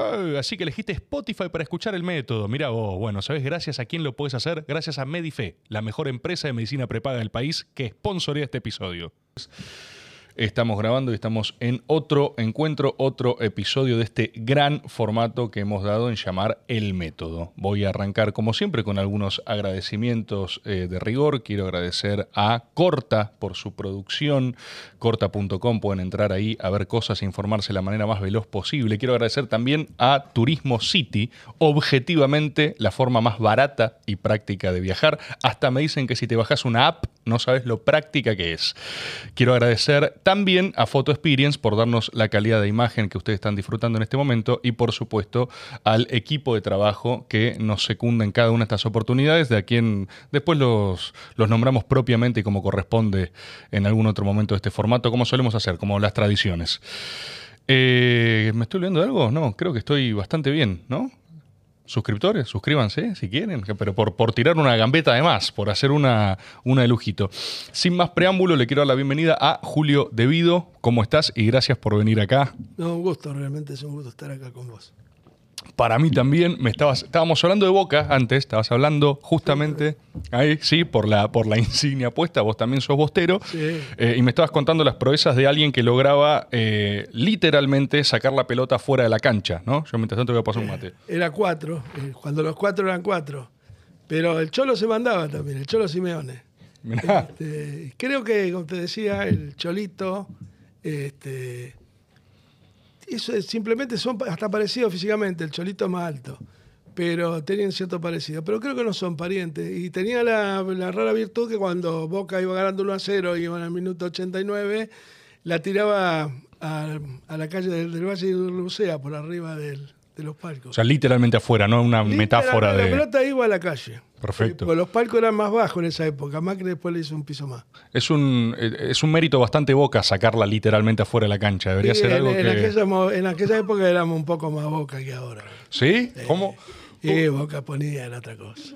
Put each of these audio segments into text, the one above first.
Eh, así que elegiste Spotify para escuchar el método. Mira vos, bueno, ¿sabes gracias a quién lo puedes hacer? Gracias a Medife, la mejor empresa de medicina prepaga del país que sponsorea este episodio. Estamos grabando y estamos en otro encuentro, otro episodio de este gran formato que hemos dado en llamar El Método. Voy a arrancar como siempre con algunos agradecimientos eh, de rigor. Quiero agradecer a Corta por su producción. Corta.com pueden entrar ahí a ver cosas e informarse de la manera más veloz posible. Quiero agradecer también a Turismo City, objetivamente la forma más barata y práctica de viajar. Hasta me dicen que si te bajas una app no sabes lo práctica que es. Quiero agradecer también a Photo Experience por darnos la calidad de imagen que ustedes están disfrutando en este momento y por supuesto al equipo de trabajo que nos secunda en cada una de estas oportunidades, de a quien después los, los nombramos propiamente y como corresponde en algún otro momento de este formato, como solemos hacer, como las tradiciones. Eh, ¿Me estoy olvidando algo? No, creo que estoy bastante bien, ¿no? Suscriptores, suscríbanse si quieren, pero por, por tirar una gambeta de más, por hacer una, una de lujito. Sin más preámbulo, le quiero dar la bienvenida a Julio Devido. ¿Cómo estás? Y gracias por venir acá. No, un gusto, realmente es un gusto estar acá con vos. Para mí también, me estabas, estábamos hablando de Boca antes, estabas hablando justamente ahí, sí, por la, por la insignia puesta, vos también sos bostero, eh, y me estabas contando las proezas de alguien que lograba eh, literalmente sacar la pelota fuera de la cancha, ¿no? Yo mientras tanto voy a pasar un mate. Eh, era cuatro, cuando los cuatro eran cuatro, pero el Cholo se mandaba también, el Cholo Simeone. Este, creo que, como te decía, el Cholito, este, eso simplemente son hasta parecidos físicamente, el Cholito más alto, pero tenían cierto parecido. Pero creo que no son parientes. Y tenía la, rara virtud que cuando Boca iba ganando 1 a 0, iba el minuto 89, la tiraba a, la calle del, Valle de Lucea, por arriba de los palcos. O sea, literalmente afuera, no una metáfora de. La pelota iba a la calle. Perfecto. Porque los palcos eran más bajos en esa época. Macri después le hizo un piso más. Es un, es un mérito bastante boca sacarla literalmente afuera de la cancha. Debería ser algo en, que... aquella, en aquella época éramos un poco más boca que ahora. ¿Sí? ¿Cómo? Y Boca ponía en otra cosa.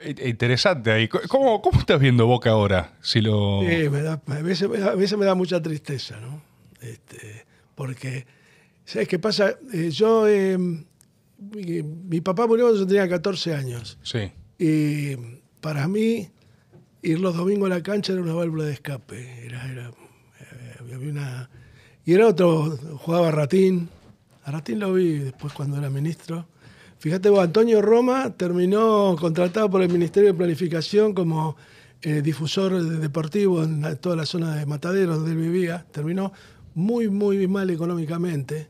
Eh, interesante ahí. ¿Cómo, ¿Cómo, estás viendo Boca ahora? Si lo... Sí, me da, a, veces, a veces me da mucha tristeza, ¿no? Este, porque, ¿sabes qué pasa? Eh, yo, eh, mi, mi, papá murió cuando yo tenía 14 años. Sí. Y para mí, ir los domingos a la cancha era una válvula de escape. Era, era, eh, había una, y era otro, jugaba Ratín. A Ratín lo vi después cuando era ministro. Fíjate vos, Antonio Roma terminó contratado por el Ministerio de Planificación como eh, difusor deportivo en toda la zona de Mataderos donde él vivía. Terminó muy, muy mal económicamente.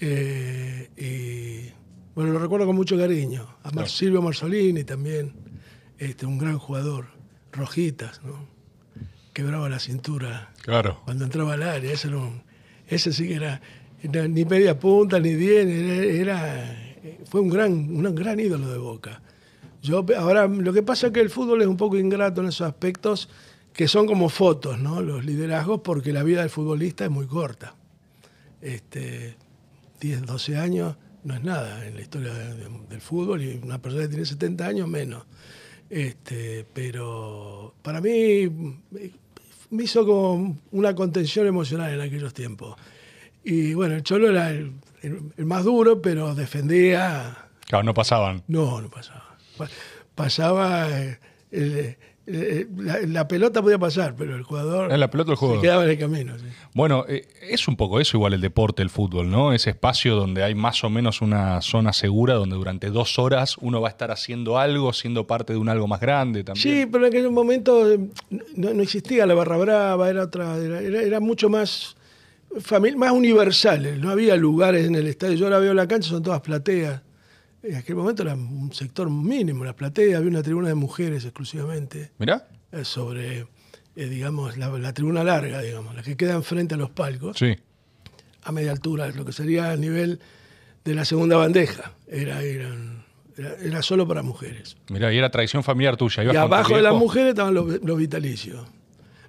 Eh, y bueno, lo recuerdo con mucho cariño. A Silvio Marzolini también, este, un gran jugador. Rojitas, ¿no? Quebraba la cintura claro. cuando entraba al área. Ese, ese sí que era, ni media punta, ni bien, era, fue un gran, un gran ídolo de Boca. Yo, ahora, lo que pasa es que el fútbol es un poco ingrato en esos aspectos que son como fotos, ¿no? Los liderazgos, porque la vida del futbolista es muy corta. Este, 10, 12 años no es nada en la historia del fútbol y una persona que tiene 70 años menos. Este, pero para mí me hizo como una contención emocional en aquellos tiempos. Y bueno, el Cholo era el, más duro, pero defendía. Claro, no pasaban. No, no pasaba. Pasaba. Eh, el, eh, la, pelota podía pasar, pero el jugador, la pelota se quedaba en el camino. Bueno, eh, es un poco eso igual el deporte, el fútbol, ¿no? Ese espacio donde hay más o menos una zona segura, donde durante dos horas uno va a estar haciendo algo, siendo parte de un algo más grande también. Sí, pero en aquel momento eh, no, existía la barra brava, era otra, era, mucho más, más universal, no había lugares en el estadio. Yo ahora veo la cancha, son todas plateas. En aquel momento era un sector mínimo, la platea, había una tribuna de mujeres exclusivamente. ¿Mirá? Eh, sobre, eh, digamos, la, tribuna larga, digamos, la que queda enfrente a los palcos. Sí. A media altura, lo que sería el nivel de la segunda bandeja. Era, era, solo para mujeres. Mirá, y era tradición familiar tuya. y abajo de las mujeres estaban los, los vitalicios.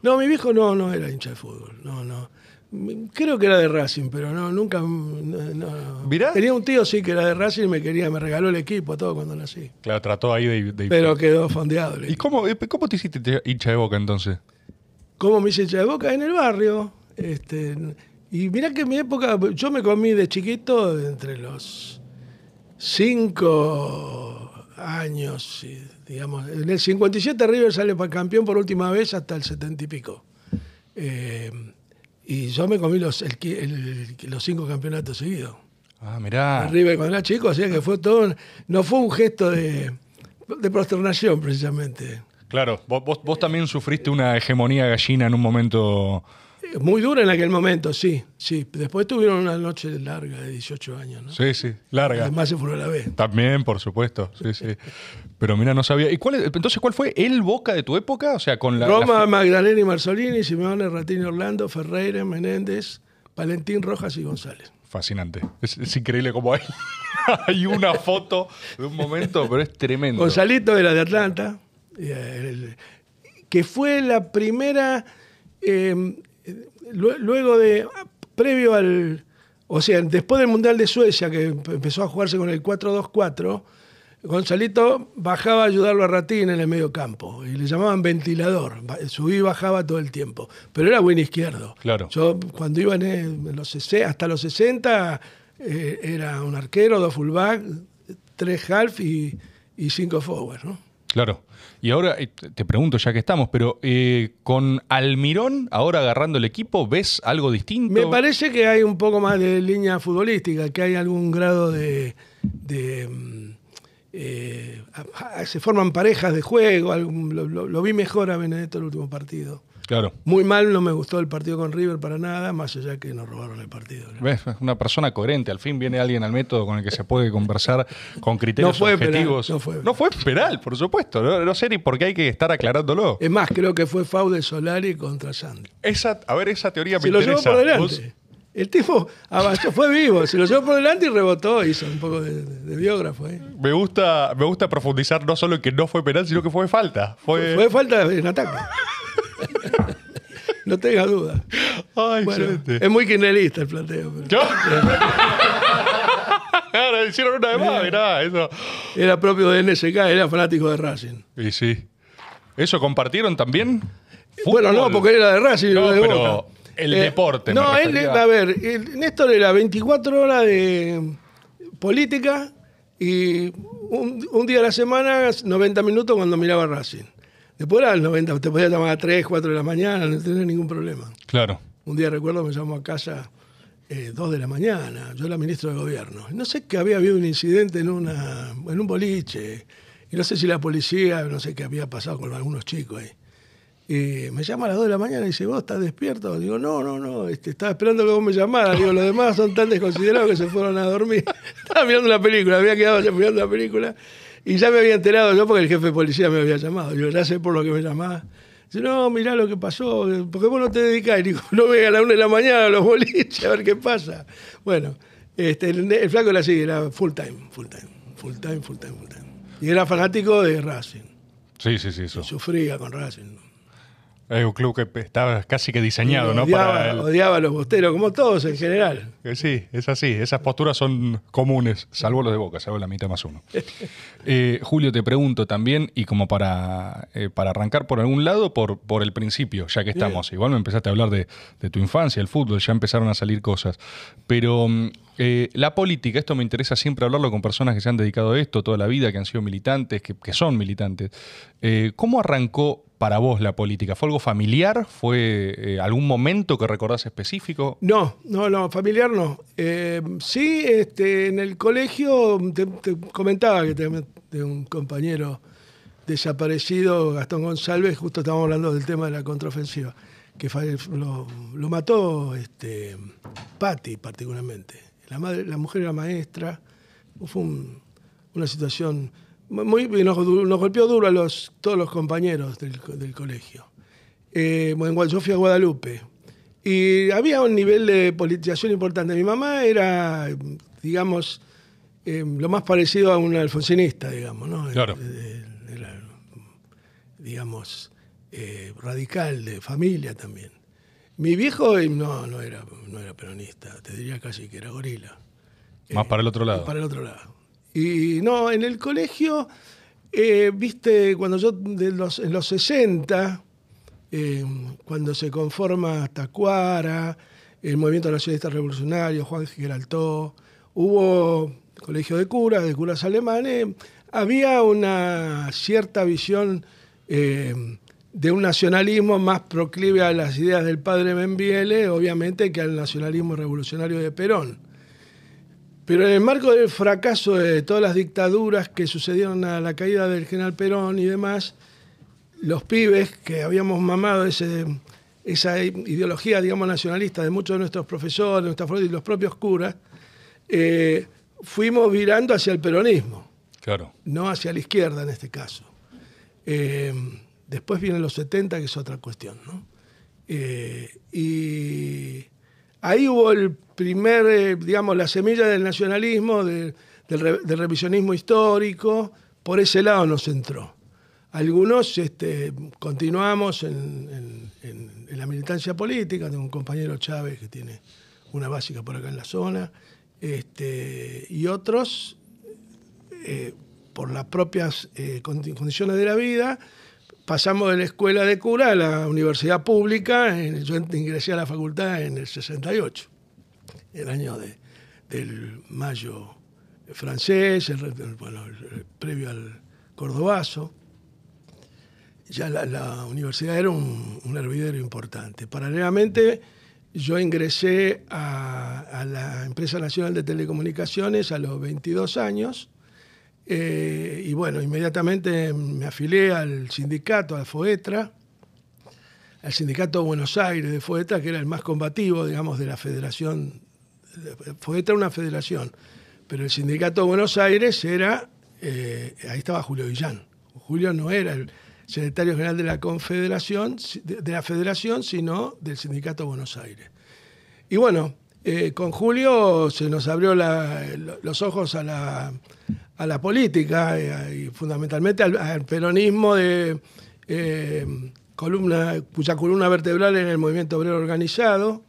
No, mi viejo no, no era hincha de fútbol. No, no. Creo que era de Racing, pero no, nunca. No, Tenía un tío, sí, que era de Racing y me quería, me regaló el equipo, todo cuando nací. Claro, trató ahí de. pero quedó fondeado. ¿Y cómo, eh, cómo te hiciste hincha de boca entonces? ¿Cómo me hice hincha de boca? En el barrio. Este, Y mirá que en mi época, yo me comí de chiquito entre los cinco años, digamos. En el 57 River sale para campeón por última vez hasta el 70 y pico. Eh, y yo me comí los, el qui- el- los cinco campeonatos seguidos. Ah, mirá. River cuando era chico, así que fue todo. No fue un gesto de, de prosternación, precisamente. Claro, vos, vos también sufriste una hegemonía gallina en un momento. Muy dura en aquel momento, sí, sí. Después tuvieron una noche larga de 18 años, ¿no? Sí, sí, larga. Además se fueron a la vez. También, por supuesto, sí, sí. Pero mira, no sabía. ¿Y cuál es- entonces cuál fue el Boca de tu época? O sea, con la... Roma, la- Magdalena y Marzolini, Simeone, Ratini, Orlando, Ferreira, Menéndez, Valentín Rojas y González. Fascinante. Es, es increíble cómo hay, hay una foto de un momento, pero es tremendo. Gonzalito era de Atlanta, eh, que fue la primera, eh, luego de, previo al, o sea, después del Mundial de Suecia, que empe- empezó a jugarse con el 4-2-4, Gonzalito bajaba a ayudarlo a Ratín en el medio campo y le llamaban ventilador, subía y bajaba todo el tiempo, pero era buen izquierdo. Claro. Yo cuando iba en, el- en los, sese- hasta los 60 eh, era un arquero, dos fullback, tres half y, y cinco forward, ¿no? Claro. Y ahora eh, te pregunto, ya que estamos, pero eh, con Almirón ahora agarrando el equipo, ¿ves algo distinto? Me parece que hay un poco más de línea futbolística, que hay algún grado de... mm, eh, se forman parejas de juego, lo, lo- lo vi mejor a Benedetto el último partido. Claro. Muy mal, no me gustó el partido con River para nada, más allá que nos robaron el partido. ¿no? ¿Ves? Una persona coherente. Al fin viene alguien al método con el que se puede conversar con criterios No fue penal, objetivos. no fue. no fue penal, por supuesto. No, no sé ni por qué hay que estar aclarándolo. Es más, creo que fue foul de Solari contra Sandy. Esa, a ver, esa teoría me Se lo llevó por delante. Vos- El tipo avanzó, fue vivo, se lo llevó por delante y rebotó, hizo un poco de, de biógrafo. ¿eh? me gusta, me gusta profundizar no solo en que no fue penal, sino que fue falta. Fue. Fue falta en ataque. no tenga duda. Ay, Bueno, es muy kirchnerista el planteo. pero ¿Qué? Claro, hicieron una de más, mirá, eso. Era propio de NSK, era fanático de Racing. Y sí. ¿Eso compartieron también? Bueno, no, porque era de Racing, No, no de pero Boca. Eh, el deporte, No, él, a ver, el- Néstor era 24 horas de política y un, un día a la semana, 90 minutos cuando miraba Racing. Después era el 90, te podía llamar a 3, 4 de la mañana, no tenía ningún problema. Claro. Un día recuerdo me llamó a casa eh, 2 de la mañana, yo era ministro de gobierno. No sé que había habido un incidente en, una, en un boliche, y no sé si la policía, no sé qué había pasado con algunos chicos ahí. Y me llama a las 2 de la mañana y dice, ¿vos estás despierto? Digo, no, no, no, este, estaba esperando que vos me llamaras. Digo, los demás son tan desconsiderados que se fueron a dormir. estaba mirando una película, había quedado mirando la película y ya me había enterado yo porque el jefe de policía me había llamado. Digo, ya sé por lo que me llamás. Dice, no, mirá lo que pasó, porque vos no te dedicás. Y digo, no venga a la 1 de la mañana a los boliches a ver qué pasa. Bueno, este, el, el flaco era así, era full time, full time, full time, full time, full time. Y era fanático de Racing, Sí, sí, sí, eso. sufría con Racing. Es un club que estaba casi que diseñado, ¿no? odiaba, Para el- odiaba a los bosteros, como todos en general. Eh, Sí, es así. Esas posturas son comunes, salvo los de Boca, salvo la mitad más uno. Eh, Julio, te pregunto también, y como para, eh, para arrancar por algún lado, por, por el principio, ya que estamos. Igual me empezaste a hablar de, de tu infancia, el fútbol, ya empezaron a salir cosas. Pero mm, eh, la política, esto me interesa siempre hablarlo con personas que se han dedicado a esto toda la vida, que han sido militantes, que, son militantes. Eh, ¿Cómo arrancó para vos la política? ¿Fue algo familiar? ¿Fue eh, algún momento que recordás específico? No, no, no, familiar no. Eh, sí, este, en el colegio te, comentaba que te- de un compañero desaparecido, Gastón González, justo estábamos hablando del tema de la contraofensiva, que lo, lo mató este, Patti particularmente. La, madre, la mujer era maestra, fue un- una situación muy, nos, nos golpeó duro a los, todos los compañeros del, del colegio. Eh, bueno, yo fui a Guadalupe. Y había un nivel de politización importante. Mi mamá era, digamos, eh, lo más parecido a un alfonsinista, digamos, ¿no? Claro. Era, digamos, eh, radical, de familia también. Mi viejo eh, no, no, era, no era peronista, te diría casi que era gorila. Más para el otro lado. Para el otro lado. Y no, en el colegio, eh, viste, cuando yo, de los, en los 60, eh, cuando se conforma Tacuara, el Movimiento Nacionalista Revolucionario, Juan Giraltó, hubo colegio de curas, de curas alemanes, había una cierta visión eh, de un nacionalismo más proclive a las ideas del padre Membiele, obviamente, que al nacionalismo revolucionario de Perón. Pero en el marco del fracaso de todas las dictaduras que sucedieron a la caída del general Perón y demás, los pibes que habíamos mamado ese, esa ideología, digamos, nacionalista de muchos de nuestros profesores, nuestros y los propios curas, eh, fuimos virando hacia el peronismo. Claro. No hacia la izquierda en este caso. Eh, después vienen los 70, que es otra cuestión, ¿no? Eh, y ahí hubo el primer, digamos, la semilla del nacionalismo, del, revisionismo histórico, por ese lado nos entró. Algunos este, continuamos en, la militancia política, tengo un compañero Chávez que tiene una básica por acá en la zona, este, y otros, eh, por las propias eh, condiciones de la vida, pasamos de la escuela de cura a la universidad pública, yo ingresé a la facultad en el 68, el año del mayo francés, previo al cordobazo ya la, universidad era un, hervidero importante. Paralelamente, yo ingresé a, la Empresa Nacional de Telecomunicaciones a los 22 años eh, y bueno, inmediatamente me afilié al sindicato, a FOETRA, al sindicato de Buenos Aires de FOETRA, que era el más combativo, digamos, de la federación. FOETRA era una federación, pero el sindicato de Buenos Aires era, eh, ahí estaba Julio Villán. Julio no era el, secretario general de la Confederación, de la Federación, sino del Sindicato Buenos Aires. Y bueno, eh, con Julio se nos abrió los ojos a la, política eh, y fundamentalmente al, peronismo de eh, columna, cuya columna vertebral en el movimiento obrero organizado.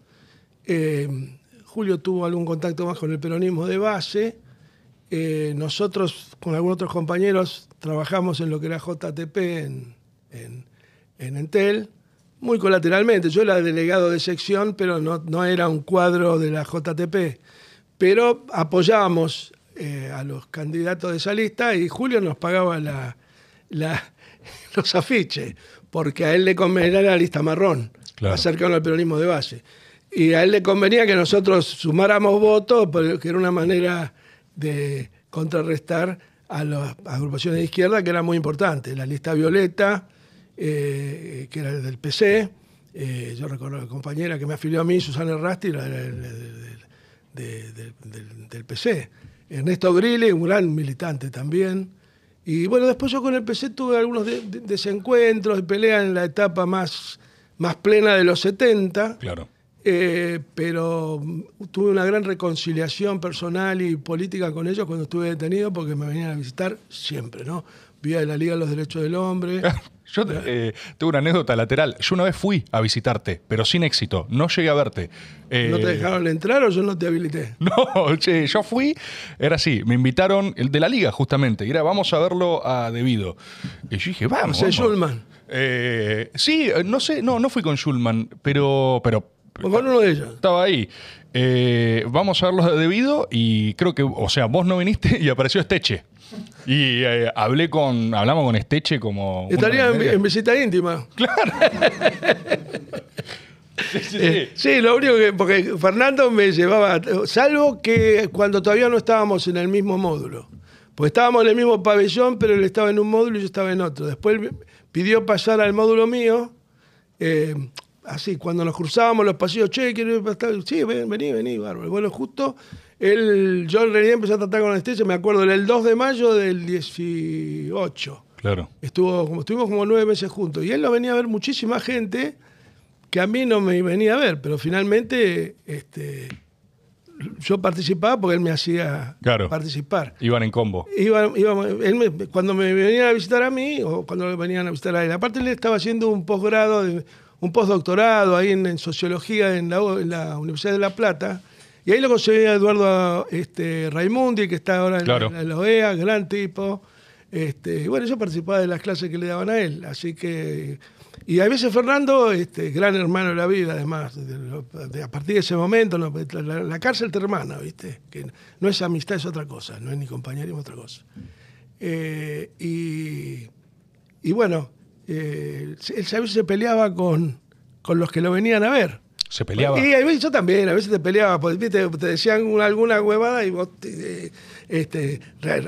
Julio tuvo algún contacto más con el peronismo de base. nosotros, con algunos otros compañeros, trabajamos en lo que era JTP en, Entel, muy colateralmente. Yo era delegado de sección, pero no, era un cuadro de la JTP. Pero apoyábamos eh, a los candidatos de esa lista y Julio nos pagaba la, los afiches, porque a él le convenía la lista marrón, claro. acercando al peronismo de base. Y a él le convenía que nosotros sumáramos votos, porque era una manera de contrarrestar a las agrupaciones de izquierda que era muy importante. La lista violeta, eh, que era del PC, eh, yo recuerdo a la compañera que me afilió a mí, Susana Rasti, era del, del, PC. Ernesto Grilli, un gran militante también. Y bueno, después yo con el PC tuve algunos desencuentros y peleas en la etapa más, más plena de los 70. Claro. Eh, pero tuve una gran reconciliación personal y política con ellos cuando estuve detenido porque me venían a visitar siempre, ¿no? Vía de la Liga de los Derechos del Hombre. Yo eh, tengo una anécdota lateral. Yo una vez fui a visitarte, pero sin éxito. No llegué a verte. ¿No te eh, dejaron entrar o yo no te habilité? No, che, yo fui, era así, me invitaron, el de la liga justamente, y era, vamos a verlo a Debido. Y yo dije, vamos. ¿José Schulman? sí, no sé, no, no fui con Schulman, pero, pero con uno de ellos. Estaba ahí. Eh, vamos a verlos debido y creo que, o sea, vos no viniste y apareció Esteche. Y eh, hablé con, hablamos con Esteche como... Estaría en, visita íntima. Claro. Eh, sí, lo único que, porque Fernando me llevaba, salvo que cuando todavía no estábamos en el mismo módulo. Pues estábamos en el mismo pabellón, pero él estaba en un módulo y yo estaba en otro. Después pidió pasar al módulo mío así, cuando nos cruzábamos los pasillos, che, quiero estar, sí, ven, vení, vení, bárbaro. Bueno, justo, él, yo en realidad empecé a tratar con anestesia, me acuerdo, era el 2 de mayo del 18. Claro. Estuvo, como, estuvimos como nueve meses juntos. Y él lo venía a ver muchísima gente que a mí no me venía a ver, pero finalmente este, yo participaba porque él me hacía participar. Iban en combo. cuando me venían a visitar a mí o cuando venían a visitar a él. Aparte él estaba haciendo un posgrado un postdoctorado ahí en, sociología en la, Universidad de La Plata. Y ahí lo conseguí a Eduardo este, Raimundi, que está ahora en, la, OEA, gran tipo. Este, y bueno, yo participaba de las clases que le daban a él. Así que Y a veces Fernando, este, gran hermano de la vida, además, de- de- a partir de ese momento, la, la cárcel te hermana, ¿viste? Que no es amistad, es otra cosa, no es ni compañerismo, es otra cosa. Eh, y, y bueno, eh, él a veces se peleaba con, con los que lo venían a ver. Se peleaba. Y a veces yo también, a veces te peleaba, pues, ¿viste? te decían una- alguna huevada y vos te- este,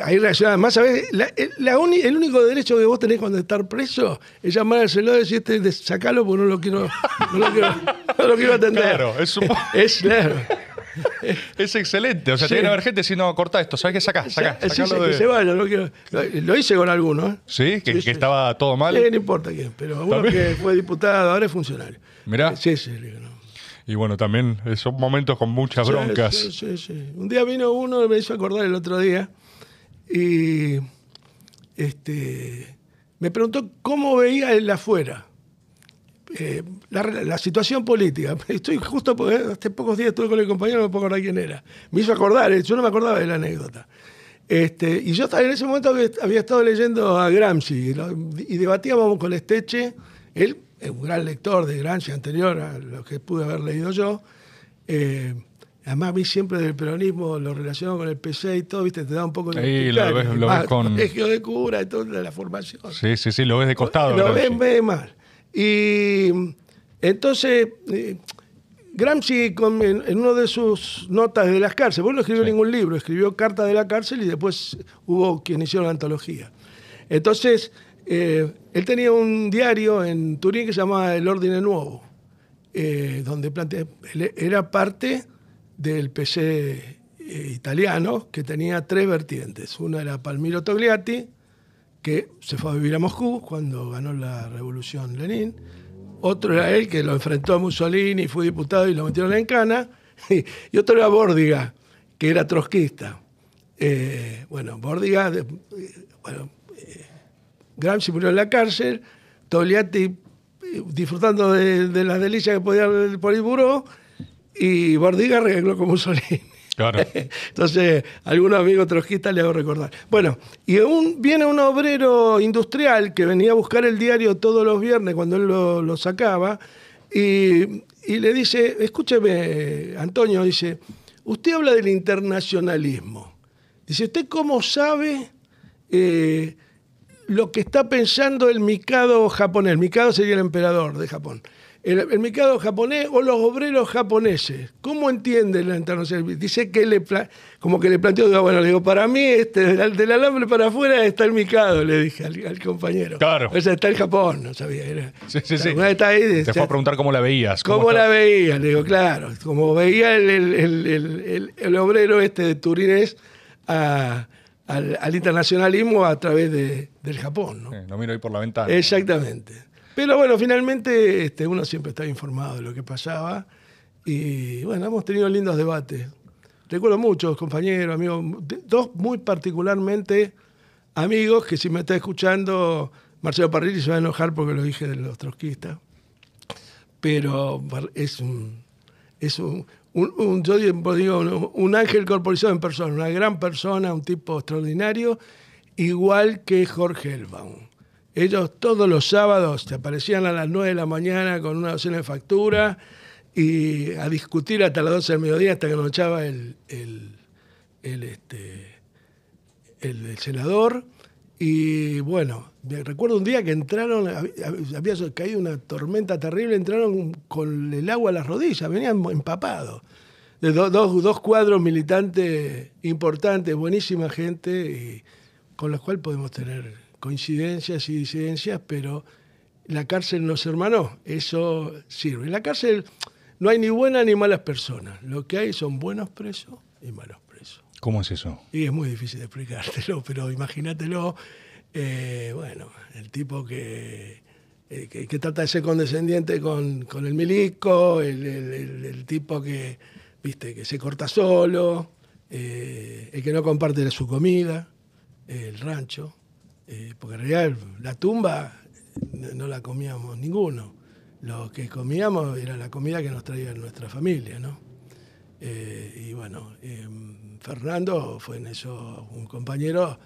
ahí reaccionabas. Más a veces, la- el- la uni- el único derecho que vos tenés cuando estar preso es llamar al celular y decirte, de- sacalo porque no lo quiero, no lo quiero, no lo quiero atender. Claro, es un- Es claro. Es excelente. O sea, Sí. tiene que haber gente si no, corta esto. ¿Sabes qué? Sacá, sacá. Sí, sí, que se vaya, no quiero- lo, hice con algunos. ¿eh? Sí, que, estaba todo mal. No importa quién, pero uno ¿También? que fue diputado, ahora es funcionario. Mirá. Sí, sí, digo, no. Y bueno, también eh, son momentos con muchas broncas. Sí, sí, sí. Un día vino uno, me hizo acordar el otro día, y este, me preguntó cómo veía él afuera. eh, la, la situación política. Estoy justo, hace pocos días estuve con el compañero, no me puedo acordar quién era. Me hizo acordar, eh, yo no me acordaba de la anécdota. Este, y yo en ese momento había, había estado leyendo a Gramsci y, y debatíamos con Esteche, él un gran lector de Gramsci anterior a lo que pude haber leído yo. Eh, además, mí siempre del peronismo lo relacionado con el PC y todo, ¿viste? te da un poco de Sí, lo ves- lo ves con- colegio de cura y toda la formación. Sí, sí, sí, lo ves de costado. Lo ven, ve mal. Y entonces, eh, Gramsci, en, en una de sus notas de las cárceles, bueno, no escribió Sí. ningún libro, escribió Carta de la cárcel y después hubo quien hicieron la antología. Entonces, eh, él tenía un diario en Turín que se llamaba El Ordine Nuevo, eh, donde plantea, era parte del PC eh, italiano que tenía tres vertientes. Una era Palmiro Togliatti, que se fue a vivir a Moscú cuando ganó la revolución Lenin. Otro era él, que lo enfrentó a Mussolini, fue diputado y lo metieron en cana. Y otro era Bórdiga, que era trotskista. Eh, bueno, Bórdiga, bueno, Gramsci murió en la cárcel, Togliatti eh, disfrutando de, de las delicias que podía el Politburó, y Bórdiga arregló con Mussolini. Claro. Entonces, algunos amigos trotskistas le hago recordar. Bueno, y un, viene un obrero industrial que venía a buscar el diario todos los viernes cuando él lo, lo sacaba y, y le dice, escúcheme, Antonio, dice, usted habla del internacionalismo. Dice, ¿usted cómo sabe eh, lo que está pensando el Mikado japonés? El Mikado sería el emperador de Japón. El, el Mikado japonés o los obreros japoneses. ¿Cómo entiende la internacional? Dice que le como que le planteó, bueno, le digo, para mí, este, del, del alambre para afuera está el Mikado, le dije al, al compañero. Claro. O sea, está el Japón, no sabía. Era, Sí, sí, sí. Está ahí, Te fue a preguntar cómo la veías. ¿Cómo la veía? Le digo, claro, como veía el, el- el- el- el- el obrero este de Turinés a- al, al internacionalismo a través de- del Japón. ¿no? Eh, lo miro ahí por la ventana. Exactamente. Pero bueno, finalmente este, uno siempre estaba informado de lo que pasaba y bueno, hemos tenido lindos debates. Recuerdo muchos compañeros, amigos, dos muy particularmente amigos que si me está escuchando, Marcelo Parrilli se va a enojar porque lo dije de los trotskistas, pero es un, es un, un- un- yo digo, un, ángel corporizado en persona, una gran persona, un tipo extraordinario, igual que Jorge Elbaum. Ellos todos los sábados te aparecían a las 9 de la mañana con una docena de facturas y a discutir hasta las 12 del mediodía hasta que nos echaba el, el, el, este, el, el senador. Y bueno, recuerdo un día que entraron, hab- había caído una tormenta terrible, entraron con el agua a las rodillas, venían empapados. De do- dos, cuadros militantes importantes, buenísima gente, con los cuales podemos tener coincidencias y disidencias, pero la cárcel nos hermanó, eso sirve. En la cárcel no hay ni buenas ni malas personas, lo que hay son buenos presos y malos. ¿Cómo es eso? Y es muy difícil de explicártelo, pero imagínatelo, eh, bueno, el tipo que, eh, que, que trata de ser condescendiente con, con el milico, el, el- tipo que, viste, que se corta solo, eh, el que no comparte su comida, el rancho, eh, porque en realidad la tumba no, no la comíamos ninguno. Lo que comíamos era la comida que nos traía nuestra familia, ¿no? Y bueno, eh, Fernando fue en eso un compañero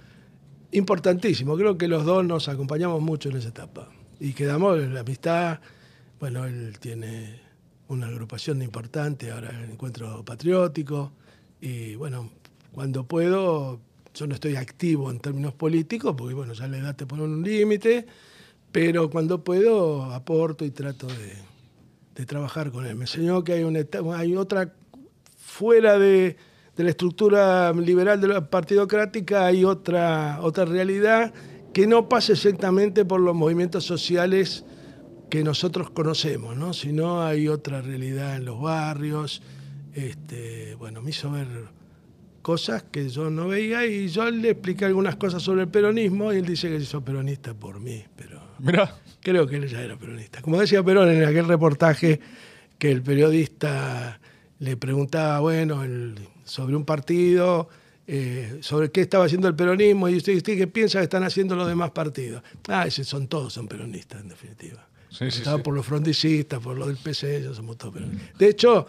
importantísimo. Creo que los dos nos acompañamos mucho en esa etapa. y quedamos en la amistad. Bueno, él tiene una agrupación importante, ahora el Encuentro Patriótico, y bueno, cuando puedo, yo no estoy activo en términos políticos, porque bueno, ya la edad te pone un límite, pero cuando puedo aporto y trato de, de trabajar con él. Me enseñó que hay, una, hay otra, fuera de, de la estructura liberal de la partidocrática, hay otra, otra realidad que no pasa exactamente por los movimientos sociales que nosotros conocemos, ¿no? sino hay otra realidad en los barrios. Este, bueno, me hizo ver cosas que yo no veía y yo le expliqué algunas cosas sobre el peronismo y él dice que hizo peronista por mí, pero creo que él ya era peronista. Como decía Perón en aquel reportaje que el periodista le preguntaba, bueno, sobre un partido, eh, sobre qué estaba haciendo el peronismo y usted, usted qué piensa que están haciendo los demás partidos. Ah, ese son todos son peronistas en definitiva. Estaba por los frondicistas, por lo del PC, ellos somos todos peronistas. De hecho,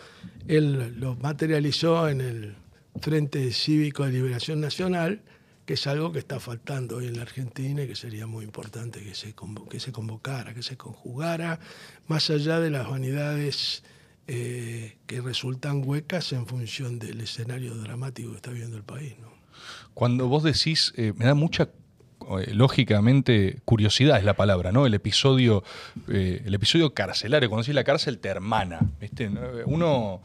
él lo materializó en el Frente Cívico de Liberación Nacional, que es algo que está faltando hoy en la Argentina y que sería muy importante que se, que se convocara, que se conjugara, más allá de las vanidades eh, que resultan huecas en función del escenario dramático que está viviendo el país. Cuando vos decís, eh, me da mucha eh, lógicamente, curiosidad es la palabra, ¿no? El episodio, el episodio carcelario, cuando decís la cárcel te hermana. Uno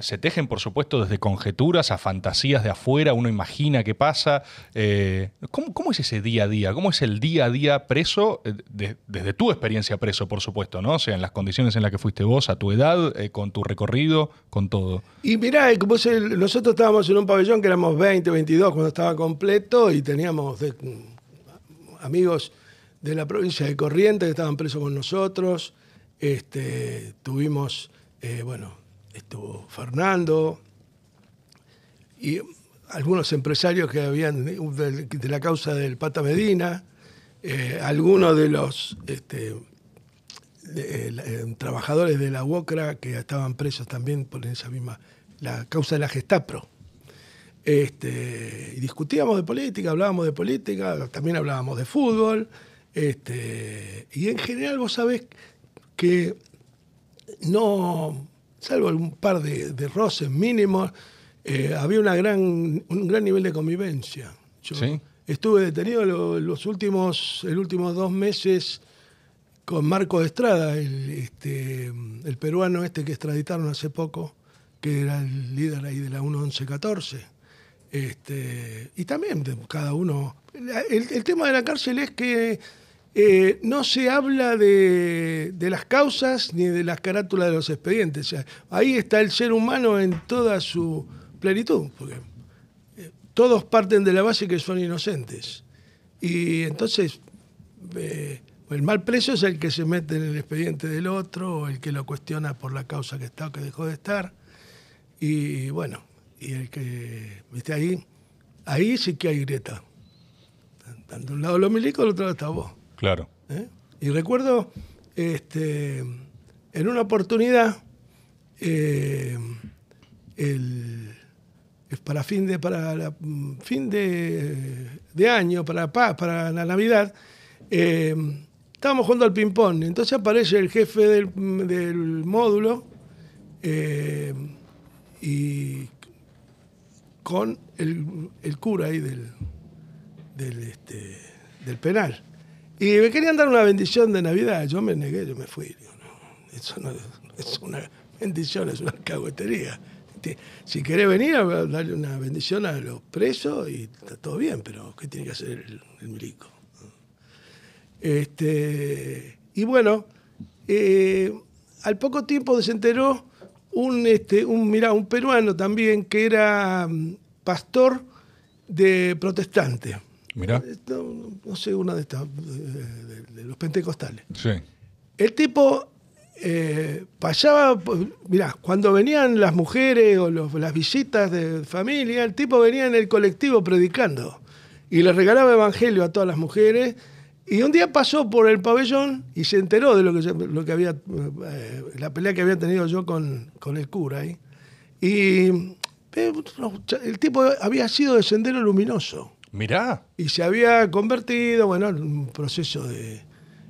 se tejen, por supuesto, desde conjeturas a fantasías de afuera, uno imagina qué pasa. Eh, ¿cómo, es ese día a día? ¿Cómo es el día a día preso, eh, desde tu experiencia preso, por supuesto, ¿no? O sea, en las condiciones en las que fuiste vos, a tu edad, eh, con tu recorrido, con todo. Y mirá, nosotros estábamos en un pabellón que éramos 20, 22 cuando estaba completo y teníamos amigos de la provincia de Corrientes que estaban presos con nosotros. Este, tuvimos, bueno, estuvo Fernando y algunos empresarios que habían de, la causa del Pata Medina, eh, algunos de los este, eh, trabajadores de la UOCRA que estaban presos también por esa misma, la causa de la Gestapro. Este, y discutíamos de política, hablábamos de política, también hablábamos de fútbol, este, y en general vos sabés que no, salvo algún par de, roces mínimos, eh, había una gran, un gran nivel de convivencia. Yo estuve detenido los últimos, el últimos dos meses con Marco de Estrada, el, este, el peruano este que extraditaron hace poco, que era el líder ahí de la 1114. Este, y también cada uno. el, tema de la cárcel es que eh, no se habla de, las causas ni de las carátulas de los expedientes. ahí está el ser humano en toda su plenitud, porque eh, todos parten de la base que son inocentes. Y entonces, eh, el mal preso es el que se mete en el expediente del otro, o el que lo cuestiona por la causa que está o que dejó de estar. Y bueno, y el que, viste, ahí, ahí sí que hay grieta. De un lado los milicos, del otro lado está vos. Claro. ¿Eh? Y recuerdo este, en una oportunidad, eh, para fin de, para fin de, año, para, para la Navidad, eh, estábamos jugando al ping-pong. Entonces aparece el jefe del, módulo y con el, cura ahí del, del, este, del penal. Y me querían dar una bendición de Navidad. Yo me negué, yo me fui. eso no es una bendición, es una caguetería. Si querés venir a darle una bendición a los presos y está todo bien, pero ¿qué tiene que hacer el, milico? Este, y bueno, eh, al poco tiempo se enteró un, este, un, mirá, un peruano también que era mm, pastor de protestante. Mira. No, sé, una de estas, de, los pentecostales. Sí. El tipo eh, pasaba, mirá, cuando venían las mujeres o las visitas de familia, el tipo venía en el colectivo predicando y le regalaba evangelio a todas las mujeres. Y un día pasó por el pabellón y se enteró de lo que, lo que había, eh, la pelea que había tenido yo con, con el cura ahí. Y eh, el tipo había sido de sendero luminoso. Mirá. Y se había convertido, bueno, en un proceso de,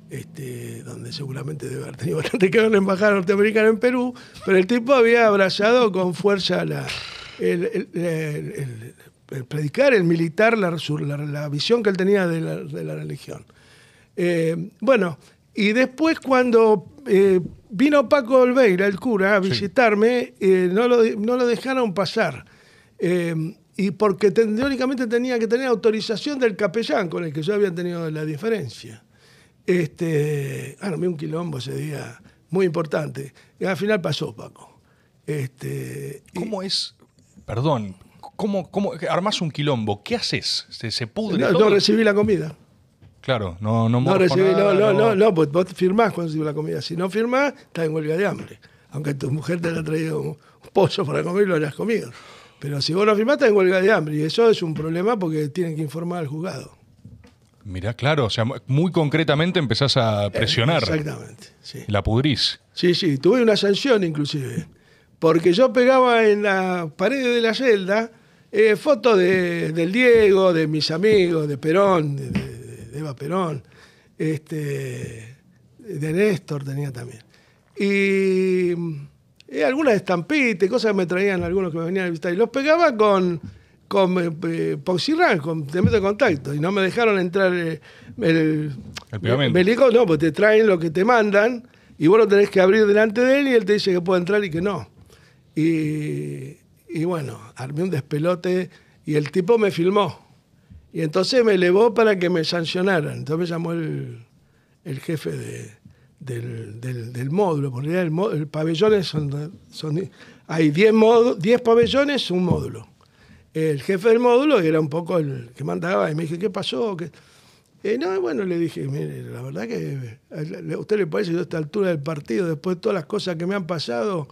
este, donde seguramente debe haber tenido bastante que ver la embajada norteamericana en Perú, pero el tipo había abrazado con fuerza la, el, el- el- el predicar, el militar, la, su- la- la visión que él tenía de la, de la religión. Eh, bueno, y después cuando eh, vino Paco Olveira, el cura, a visitarme, eh, no, lo, no lo dejaron pasar. Y porque teóricamente tenía que tener autorización del capellán con el que yo había tenido la diferencia. Este, armé un quilombo ese día muy importante. Y al final pasó Paco. Este, y- ¿Cómo es? Perdón, ¿cómo, cómo armás un quilombo? ¿Qué haces? ¿Se, se pudre no, todo? no recibí la comida. Claro, no, no No recibí, no, nada, no, no, no, pues vos firmás cuando recibís la comida. Si no firmás, estás en huelga de hambre. Aunque tu mujer te haya traído un pollo para comer lo hayas comido. Pero si vos no firmás, estás en huelga de hambre. Y eso es un problema porque tienen que informar al juzgado. Mirá, claro, o sea, muy concretamente empezás a presionar. Exactamente, sí. La pudrís. Sí, sí, tuve una sanción inclusive, porque yo pegaba en la pared de la celda eh, fotos de, del Diego, de mis amigos, de Perón, de, de- de Eva Perón, este, de Néstor tenía también. Y, eh, algunas estampitas, cosas que me traían algunos que me venían a visitar, y los pegaba con, con eh, Poxirran, con te meto en contacto, y no me dejaron entrar eh, el, El pegamento. me dijo, no, pues te traen lo que te mandan y vos lo tenés que abrir delante de él y él te dice que puede entrar y que no. Y, y bueno, armé un despelote y el tipo me filmó. Y entonces me elevó para que me sancionaran. Entonces me llamó el, el jefe de- del, módulo, porque el, el pabellón son, son- hay 10 modu- 10 pabellones, un módulo. El jefe del módulo era un poco el que mandaba y me dije, ¿qué pasó? ¿Qué? Eh, no, bueno, le dije, mire, la verdad que a usted le parece que a esta altura del partido, después de todas las cosas que me han pasado,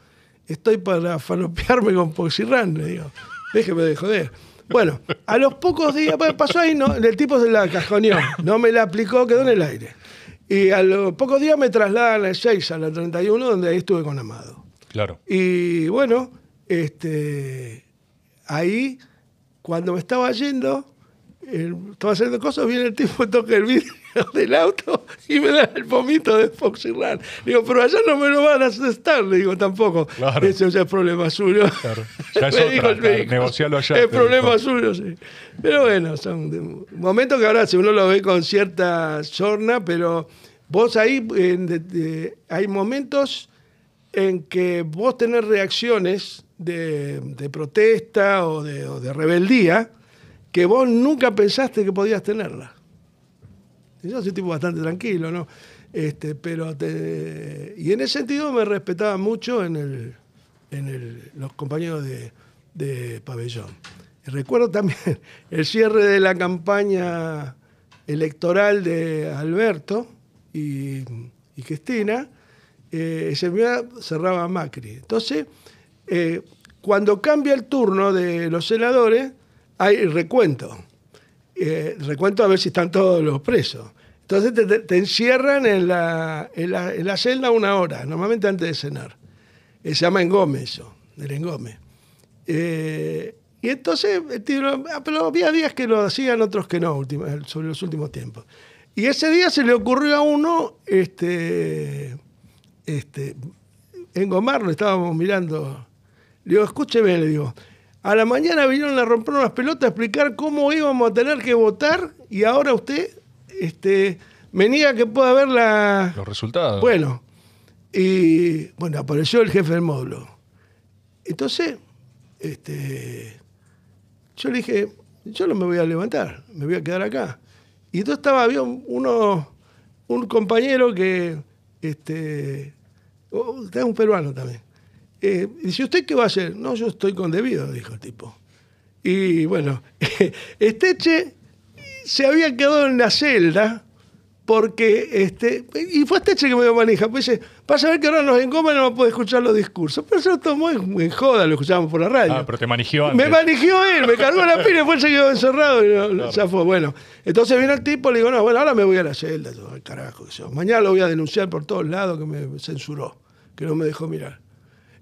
estoy para falopearme con Poxirrán, le digo. Déjeme de joder. Bueno, a los pocos días, pasó ahí, no, el tipo se la cajoneó, no me la aplicó, quedó en el aire. Y a los pocos días me trasladan al 6, a la 31, donde ahí estuve con Amado. Claro. Y bueno, este, ahí, cuando me estaba yendo, estaba haciendo cosas, viene el tipo, toca el vidrio del auto y me da el pomito de Foxy Run. Digo, pero allá no me lo van a aceptar, le digo tampoco. Claro. Eso ya es problema suyo. Claro. Ya es Me otra, dijo negocialo allá, Es problema dijo. suyo, sí. Pero bueno, son momentos que ahora si uno lo ve con cierta sorna, pero vos ahí eh, de- de- hay momentos en que vos tenés reacciones de, de protesta o de, o de rebeldía que vos nunca pensaste que podías tenerla. Y Yo soy tipo bastante tranquilo, ¿no? Este, pero te- y en ese sentido me respetaba mucho en, el, en el- los compañeros de, pabellón. Recuerdo también el cierre de la campaña electoral de Alberto y, y Cristina, eh, ese día cerraba Macri. Entonces, eh, cuando cambia el turno de los senadores, hay recuento. Eh, recuento a ver si están todos los presos. Entonces te, encierran en la, en, la, celda una hora, normalmente antes de cenar. Eh, se llama engome eso, el engome. Eh, y entonces, tiro- ah, pero había días que lo hacían, otros que no, sobre los últimos tiempos. Y ese día se le ocurrió a uno este, este, engomarlo, estábamos mirando. Le digo, escúcheme, le digo, a la mañana vinieron a romper unas pelotas a explicar cómo íbamos a tener que votar y ahora usted este, me niega que pueda ver la... Los resultados. Bueno, y bueno, apareció el jefe del módulo. Entonces, este, yo le dije, yo no me voy a levantar, me voy a quedar acá. Y entonces estaba, había un- uno, un compañero que, este, oh, es un peruano también. Eh, dice, ¿usted qué va a hacer? No, yo estoy con debido, dijo el tipo. Y bueno, Esteche se había quedado en la celda porque, este, y fue Esteche que me dio manija, pues dice, vas a ver que ahora nos engoma y no puede escuchar los discursos. Pero se lo tomó en, en joda, lo escuchábamos por la radio. Ah, pero te manigió antes. Me manigió él, me cargó la pila y después se quedó encerrado. Y fue, bueno. Entonces vino el tipo, le digo, no, bueno, ahora me voy a la celda. Yo, "Ay, carajo, yo. Mañana lo voy a denunciar por todos lados que me censuró, que no me dejó mirar.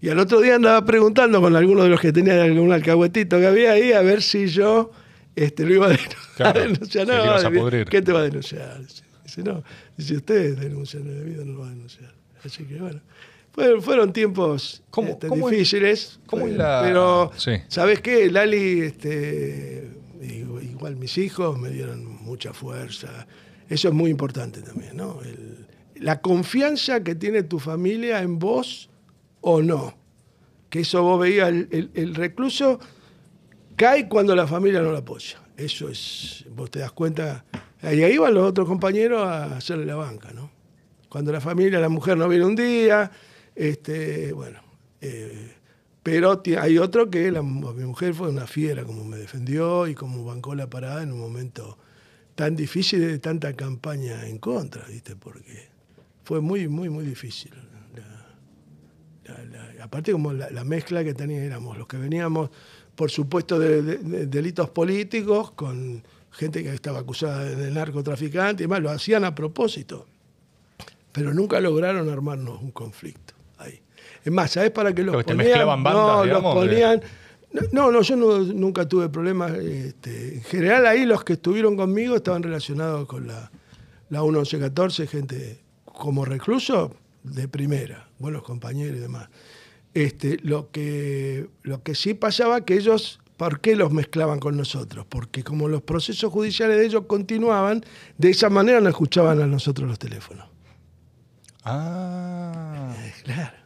Y al otro día andaba preguntando con alguno de los que tenían algún alcahuetito que había ahí a ver si yo este, lo iba a, denun- Claro, a denunciar. a. ¿Qué te va a denunciar? Dice, no, si ustedes denuncian el debido, no lo van a denunciar. Así que bueno. Fueron, tiempos este, difíciles, pero ¿sabes qué? Lali, este, igual mis hijos me dieron mucha fuerza. Eso es muy importante también, ¿no? la confianza que tiene tu familia en vos o no. Que eso vos veías, el, recluso cae cuando la familia no lo apoya. Eso es, vos te das cuenta. Y ahí van los otros compañeros a hacerle la banca, ¿no? Cuando la familia, la mujer no viene un día, este, bueno. Eh, pero hay otro que la, mi mujer fue una fiera, como me defendió y como bancó la parada en un momento tan difícil de tanta campaña en contra, ¿viste? Porque fue muy, muy, muy difícil. Aparte como la, mezcla que teníamos, los que veníamos, por supuesto, de, delitos políticos, con gente que estaba acusada de narcotraficante y demás, lo hacían a propósito, pero nunca lograron armarnos un conflicto ahí. Es más, ¿sabes para qué los ponían? no, los ponían... No, no, yo nunca tuve problemas. Este, en general ahí los que estuvieron conmigo estaban relacionados con la, la 1114, gente como recluso de primera, buenos compañeros y demás. Este, lo, que, lo que sí pasaba que ellos, ¿por qué los mezclaban con nosotros? Porque como los procesos judiciales de ellos continuaban, de esa manera no escuchaban a nosotros los teléfonos. Ah. Eh, claro.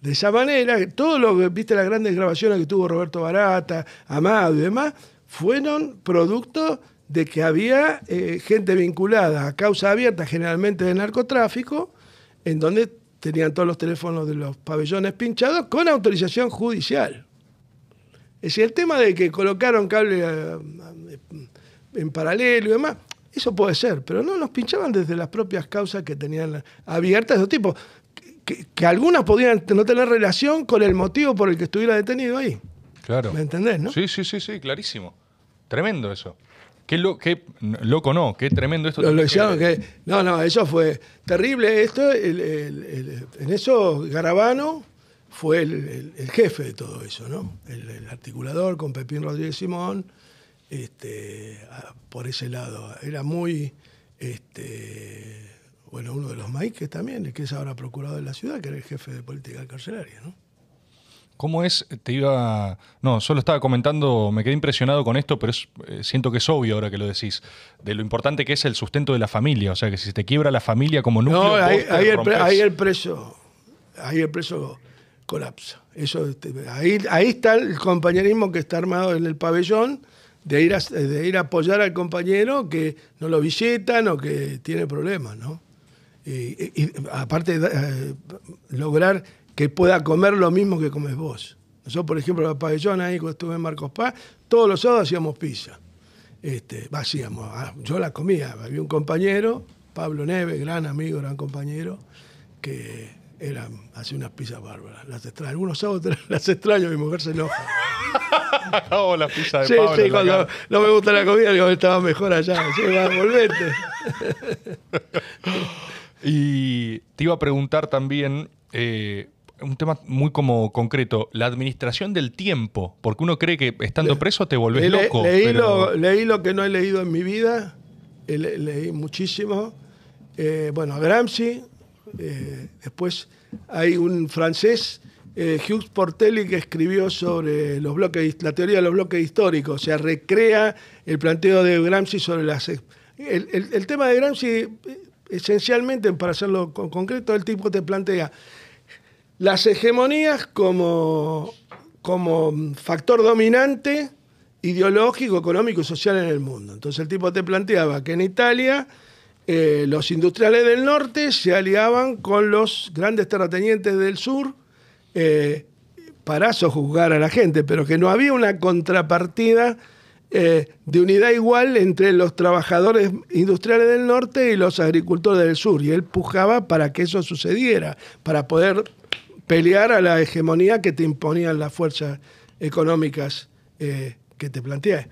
De esa manera, todo lo que viste las grandes grabaciones que tuvo Roberto Barata, Amado y demás, fueron producto de que había eh, gente vinculada a causa abierta, generalmente de narcotráfico, en donde tenían todos los teléfonos de los pabellones pinchados con autorización judicial. Es decir, el tema de que colocaron cable eh, en paralelo y demás, eso puede ser, pero no nos pinchaban desde las propias causas que tenían abiertas de tipo, que, que, algunas podían no tener relación con el motivo por el que estuviera detenido ahí. Claro. ¿Me entendés, no? Sí, sí, sí, sí, clarísimo. Tremendo eso. Qué, loco no, qué tremendo esto. Lo, que, no, no, eso fue terrible. Esto, en eso Garabano fue el, jefe de todo eso, ¿no? El, articulador con Pepín Rodríguez Simón, este, por ese lado. Era muy, este, bueno, uno de los maíces también, que es ahora procurador de la ciudad, que era el jefe de política carcelaria, ¿no? ¿Cómo es? Te iba. No, solo estaba comentando, me quedé impresionado con esto, pero eh, siento que es obvio ahora que lo decís, de lo importante que es el sustento de la familia. O sea, que si te quiebra la familia como núcleo. No, ahí, el, preso. Ahí el preso colapsa. Eso, este, ahí, ahí está el compañerismo que está armado en el pabellón, de ir, a, de ir a apoyar al compañero que no lo visitan o que tiene problemas, ¿no? Y, aparte, eh, lograr que pueda comer lo mismo que comes vos. Nosotros, por ejemplo, en el pabellón, ahí cuando estuve en Marcos Paz, todos los sábados hacíamos pizza. Este, hacíamos, ah, yo la comía. Había un compañero, Pablo Neves, gran amigo, gran compañero, que era, hacía unas pizzas bárbaras. Las extraño. Algunos sábados las extraño, mi mujer se enoja. Hago la pizza de sí, Sí, cuando no me gusta la comida, digo, estaba mejor allá. Sí, volvete. y te iba a preguntar también, eh, un tema muy como concreto, la administración del tiempo, porque uno cree que estando preso te volvés loco. Leí, lo, leí lo que no he leído en mi vida, leí muchísimo. Eh, bueno, Gramsci, eh, después hay un francés, eh, Hughes Portelli, que escribió sobre los bloques, la teoría de los bloques históricos, o sea, recrea el planteo de Gramsci sobre las... El, el tema de Gramsci, esencialmente, para hacerlo concreto, el tipo te plantea las hegemonías como, como factor dominante ideológico, económico y social en el mundo. Entonces el tipo te planteaba que en Italia eh, los industriales del norte se aliaban con los grandes terratenientes del sur eh, para sojuzgar a la gente, pero que no había una contrapartida eh, de unidad igual entre los trabajadores industriales del norte y los agricultores del sur. Y él pujaba para que eso sucediera, para poder pelear a la hegemonía que te imponían las fuerzas económicas eh, que te planteé.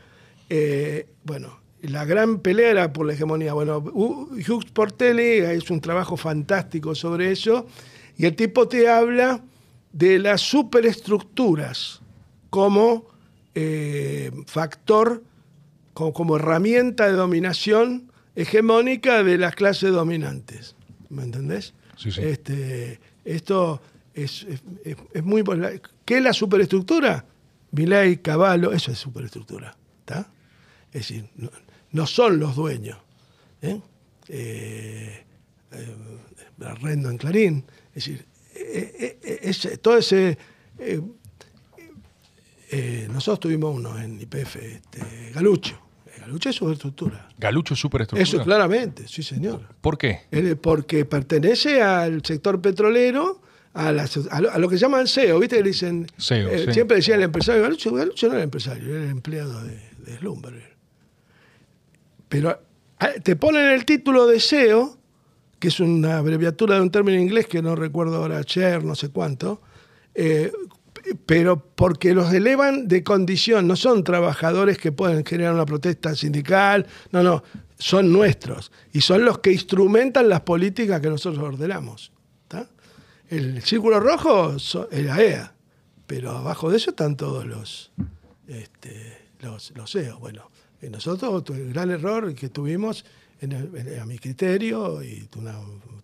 Eh, bueno, la gran pelea era por la hegemonía. Bueno, Hughes Portelli es un trabajo fantástico sobre eso, y el tipo te habla de las superestructuras como eh, factor, como, como, herramienta de dominación hegemónica de las clases dominantes. ¿Me entendés? Sí, sí. Este, esto es, es- es- es muy... ¿Qué es la superestructura? Milei, Caballo, eso es superestructura. ¿Está? Es decir, no, no son los dueños. ¿eh? Eh, eh, Arrendo en Clarín. Es decir, eh, eh, eh, ese- todo ese... nosotros tuvimos uno en IPF, este, Galucho. Galucho es superestructura. Galucho es superestructura. Eso claramente, sí señor. ¿Por qué? Porque pertenece al sector petrolero, a, las- a lo, a lo que llaman SEO, ¿viste? Que le dicen, SEO, eh, sí. siempre decían el empresario, Galucho, Galucho no era el empresario, era el empleado de, de Slumberger. Pero ah, te ponen el título de SEO, que es una abreviatura de un término inglés que no recuerdo ahora, share, no sé cuánto, eh, pero porque los elevan de condición, no son trabajadores que pueden generar una protesta sindical, no, no, son nuestros y son los que instrumentan las políticas que nosotros ordenamos. El círculo rojo es la EA, pero abajo de eso están todos los, este, los, los CEOs. Bueno, eh, nosotros, el gran error que tuvimos, en a mi criterio, y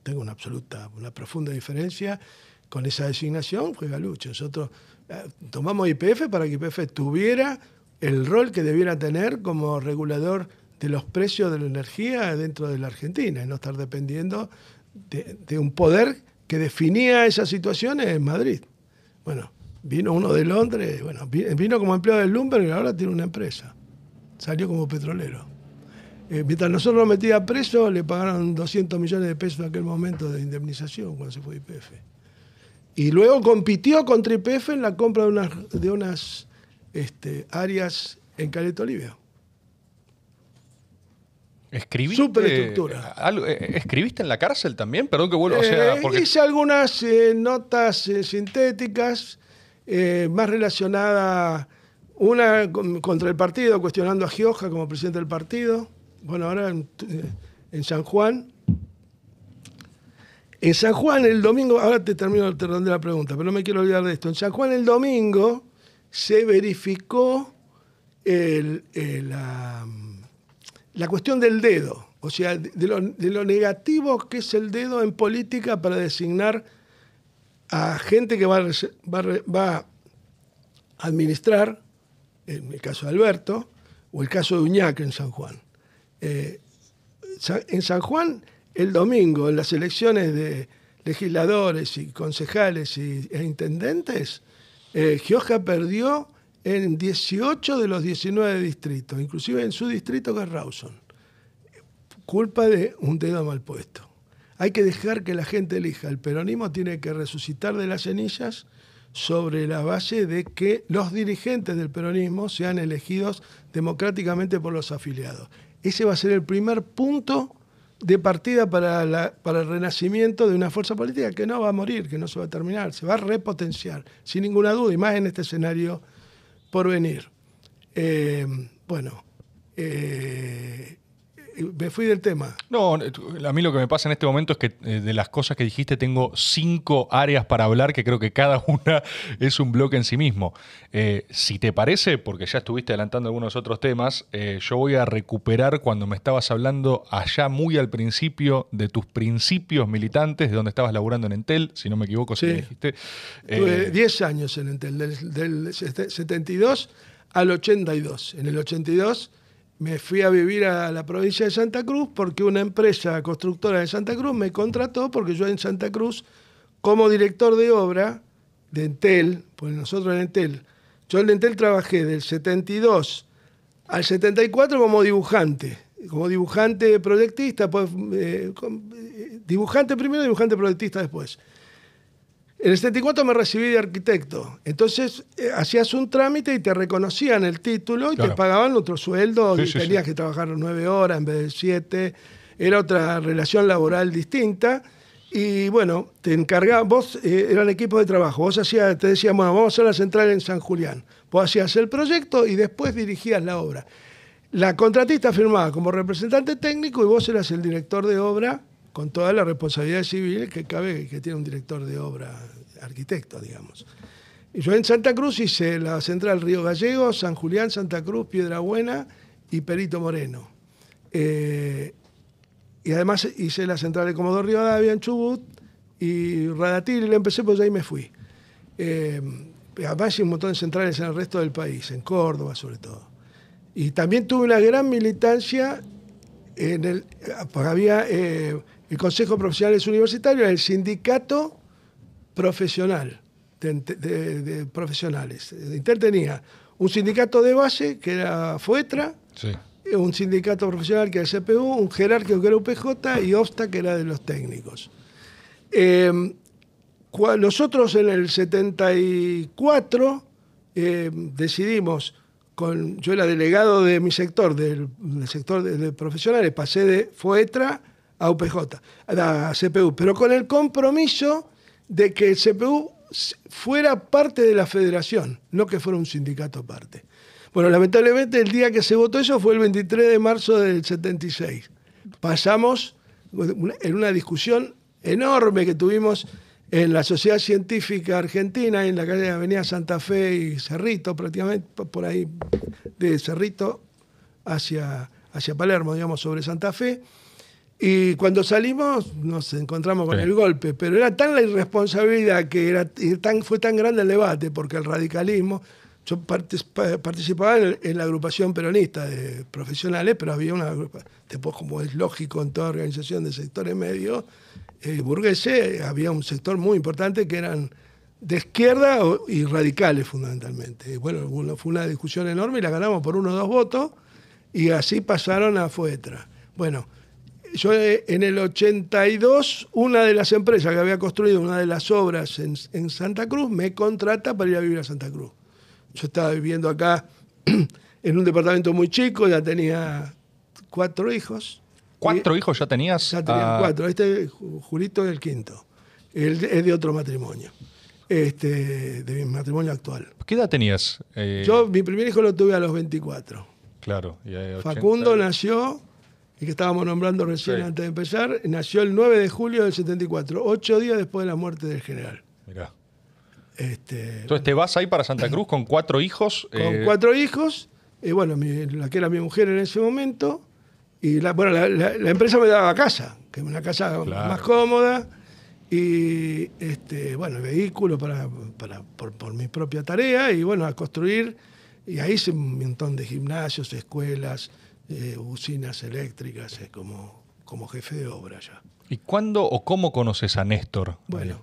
tengo una absoluta, una profunda diferencia con esa designación, fue Galucho. Nosotros eh, tomamos IPF para que IPF tuviera el rol que debiera tener como regulador de los precios de la energía dentro de la Argentina y no estar dependiendo de, de un poder que definía esas situaciones en Madrid. Bueno, vino uno de Londres, bueno, vi- vino como empleado del Bloomberg y ahora tiene una empresa. Salió como petrolero. Eh, mientras nosotros lo metía preso, le pagaron 200 millones de pesos en aquel momento de indemnización cuando se fue IPF. Y luego compitió contra IPF en la compra de unas, de unas este, áreas en Caleta Olivia. ¿Escribiste, Superestructura. algo- eh, ¿Escribiste en la cárcel también? Perdón que vuelva. o sea, Eh, porque Hice algunas eh, notas eh, sintéticas eh, más relacionadas, una con- contra el partido, cuestionando a Gioja como presidente del partido. Bueno, ahora en, eh, en San Juan. En San Juan el domingo, ahora te termino te redondeo la pregunta, pero no me quiero olvidar de esto. En San Juan el domingo se verificó el- el, la, la cuestión del dedo, o sea, de lo, negativo que es el dedo en política para designar a gente que va a, administrar, en el caso de Alberto, o el caso de Uñac en San Juan. Eh, en San Juan, el domingo, en las elecciones de legisladores y concejales y, e intendentes, eh, Gioja perdió en 18 de los 19 distritos, inclusive en su distrito que es Rawson. Culpa de un dedo mal puesto. Hay que dejar que la gente elija. El peronismo tiene que resucitar de las cenizas sobre la base de que los dirigentes del peronismo sean elegidos democráticamente por los afiliados. Ese va a ser el primer punto de partida para, el renacimiento de una fuerza política que no va a morir, que no se va a terminar, se va a repotenciar, sin ninguna duda, y más en este escenario por venir. Eh, bueno, eh, me fui del tema. No, a mí lo que me pasa en este momento es que eh, de las cosas que dijiste tengo cinco áreas para hablar que creo que cada una es un bloque en sí mismo. Eh, si te parece, porque ya estuviste adelantando algunos otros temas, eh, yo voy a recuperar cuando me estabas hablando allá muy al principio de tus principios militantes, de donde estabas laburando en Entel, si no me equivoco, si Sí. me dijiste. Tuve Eh, 10 años en Entel, del, del 72 al 82. En el 82 me fui a vivir a la provincia de Santa Cruz porque una empresa constructora de Santa Cruz me contrató porque yo en Santa Cruz, como director de obra de Entel, pues nosotros en Entel, yo en Entel trabajé del 72 al 74 como dibujante, como dibujante proyectista, pues, eh, eh, dibujante primero, dibujante proyectista después. En el 74 me recibí de arquitecto. Entonces eh, hacías un trámite y te reconocían el título y Claro. te pagaban otro sueldo Sí, y sí, tenías sí. que trabajar nueve horas en vez de siete. Era otra relación laboral distinta. Y bueno, te encargaban, vos eh, eran equipos de trabajo. Vos hacías, te decían, bueno, vamos a hacer la central en San Julián. Vos hacías el proyecto y después dirigías la obra. La contratista firmaba como representante técnico y vos eras el director de obra con toda la responsabilidad civil que cabe que tiene un director de obra, arquitecto, digamos. Yo en Santa Cruz hice la central Río Gallegos, San Julián, Santa Cruz, Piedra Buena y Perito Moreno. Eh, y además hice la central de Comodoro Rivadavia en Chubut y Radatil y le empecé, pues ahí me fui. Eh, además hice un montón de centrales en el resto del país, en Córdoba sobre todo. Y también tuve una gran militancia en el, había eh, el Consejo de Profesionales Universitarios, el sindicato profesional de, de- de profesionales. Inter tenía un sindicato de base, que era FOETRA, Sí. un sindicato profesional que era el CPU, un jerárquico que era UPJ y OSTA que era de los técnicos. Eh, cua- nosotros en el 74 eh, decidimos, con, yo era delegado de mi sector, del, del sector de, de profesionales, pasé de FOETRA a UPJ, a CPU, pero con el compromiso de que el CPU fuera parte de la federación, no que fuera un sindicato aparte. Bueno, lamentablemente el día que se votó eso fue el 23 de marzo del 76. Pasamos en una discusión enorme que tuvimos en la Sociedad Científica Argentina, en la calle Avenida Santa Fe y Cerrito, prácticamente por ahí de Cerrito hacia, hacia Palermo, digamos, sobre Santa Fe. Y cuando salimos nos encontramos con Sí. el golpe, pero era tan la irresponsabilidad que era, tan, fue tan grande el debate, porque el radicalismo, yo partic- participaba en, la agrupación peronista de profesionales, pero había una después como es lógico en toda organización de sectores medios, eh, burgueses, había un sector muy importante que eran de izquierda y radicales fundamentalmente. Y bueno, fue una discusión enorme y la ganamos por uno o dos votos y así pasaron a Fuetra. Bueno, yo eh, en el 82, una de las empresas que había construido una de las obras en, en Santa Cruz me contrata para ir a vivir a Santa Cruz. Yo estaba viviendo acá en un departamento muy chico, ya tenía cuatro hijos. ¿Cuatro hijos ya tenías? Ya tenía Ah, cuatro. Este Ju- Julito es el quinto. Él es de otro matrimonio. Este, de mi matrimonio actual. ¿Qué edad tenías? Eh, Yo, mi primer hijo lo tuve a los 24. Claro. y, eh, 80 Facundo nació, el que estábamos nombrando recién Sí. antes de empezar, nació el 9 de julio del 74, ocho días después de la muerte del general. Mirá. Este, Entonces te vas ahí para Santa Cruz con cuatro hijos. con eh, cuatro hijos, y bueno, mi- la que era mi mujer en ese momento, y la, bueno, la, la- la empresa me daba casa, que es una casa Claro. más cómoda, y este, bueno, vehículo para, para- por, por mi propia tarea, y bueno, a construir, y ahí hice un montón de gimnasios, escuelas, eh, usinas eléctricas, eh, como, como jefe de obra ya. ¿Y cuándo o cómo conoces a Néstor? Bueno,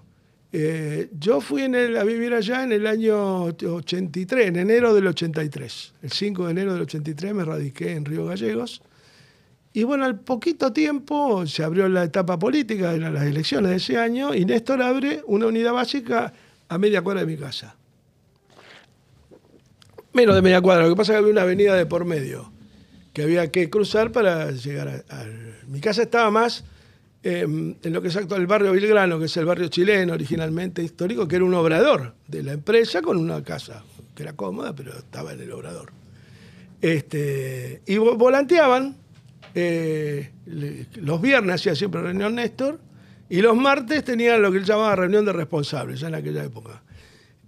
eh, yo fui en el- a vivir allá en el año 83, en enero del 83. El 5 de enero del 83 me radiqué en Río Gallegos. Y bueno, al poquito tiempo se abrió la etapa política, eran las elecciones de ese año, y Néstor abre una unidad básica a media cuadra de mi casa. Menos de media cuadra, lo que pasa es que había una avenida de por medio que había que cruzar para llegar a, Mi casa estaba más eh, en lo que es actual el barrio Vilgrano, que es el barrio chileno originalmente histórico, que era un obrador de la empresa con una casa que era cómoda, pero estaba en el obrador. Este, y vo- volanteaban. eh, los viernes hacía siempre reunión Néstor y los martes tenían lo que él llamaba reunión de responsables, ya en aquella época.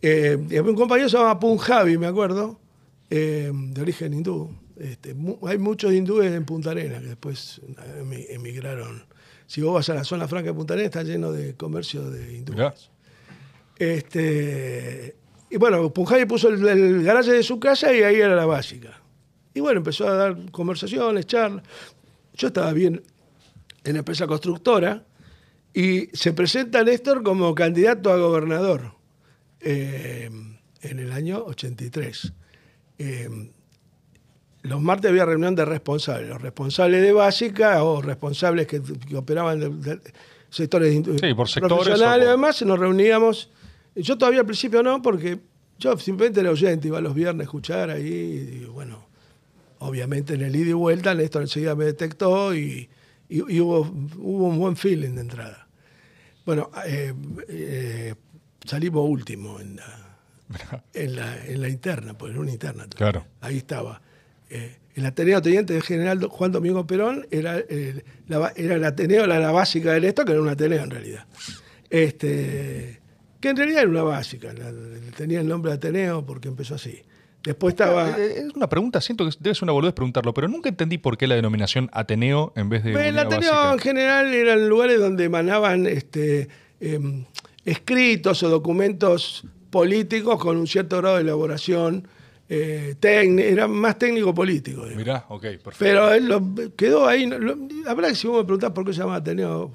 Eh, y un compañero se llamaba Punjabi, me acuerdo, eh, de origen hindú. Este, mu- hay muchos hindúes en Punta Arenas que después emi- emigraron. Si vos vas a la zona franca de Punta Arenas, está lleno de comercio de hindúes. Mirá. Este, y bueno, Punjabi puso el, el garaje de su casa y ahí era la básica. Y bueno, empezó a dar conversaciones, charlas. Yo estaba bien en la empresa constructora y se presenta Néstor como candidato a gobernador eh, en el año 83. Eh, los martes había reunión de responsables, los responsables de básica o responsables que, que operaban de, de sectores Sí, por sectores profesionales, por- además nos reuníamos. Yo todavía al principio no, porque yo simplemente era oyente, iba los viernes a escuchar ahí, y bueno, obviamente en el ida y vuelta Néstor enseguida me detectó y, y- y hubo, hubo un buen feeling de entrada. Bueno, eh, eh, salimos último en la, en la, en la interna, pues en una interna. Claro. Ahí estaba. Eh, el Ateneo Teniente del General Juan Domingo Perón era, la ba- era el Ateneo, la, la básica del esto, que era un Ateneo en realidad. Este, que en realidad era una básica, la- tenía el nombre de Ateneo porque empezó así. Después estaba... Eh, Es una pregunta, siento que debe ser una boludez preguntarlo, pero nunca entendí por qué la denominación Ateneo en vez de. Bueno, el Ateneo básica. en general eran lugares donde emanaban este, em, escritos o documentos políticos con un cierto grado de elaboración eh, era más técnico-político. digamos. Mirá, ok, perfecto. Pero él lo- quedó ahí. lo- la verdad que si vos me preguntás por qué se llama Ateneo,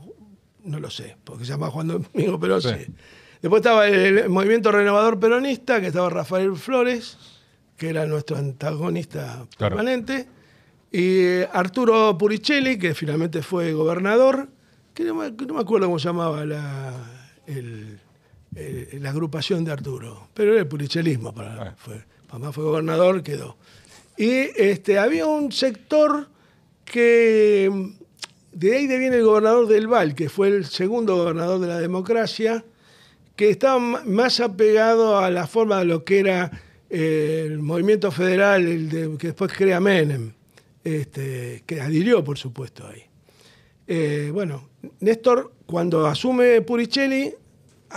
no lo sé, porque se llama Juan Domingo Perón, Sí. sí. Después estaba el, el movimiento renovador peronista, que estaba Rafael Flores, que era nuestro antagonista Claro. permanente, y eh, Arturo Puricelli, que finalmente fue gobernador, que no me, que no me acuerdo cómo se llamaba la, el- el- la agrupación de Arturo, pero era el purichelismo, para, Ah. fue, mamá fue gobernador, quedó. Y este, había un sector que de ahí viene el gobernador del Val, que fue el segundo gobernador de la democracia, que estaba más apegado a la forma de lo que era eh, el movimiento federal, el que después crea Menem, este, que adhirió, por supuesto, ahí. Eh, bueno, Néstor, cuando asume Puricelli,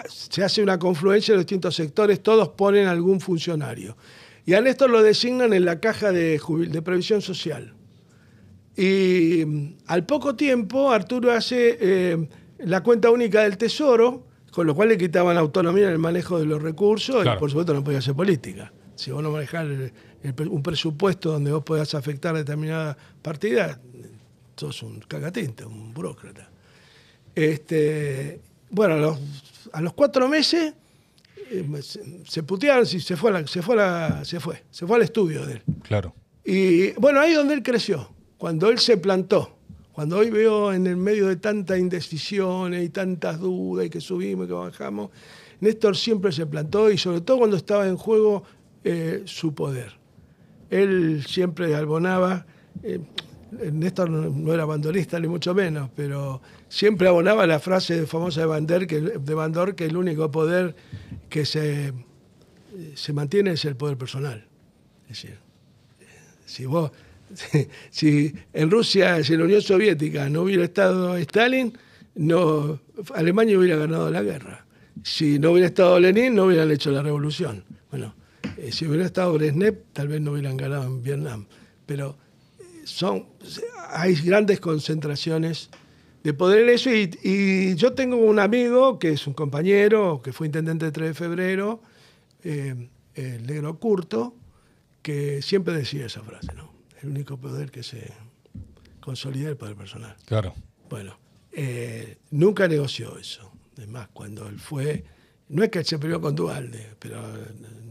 se hace una confluencia de los distintos sectores, todos ponen algún funcionario. Y a Néstor lo designan en la caja de, previsión social. Y mm, al poco tiempo, Arturo hace eh, la cuenta única del Tesoro, con lo cual le quitaban autonomía en el manejo de los recursos Claro. y, por supuesto, no podía hacer política. Si vos no manejás el- el pre- un presupuesto donde vos podás afectar determinada partida, sos un cagatinte, un burócrata. Este, bueno, a los, a los cuatro meses se, se putearon, y se fue, a la- se, fue a la- se fue, se fue al estudio de él. Claro. Y bueno, ahí es donde él creció, cuando él se plantó. Cuando hoy veo en el medio de tantas indecisiones y tantas dudas y que subimos y que bajamos, Néstor siempre se plantó y sobre todo cuando estaba en juego eh, su poder. Él siempre abonaba, eh, Néstor no, no era bandolista ni mucho menos, pero siempre abonaba la frase famosa de Bandor que, de Bandor, que el único poder que se, se mantiene es el poder personal. Es decir, si vos, si en Rusia, si la Unión Soviética no hubiera estado Stalin, no, Alemania hubiera ganado la guerra. Si no hubiera estado Lenin, no hubieran hecho la revolución. Bueno, eh, si hubiera estado Brezhnev, tal vez no hubieran ganado en Vietnam. Pero eh, son, hay grandes concentraciones de poder en eso. Y, y yo tengo un amigo que es un compañero, que fue intendente de 3 de febrero, eh, el negro Curto, que siempre decía esa frase, ¿no? El único poder que se consolida es el poder personal. Claro. Bueno, eh, nunca negoció eso. Es más, cuando él fue, no es que él se peleó con Dualde, pero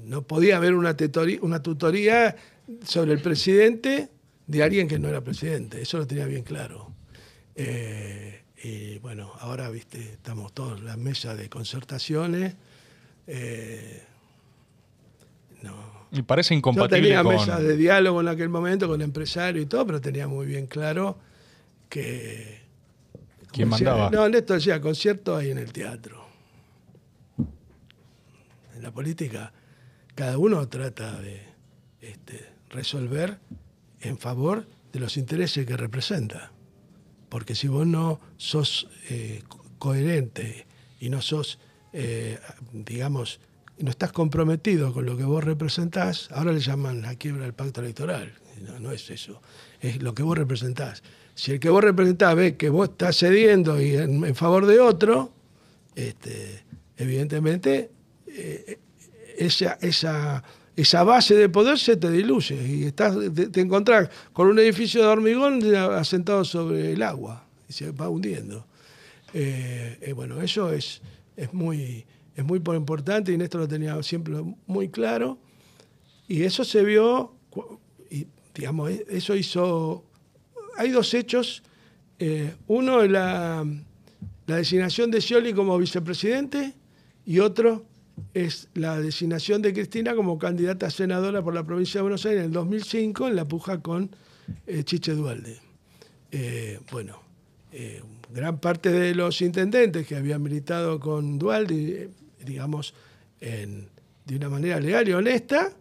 no podía haber una, tutoría, una tutoría sobre el presidente de alguien que no era presidente. Eso lo tenía bien claro. Eh, y bueno, ahora, viste, estamos todos en la mesa de concertaciones. Eh, no, Y parece yo incompatible tenía con. mesa de diálogo en aquel momento con empresarios y todo, pero tenía muy bien claro que... ¿Quién mandaba? No, Néstor decía, concierto hay en el teatro. En la política, cada uno trata de este, resolver en favor de los intereses que representa. Porque si vos no sos eh, co- coherente y no sos, eh, digamos, no estás comprometido con lo que vos representás, ahora le llaman la quiebra del pacto electoral. No, no es eso, es lo que vos representás. Si el que vos representás ve que vos estás cediendo y en, en favor de otro, este, evidentemente eh, esa, esa, esa base de poder se te diluye y estás, te, te encontrás con un edificio de hormigón asentado sobre el agua y se va hundiendo. Eh, eh, bueno, eso es, es, muy, es muy por importante y Néstor lo tenía siempre muy claro. Y eso se vio, digamos, eh, eso hizo. Hay dos hechos. Eh, uno la, la designación de Scioli como vicepresidente y otro es la designación de Cristina como candidata a senadora por la provincia de Buenos Aires en el 2005 en la puja con eh, Chiche Dualde. Eh, bueno, eh, gran parte de los intendentes que habían militado con Dualde, digamos, de una manera legal y honesta,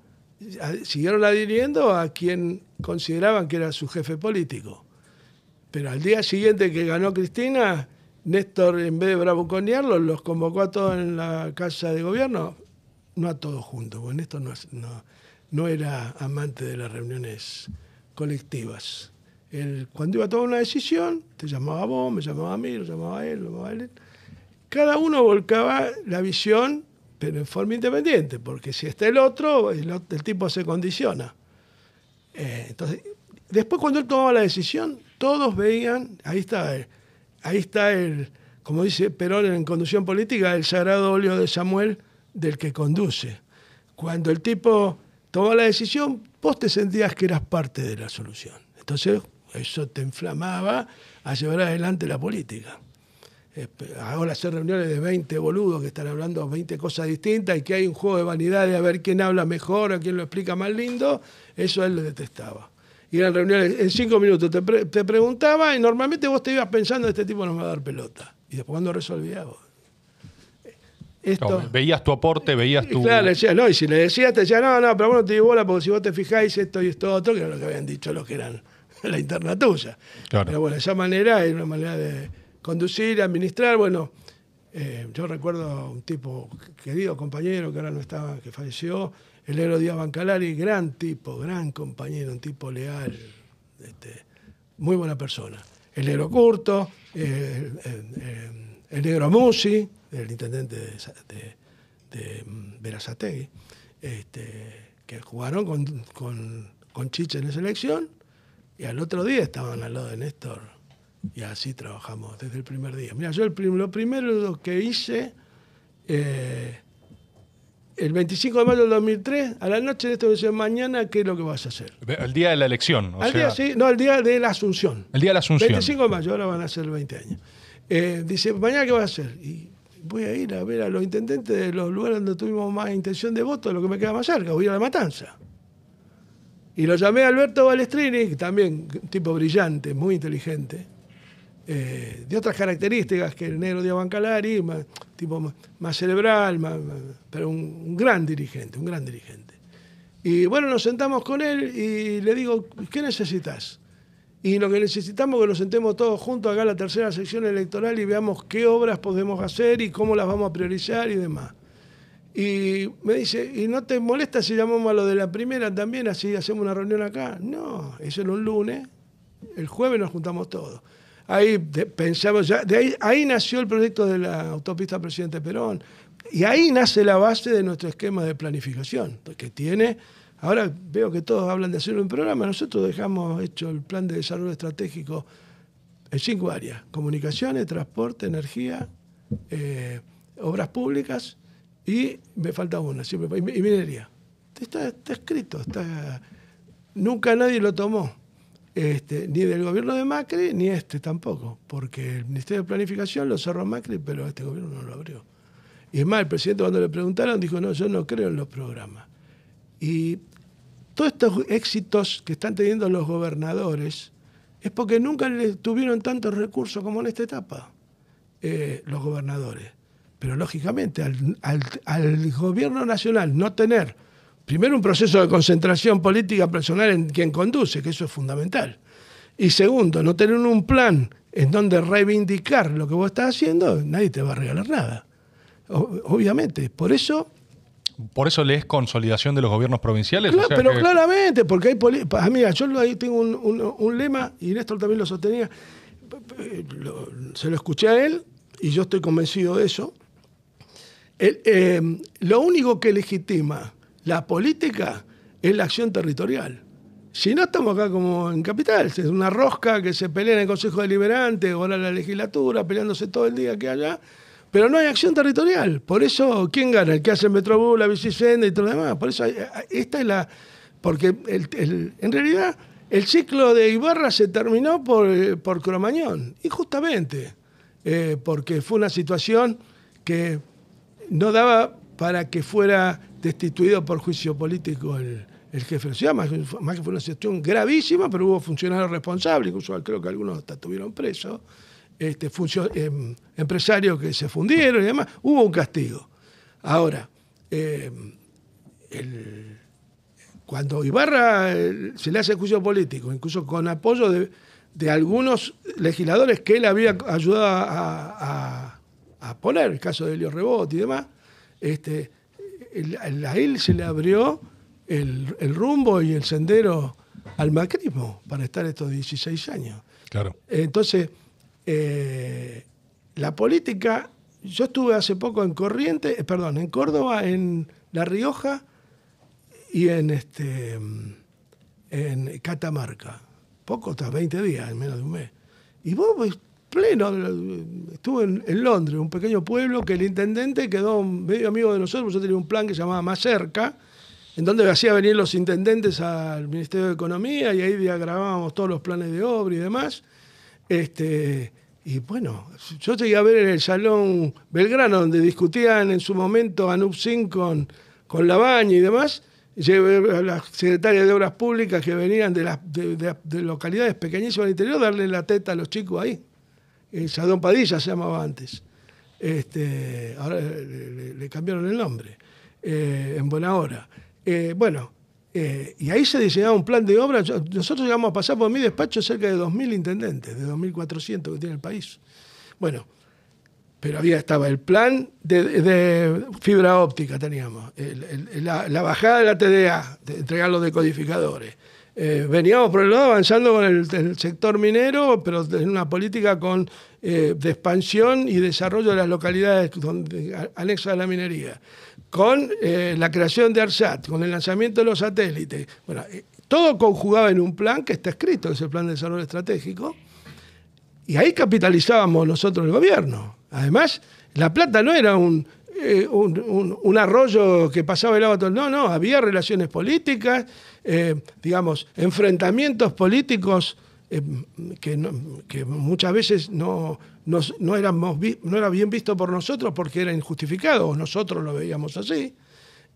siguieron adhiriendo a quien consideraban que era su jefe político. Pero al día siguiente que ganó Cristina, Néstor, en vez de bravuconearlos, los convocó a todos en la casa de gobierno, no a todos juntos, porque Néstor no, no- no era amante de las reuniones colectivas. Él, cuando iba a tomar una decisión, te llamaba a vos, me llamaba a mí, lo llamaba a él, lo llamaba a él. Cada uno volcaba la visión, pero en forma independiente, porque si está el otro, el, el tipo se condiciona. Eh, entonces, después cuando él tomaba la decisión, todos veían, ahí está, ahí está el, como dice Perón en Conducción Política, el sagrado óleo de Samuel del que conduce. Cuando el tipo tomó la decisión, vos te sentías que eras parte de la solución. Entonces, eso te inflamaba a llevar adelante la política. Ahora hacer reuniones de 20 boludos que están hablando 20 cosas distintas y que hay un juego de vanidad de a ver quién habla mejor o quién lo explica más lindo, eso él lo detestaba. Y eran reuniones, en cinco minutos te, te preguntaba y normalmente vos te ibas pensando, este tipo no me va a dar pelota. Y después cuando resolvías vos. Esto, veías tu aporte, veías tu. Claro, le decía, no, y si le decías, te decía, no, no, pero bueno, te di bola porque si vos te fijáis esto y esto otro, que era lo que habían dicho los que eran la interna tuya. Pero bueno, esa manera es una manera de conducir, administrar. Bueno, eh, yo recuerdo un tipo querido, compañero, que ahora no estaba, que falleció, el héroe Díaz Bancalari, gran tipo, gran compañero, un tipo leal, este, muy buena persona. El negro Curto, eh, el negro Musi, el intendente de, de, de Verazategui, este, que jugaron con, con, con Chiche en la selección y al otro día estaban al lado de Néstor y así trabajamos desde el primer día. Mira, yo el lo primero que hice, eh, el 25 de mayo del 2003, a la noche de esto decía, mañana, ¿qué es lo que vas a hacer? El día de la elección. O día, sí, no, el día de la Asunción. El día de la Asunción. 25 de mayo, ahora van a ser 20 años. Eh, dice, mañana, ¿qué vas a hacer? Y voy a ir a ver a los intendentes de los lugares donde tuvimos más intención de voto, de lo que me queda más cerca, voy a ir a la matanza. Y lo llamé a Alberto Balestrini, también un tipo brillante, muy inteligente, eh, de otras características que el negro de Abancalari, más, tipo más, cerebral, pero un, gran dirigente, un gran dirigente. Y bueno, nos sentamos con él y le digo, ¿qué necesitas? Y lo que necesitamos es que nos sentemos todos juntos acá en la tercera sección electoral y veamos qué obras podemos hacer y cómo las vamos a priorizar y demás. Y me dice, ¿y no te molesta si llamamos a lo de la primera también, así hacemos una reunión acá? No, eso era un lunes, el jueves nos juntamos todos. Ahí pensamos, ya, de ahí, ahí nació el proyecto de la autopista Presidente Perón. Y ahí nace la base de nuestro esquema de planificación, que tiene, ahora veo que todos hablan de hacerlo en programa, nosotros dejamos hecho el plan de desarrollo estratégico en cinco áreas, comunicaciones, transporte, energía, eh, obras públicas y me falta una, siempre, y minería. Está, está escrito, está, nunca nadie lo tomó, este, ni del gobierno de Macri, ni este tampoco, porque el Ministerio de Planificación lo cerró Macri, pero este gobierno no lo abrió. Y es más, el presidente cuando le preguntaron dijo, no, yo no creo en los programas. Y todos estos éxitos que están teniendo los gobernadores es porque nunca tuvieron tantos recursos como en esta etapa, eh, los gobernadores. Pero lógicamente, al, gobierno nacional no tener, primero, un proceso de concentración política personal en quien conduce, que eso es fundamental. Y segundo, no tener un plan en donde reivindicar lo que vos estás haciendo, nadie te va a regalar nada. obviamente. Por eso ¿Por eso lees consolidación de los gobiernos provinciales? pero claramente, porque hay mira, yo ahí tengo un, lema, y Néstor también lo sostenía, se lo escuché a él, y yo estoy convencido de eso, eh, lo único que legitima la política es la acción territorial. Si no estamos acá como en Capital, es una rosca que se pelea en el Consejo Deliberante en la legislatura, peleándose todo el día que allá, pero no hay acción territorial. Por eso, ¿quién gana? El que hace el Metrobús, la bicicenda y todo lo demás. Por eso, esta es la. Porque en realidad el ciclo de Ibarra se terminó por, por Cromañón, y justamente eh, porque fue una situación que no daba para que fuera destituido por juicio político el, jefe de la ciudad, más, que fue una situación gravísima, pero hubo funcionarios responsables, incluso creo que algunos hasta estuvieron presos, este, em, empresarios que se fundieron y demás, hubo un castigo. Ahora, em, cuando Ibarra se le hace juicio político, incluso con apoyo de, algunos legisladores que él había ayudado a a poner, el caso de Elio Rebot y demás, este, a él se le abrió el, el rumbo y el sendero al macrismo para estar estos 16 años. Claro. Entonces, eh, la política, yo estuve hace poco en Corrientes, eh, perdón, en Córdoba, en La Rioja y en este en Catamarca. Poco, hasta 20 días, en menos de un mes. Y vos, pleno, estuve en, Londres, un pequeño pueblo que el intendente quedó medio amigo de nosotros, yo tenía un plan que se llamaba Más Cerca, en donde hacía venir los intendentes al Ministerio de Economía y ahí diagramábamos todos los planes de obra y demás. Este, y bueno, yo llegué a ver en el Salón Belgrano, donde discutían en su momento Anup Singh con, con Labaña y demás, llevé a las secretarias de Obras Públicas que venían de, las, de localidades pequeñísimas del interior, darle la teta a los chicos ahí. El Sadón Padilla se llamaba antes. Este, ahora le, cambiaron el nombre, eh, en buena hora. Eh, bueno, eh, y ahí se diseñaba un plan de obra. Nosotros llegamos a pasar por mi despacho cerca de 2.000 intendentes, de 2.400 que tiene el país. Bueno, pero había estaba el plan de, fibra óptica, teníamos, la, la bajada de la TDA, de entregar los decodificadores. Eh, veníamos por el lado avanzando con el, el sector minero, pero en una política con, eh, de expansión y desarrollo de las localidades donde, anexas a la minería, con eh, la creación de ARSAT, con el lanzamiento de los satélites. Bueno, eh, todo conjugado en un plan que está escrito, que es el Plan de Desarrollo Estratégico, y ahí capitalizábamos nosotros el gobierno. Además, La Plata no era un, eh, un, un- un arroyo que pasaba el agua todo. No, no, había relaciones políticas, eh, digamos, enfrentamientos políticos eh, que, muchas veces no, nos- no, éramos no era bien visto por nosotros porque era injustificado, o nosotros lo veíamos así.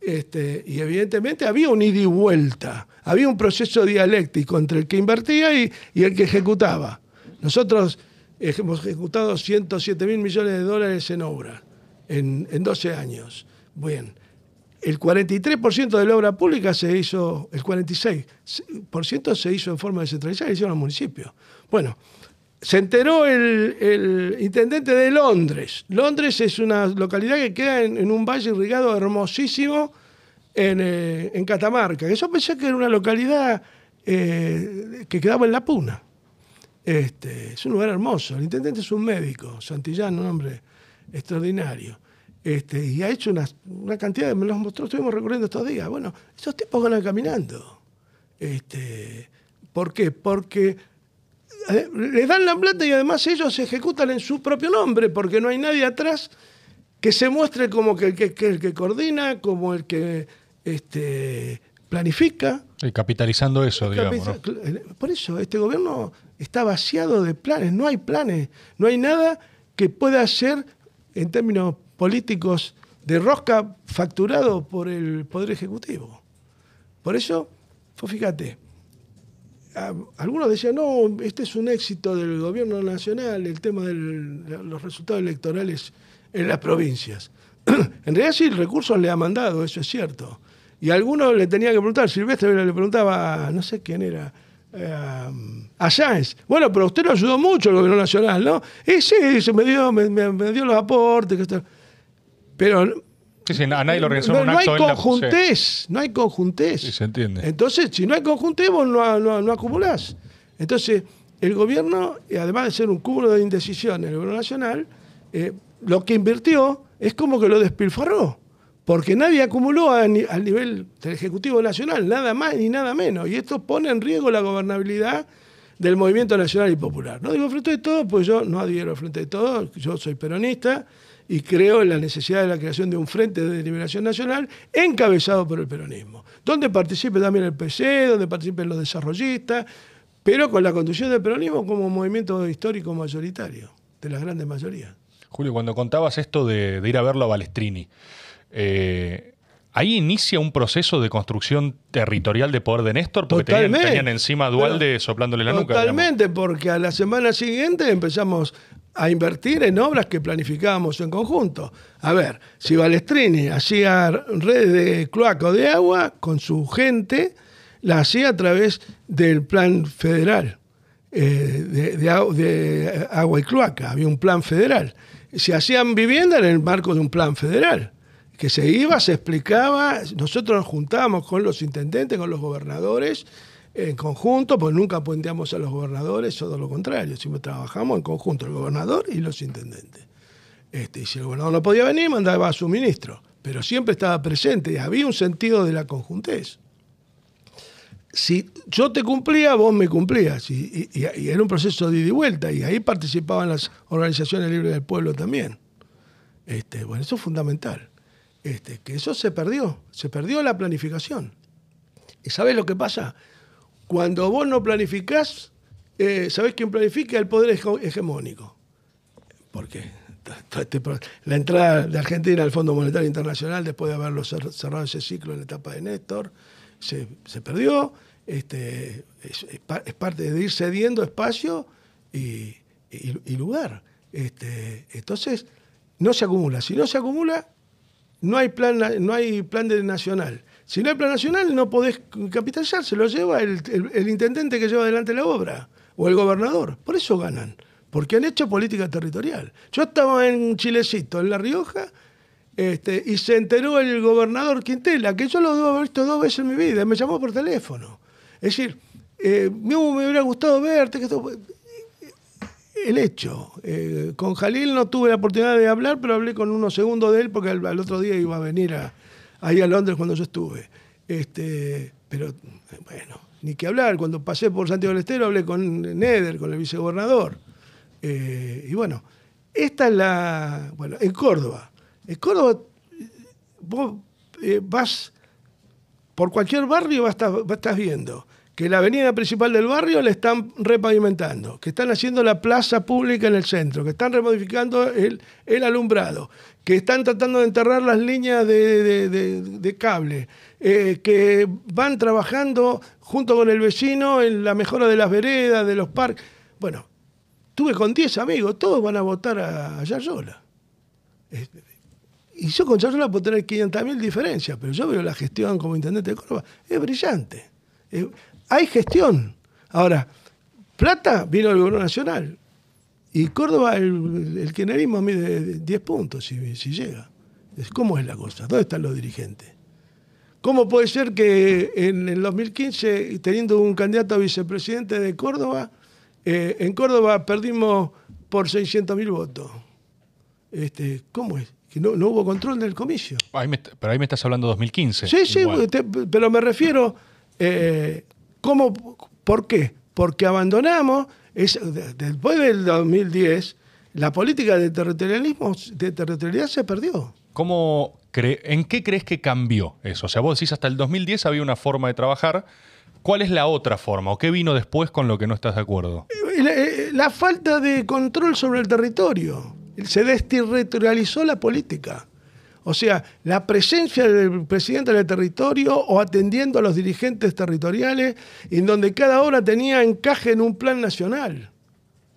Este, y evidentemente había un ida y vuelta, había un proceso dialéctico entre el que invertía y, y el que ejecutaba. Nosotros hemos ejecutado 107 mil millones de dólares en obra en, en 12 años. El 43% de la obra pública se hizo, el 46% se hizo en forma descentralizada, hicieron los municipios. Bueno, se enteró el, intendente de Londres. Londres es una localidad que queda en, un valle irrigado hermosísimo en, eh, en Catamarca. Yo pensé que era una localidad eh, que quedaba en la puna. Este, es un lugar hermoso. El intendente es un médico, Santillán, un hombre extraordinario. Este, y ha hecho una, una cantidad, de- me los mostró, estuvimos recorriendo estos días. Bueno, esos tipos ganan caminando. Este, ¿Por qué? Porque eh, les dan la plata y además ellos se ejecutan en su propio nombre, porque no hay nadie atrás que se muestre como que, que- que el que coordina, como el que este, planifica. Sí, capitalizando eso, digamos. ¿no? Por eso, este gobierno está vaciado de planes, no hay planes, no hay nada que pueda ser, en términos políticos, de rosca facturado por el Poder Ejecutivo. Por eso, fíjate, algunos decían, no, este es un éxito del gobierno nacional, el tema de los resultados electorales en las provincias. en realidad sí, recursos le ha mandado, eso es cierto. Y algunos le tenía que preguntar, Silvestre le preguntaba, no sé quién era, eh, a Sáenz. Bueno, pero usted lo ayudó mucho el gobierno nacional, ¿no? Y sí, se me dio, me, dio los aportes. que Pero Sí, sí, a nadie lo organizó no, en un no hay la- conjuntés, no hay conjuntés. Sí, se entiende. Entonces, si no hay conjuntés, vos no, no, no acumulás. Entonces, el gobierno, además de ser un cúmulo de indecisiones, el gobierno nacional, eh, lo que invirtió es como que lo despilfarró. Porque nadie acumuló a ni- al nivel del Ejecutivo Nacional, nada más ni nada menos. Y esto pone en riesgo la gobernabilidad del movimiento nacional y popular. No digo frente de todo, pues yo no adhiero al frente de todo, yo soy peronista y creo en la necesidad de la creación de un frente de liberación nacional encabezado por el peronismo, donde participe también el PC, donde participen los desarrollistas, pero con la conducción del peronismo como movimiento histórico mayoritario, de las grandes mayorías. Julio, cuando contabas esto de, de ir a verlo a Balestrini, eh, ahí inicia un proceso de construcción territorial de poder de Néstor, porque tenían, encima a Dualde soplándole la nuca. Totalmente, porque a la semana siguiente empezamos a invertir en obras que planificábamos en conjunto. A ver, si Balestrini hacía redes de cloaca o de agua con su gente, la hacía a través del plan federal eh, de, de agua y cloaca. Había un plan federal. Se hacían viviendas en el marco de un plan federal. que se iba, se explicaba, nosotros nos juntábamos con los intendentes, con los gobernadores, en conjunto, pues nunca puenteamos a los gobernadores, todo lo contrario, siempre trabajamos en conjunto, el gobernador y los intendentes. Este, y si el gobernador no podía venir, mandaba a su ministro, pero siempre estaba presente y había un sentido de la conjuntez. Si yo te cumplía, vos me cumplías, y, era un proceso de ida y vuelta, y ahí participaban las organizaciones libres del pueblo también. Este, bueno, eso es fundamental. Este, que eso se perdió, se perdió la planificación. ¿Y sabes lo que pasa? Cuando vos no planificás, eh, ¿sabés quién planifica? El poder hegemónico. Porque la entrada de Argentina al Fondo Monetario Internacional, después de haberlo cerrado ese ciclo en la etapa de Néstor, se, perdió. Este, es, parte de ir cediendo espacio y, lugar. Este, entonces, no se acumula. Si no se acumula, no hay plan, no hay plan de nacional. Si no hay plan nacional, no podés capitalizar, se lo lleva el, intendente que lleva adelante la obra o el gobernador. Por eso ganan, porque han hecho política territorial. Yo estaba en Chilecito, en La Rioja, este, y se enteró el gobernador Quintela, que yo lo debo haber visto dos veces en mi vida, me llamó por teléfono. Es decir, eh, me, hubiera gustado verte, el hecho. Eh, con Jalil no tuve la oportunidad de hablar, pero hablé con unos segundos de él porque al otro día iba a venir a, ahí a Londres cuando yo estuve. Este, pero bueno, ni que hablar. Cuando pasé por Santiago del Estero hablé con Neder, con el vicegobernador. Eh, y bueno, esta es la. Bueno, en Córdoba. En Córdoba, vos eh, vas por cualquier barrio, vas, estás viendo que la avenida principal del barrio la están repavimentando, que están haciendo la plaza pública en el centro, que están remodificando el, el alumbrado, que están tratando de enterrar las líneas de, cable, eh, que van trabajando junto con el vecino en la mejora de las veredas, de los parques. Bueno, tuve con 10 amigos, todos van a votar a, Yayola. y yo con Yayola puedo tener 500.000 diferencias, pero yo veo la gestión como intendente de Córdoba, es brillante. Hay gestión. Ahora, plata vino del gobierno nacional. Y Córdoba, el, el kirchnerismo mide 10 puntos si, si llega. ¿Cómo es la cosa? ¿Dónde están los dirigentes? ¿Cómo puede ser que en el 2015, teniendo un candidato a vicepresidente de Córdoba, eh, en Córdoba perdimos por 600.000 votos? Este, ¿Cómo es? Que no, hubo control del comicio. pero ahí me estás hablando de 2015. Sí, sí, pero me refiero, eh, ¿cómo, ¿por qué? Porque abandonamos después del 2010, la política de territorialismo, de territorialidad se perdió. ¿Cómo ¿En qué crees que cambió eso? O sea, vos decís hasta el 2010 había una forma de trabajar. ¿Cuál es la otra forma? ¿O qué vino después con lo que no estás de acuerdo? La, eh, la falta de control sobre el territorio. Se desterritorializó la política. O sea, la presencia del presidente del territorio o atendiendo a los dirigentes territoriales, en donde cada hora tenía encaje en un plan nacional.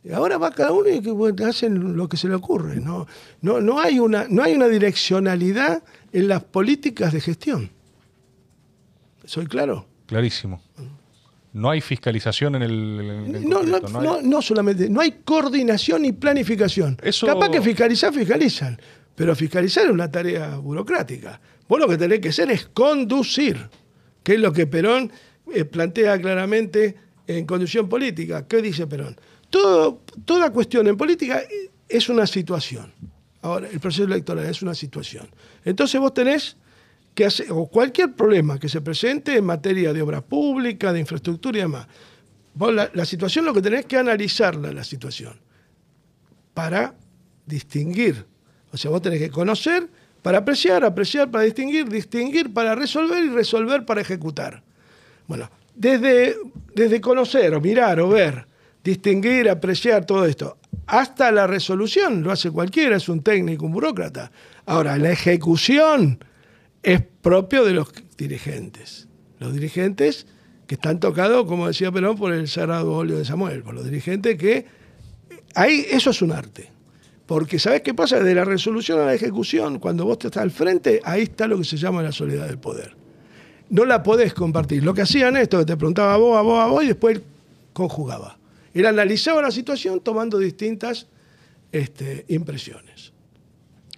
Y ahora va cada uno y hacen lo que se le ocurre. No, no, no, hay una, no hay una direccionalidad en las políticas de gestión. ¿Soy claro? Clarísimo. No hay fiscalización en el. no, no, no, solamente, no hay coordinación ni planificación. Capaz que fiscalizar, fiscalizan. Pero fiscalizar es una tarea burocrática. Vos lo que tenés que hacer es conducir, que es lo que Perón eh, plantea claramente en conducción política. ¿Qué dice Perón? toda cuestión en política es una situación. Ahora, el proceso electoral es una situación. Entonces vos tenés que hacer, o cualquier problema que se presente en materia de obra pública, de infraestructura y demás, vos la, la situación lo que tenés que analizarla, la situación, para distinguir o sea, vos tenés que conocer para apreciar, apreciar para distinguir, distinguir para resolver y resolver para ejecutar. Bueno, desde, desde conocer o mirar o ver, distinguir, apreciar todo esto, hasta la resolución, lo hace cualquiera, es un técnico, un burócrata. Ahora, la ejecución es propio de los dirigentes. Los dirigentes que están tocados, como decía Perón, por el sagrado óleo de Samuel, por los dirigentes que... Ahí, eso es un arte. Porque ¿sabés qué pasa? De la resolución a la ejecución, cuando vos estás al frente, ahí está lo que se llama la soledad del poder. No la podés compartir. Lo que hacían esto, que te preguntaba a vos, a vos, a vos, y después conjugaba. Él analizaba la situación tomando distintas este, impresiones.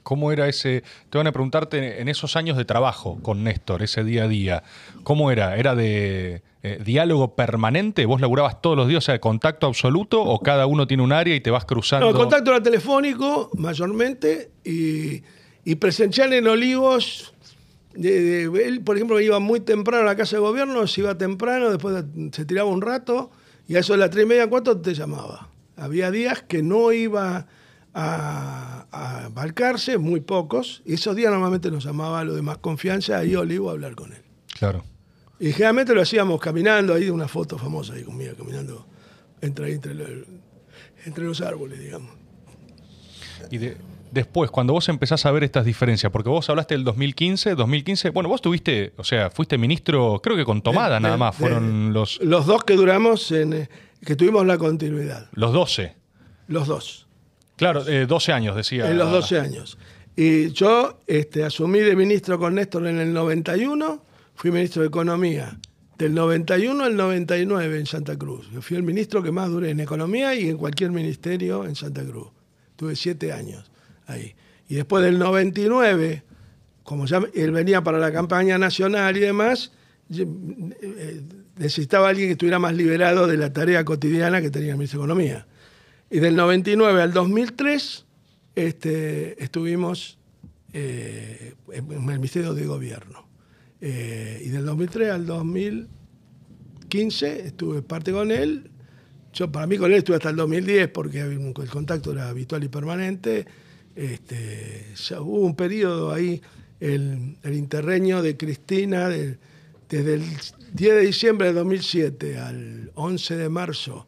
¿Cómo era ese? Te van a preguntarte en esos años de trabajo con Néstor, ese día a día. ¿Cómo era? ¿Era de eh, diálogo permanente? ¿Vos laburabas todos los días, o sea, contacto absoluto o cada uno tiene un área y te vas cruzando? No, contacto era telefónico mayormente y, y presencial en Olivos. él, por ejemplo, iba muy temprano a la casa de gobierno, se iba temprano, después se tiraba un rato y a eso de las tres y media, cuatro te llamaba. Había días que no iba a, a Balcarce, muy pocos, y esos días normalmente nos llamaba lo de más confianza y Olivo a hablar con él. Claro. Y generalmente lo hacíamos caminando, ahí una foto famosa ahí conmigo, caminando entre, entre, entre los árboles, digamos. Y después, cuando vos empezás a ver estas diferencias, porque vos hablaste del 2015, 2015, bueno, vos tuviste, o sea, fuiste ministro, creo que con Tomada nada más, fueron los... Los dos que duramos, en, que tuvimos la continuidad. Los 12. Los dos. Claro, 12 eh, años, decía. En los 12 años. Y yo este, asumí de ministro con Néstor en el 91, fui ministro de Economía del 91 al 99 en Santa Cruz. Yo fui el ministro que más duré en Economía y en cualquier ministerio en Santa Cruz. Tuve siete años ahí. Y después del 99, como ya él venía para la campaña nacional y demás, eh, necesitaba alguien que estuviera más liberado de la tarea cotidiana que tenía el ministro de Economía. Y del 99 al 2003 este, estuvimos eh, en el Ministerio de Gobierno. Eh, y del 2003 al 2015 estuve parte con él. Yo para mí con él estuve hasta el 2010 porque el contacto era habitual y permanente. Este, ya hubo un periodo ahí, el, interreño de Cristina, desde el 10 de diciembre de 2007 al 11 de marzo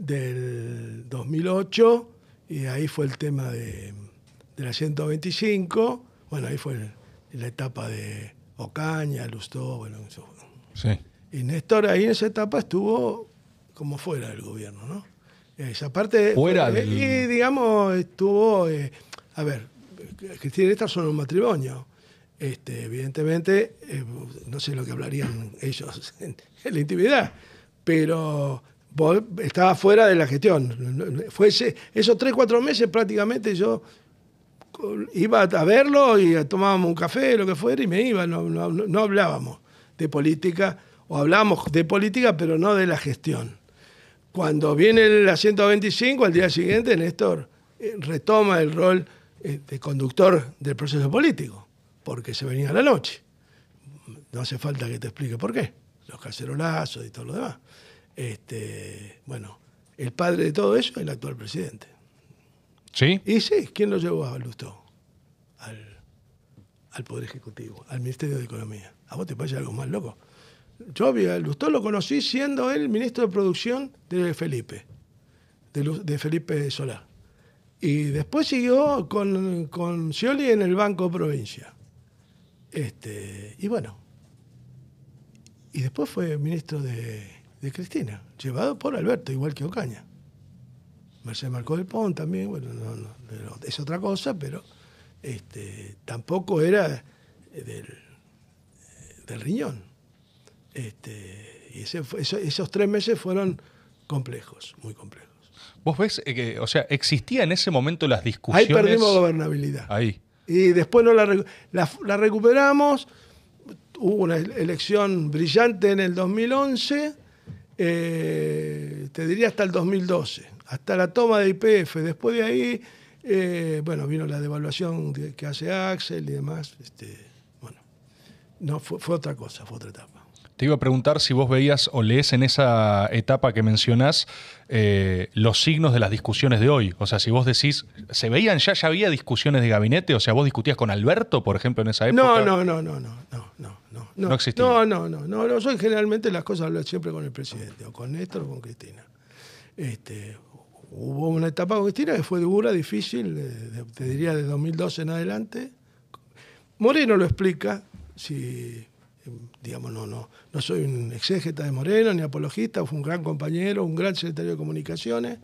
del 2008, y ahí fue el tema de, la 125, bueno, ahí fue la etapa de Ocaña, Lustó, bueno, eso. Sí. Y Néstor ahí en esa etapa estuvo como fuera del gobierno, ¿no? Esa parte... Fuera del... Y digamos, estuvo... Eh, a ver, Cristina y Néstor son un matrimonio. Este, evidentemente, eh, no sé lo que hablarían ellos en la intimidad, pero estaba fuera de la gestión. Esos tres, cuatro meses prácticamente yo iba a verlo y tomábamos un café, lo que fuera, y me iba, no, no, hablábamos de política, o hablábamos de política, pero no de la gestión. Cuando viene la 125, al día siguiente, Néstor eh, retoma el rol eh, de conductor del proceso político, porque se venía la noche. No hace falta que te explique por qué, los cacerolazos y todo lo demás. Este, bueno, el padre de todo eso es el actual presidente. ¿Sí? Y sí, ¿quién lo llevó a Lustó? Al, al Poder Ejecutivo, al Ministerio de Economía. ¿A vos te parece algo más loco? Yo a Lustó lo conocí siendo él ministro de producción de Felipe, de, Felipe Solar. Y después siguió con, con Scioli en el Banco Provincia. Este, y bueno. Y después fue ministro de, de Cristina, llevado por Alberto, igual que Ocaña. Mercedes Marcó del Pont también, bueno, es otra cosa, pero este, tampoco era del, del riñón. Este, y ese, esos tres meses fueron complejos, muy complejos. ¿Vos ves eh, que, o sea, existía en ese momento las discusiones? Ahí perdimos gobernabilidad. Ahí. Y después no la, la recuperamos. Hubo una elección brillante en el 2011 eh, te diría hasta el 2012, hasta la toma de IPF. Después de ahí, eh, bueno, vino la devaluación que hace Axel y demás. Este, bueno, no, fue, otra cosa, fue otra etapa. Te iba a preguntar si vos veías o lees en esa etapa que mencionás eh, los signos de las discusiones de hoy. O sea, si vos decís, ¿se veían ya, ya había discusiones de gabinete? O sea, vos discutías con Alberto, por ejemplo, en esa época. No, no, no, no, no, no, no. No, no existía. No, no, no, no, no. Yo generalmente las cosas hablo siempre con el presidente, o con Néstor o con Cristina. Este, hubo una etapa con Cristina que fue dura, difícil, te diría de 2012 en adelante. Moreno lo explica, si digamos, no, no, no soy un exégeta de Moreno ni apologista, fue un gran compañero, un gran secretario de comunicaciones,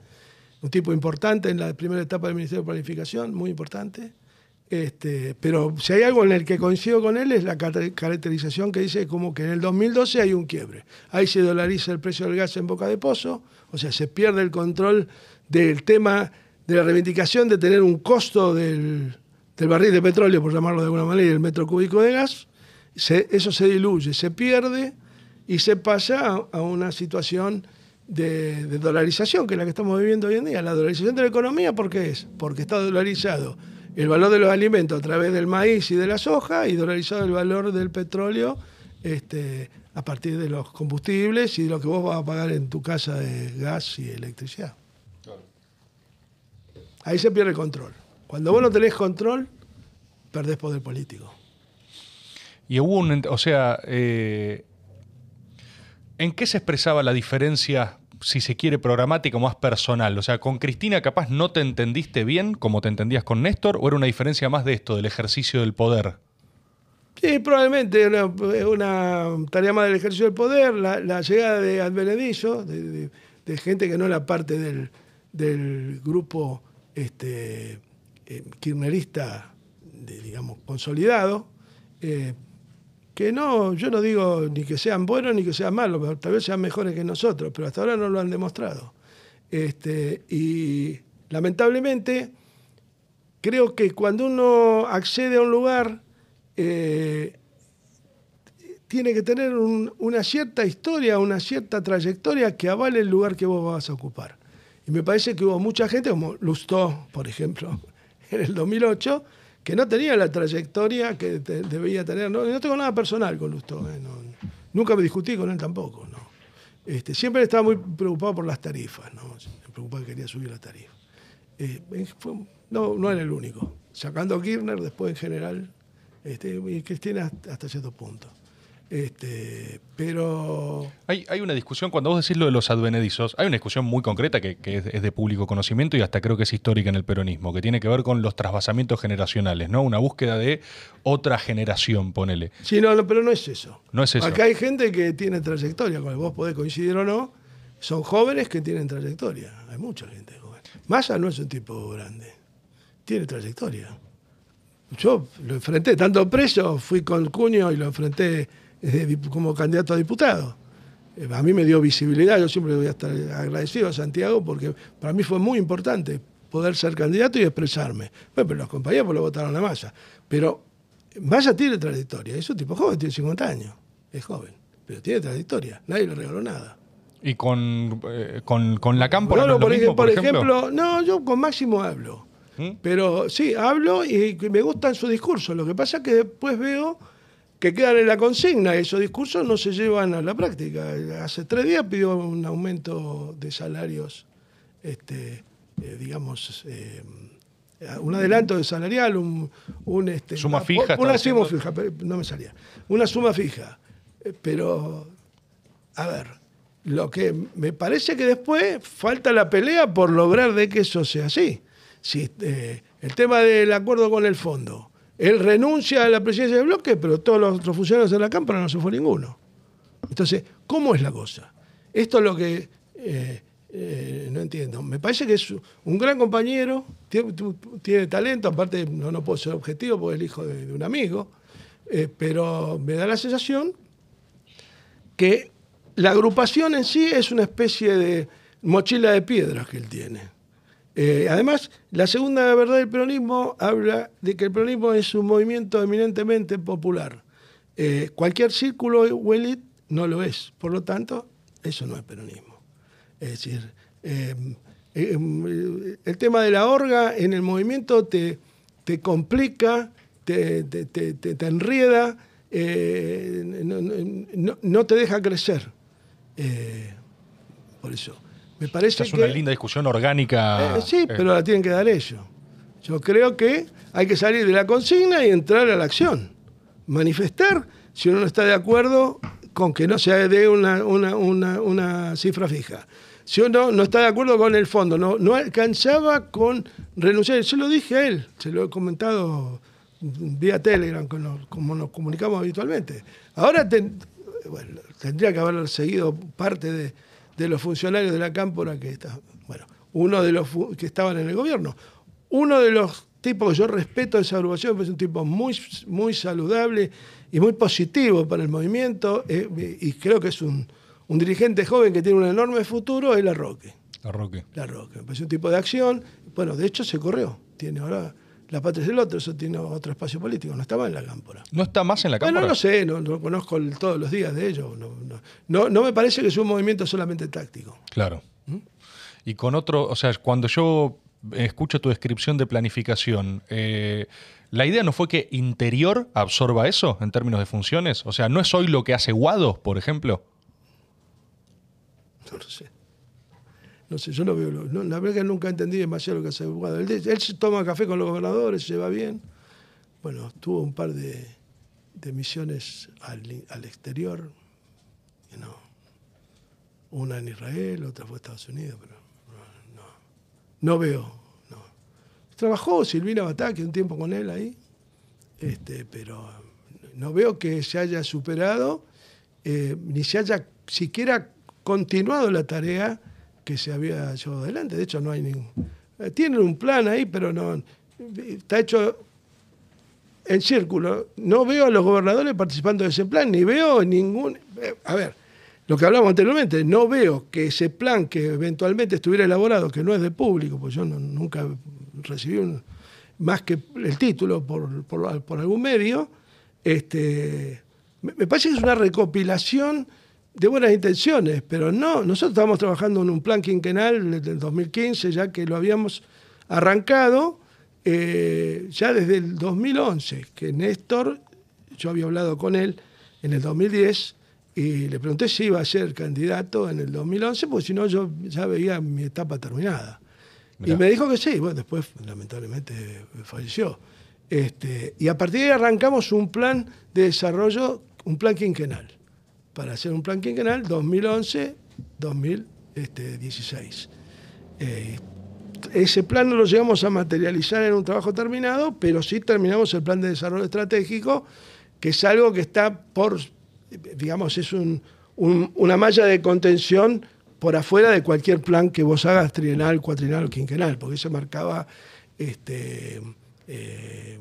un tipo importante en la primera etapa del Ministerio de Planificación, muy importante. Este, pero si hay algo en el que coincido con él es la caracterización que dice como que en el 2012 hay un quiebre. Ahí se dolariza el precio del gas en boca de pozo, o sea, se pierde el control del tema de la reivindicación de tener un costo del, del barril de petróleo, por llamarlo de alguna manera, y el metro cúbico de gas, eso se diluye, se pierde y se pasa a, una situación de, de, dolarización, que es la que estamos viviendo hoy en día. La dolarización de la economía, ¿por qué es? Porque está dolarizado el valor de los alimentos a través del maíz y de la soja y dolarizado el valor del petróleo este, a partir de los combustibles y de lo que vos vas a pagar en tu casa de gas y electricidad. Ahí se pierde el control. Cuando vos no tenés control, perdés poder político. Y hubo un, o sea, eh, ¿en qué se expresaba la diferencia, si se quiere, programática o más personal? O sea, con Cristina capaz no te entendiste bien como te entendías con Néstor, o era una diferencia más de esto, del ejercicio del poder? Sí, probablemente una, una tarea más del ejercicio del poder, la, llegada de Advenedizo, de, de, gente que no era parte del, del grupo este, eh, kirchnerista, digamos, consolidado, eh, que no, yo no digo ni que sean buenos ni que sean malos, tal vez sean mejores que nosotros, pero hasta ahora no lo han demostrado. Este, y lamentablemente, creo que cuando uno accede a un lugar, eh, tiene que tener una cierta historia, una cierta trayectoria que avale el lugar que vos vas a ocupar. Y me parece que hubo mucha gente, como Lustó, por ejemplo, en el 2008, que no tenía la trayectoria que debía tener. No, no, tengo nada personal con Lustó, eh, nunca me discutí con él tampoco. ¿no? Este, siempre estaba muy preocupado por las tarifas, ¿no? me preocupaba que quería subir la tarifa. Eh, no, no era el único. Sacando a Kirchner, después en general, este, y Cristina hasta cierto punto. Este, pero. Hay, hay, una discusión, cuando vos decís lo de los advenedizos, hay una discusión muy concreta que, es, de público conocimiento y hasta creo que es histórica en el peronismo, que tiene que ver con los trasvasamientos generacionales, ¿no? Una búsqueda de otra generación, ponele. Sí, no, pero no es eso. No es eso. Acá hay gente que tiene trayectoria, con el vos podés coincidir o no. Son jóvenes que tienen trayectoria. Hay mucha gente joven. Massa no es un tipo grande. Tiene trayectoria. Yo lo enfrenté, tanto preso, fui con Cuño y lo enfrenté como candidato a diputado. Eh, a mí me dio visibilidad, yo siempre voy a estar agradecido a Santiago porque para mí fue muy importante poder ser candidato y expresarme. Bueno, pero los compañeros lo votaron a Massa. Pero Massa tiene trayectoria, es un tipo joven, tiene 50 años, es joven, pero tiene trayectoria, nadie le regaló nada. ¿Y con, eh, con, la Cámpora no, por, por, ejemplo? No, yo con Máximo hablo. ¿Mm? Pero sí, hablo y me gustan sus discursos. Lo que pasa es que después veo que quedan en la consigna. Esos discursos no se llevan a la práctica. Hace tres días pidió un aumento de salarios, este, eh, digamos, eh, un adelanto de salarial, un, este, suma fija. Una, suma fija, no me salía. Una suma fija. Eh, pero, a ver, lo que me parece que después falta la pelea por lograr de que eso sea así. Si, el tema del acuerdo con el fondo él renuncia a la presidencia del bloque, pero todos los otros funcionarios de la Cámara no se fue ninguno. Entonces, ¿cómo es la cosa? Esto es lo que eh, eh, no entiendo. Me parece que es un gran compañero, tiene, talento, aparte no, no puedo ser objetivo porque es el hijo de, un amigo, eh, pero me da la sensación que la agrupación en sí es una especie de mochila de piedras que él tiene. Eh, además, la segunda verdad del peronismo habla de que el peronismo es un movimiento eminentemente popular. Eh, cualquier círculo o élite no lo es. Por lo tanto, eso no es peronismo. Es decir, eh, el tema de la orga en el movimiento te, te complica, te, te, te enrieda, no, no, te deja crecer. por eso. Me parece es una linda discusión orgánica. Eh, sí, eh. pero la tienen que dar ellos. Yo creo que hay que salir de la consigna y entrar a la acción. Manifestar si uno no está de acuerdo con que no se dé una, una, cifra fija. Si uno no está de acuerdo con el fondo, no, no alcanzaba con renunciar. Yo lo dije a él, se lo he comentado vía Telegram, como nos comunicamos habitualmente. Ahora tendría que haber seguido parte de, de los funcionarios de la Cámpora que está, bueno, uno de los que estaban en el gobierno. Uno de los tipos que yo respeto de esa agrupación, es un tipo muy, muy saludable y muy positivo para el movimiento, eh, y creo que es un, dirigente joven que tiene un enorme futuro, es La Roque. La Roque. La Roque. Es un tipo de acción. Bueno, de hecho se corrió. Tiene ahora La Patria es el otro, eso tiene otro espacio político, no estaba en la cámpora. ¿No está más en la Bueno, cámara? no lo sé, no, no conozco el- todos los días de ellos. No, no, no, no me parece que sea un movimiento solamente táctico. Claro. ¿Mm? Y con otro, o sea, cuando yo escucho tu descripción de planificación, eh, ¿la idea no fue que interior absorba eso en términos de funciones? O sea, ¿no es hoy lo que hace Guado, por ejemplo? No lo sé. No sé, yo no veo. no, la verdad que nunca entendí demasiado lo que hace Guado. Él, él se toma café con los gobernadores, se va bien. Bueno, tuvo un par de, de misiones al, al exterior. no. Una en Israel, otra fue a Estados Unidos, pero no, no, veo. Trabajó Silvina Bataki un tiempo con él ahí, este, pero no veo que se haya superado eh, ni se haya siquiera continuado la tarea que se había llevado adelante. De hecho, no hay ningún. eh, tienen un plan ahí, pero no. Está hecho en círculo. No veo a los gobernadores participando de ese plan, ni veo ningún. eh, a ver, lo que hablamos anteriormente, no veo que ese plan que eventualmente estuviera elaborado, que no es de público, pues yo nunca recibí más que el título por, por- por algún medio, este, me, me parece que es una recopilación de buenas intenciones, pero no, nosotros estábamos trabajando en un plan quinquenal desde el 2015, ya que lo habíamos arrancado eh, ya desde el 2011, que Néstor, yo había hablado con él en el 2010 y le pregunté si iba a ser candidato en el 2011, porque si no yo ya veía mi etapa terminada. Mirá. Y me dijo que sí, bueno, después lamentablemente falleció. Este, y a partir de ahí arrancamos un plan de desarrollo, un plan quinquenal, para hacer un plan quinquenal 2011-2016. Eh, ese plan no lo llegamos a materializar en un trabajo terminado, pero sí terminamos el plan de desarrollo estratégico, que es algo que está por, digamos, es un- un- una malla de contención por afuera de cualquier plan que vos hagas trienal, cuatrinal o quinquenal, porque se marcaba, este, eh,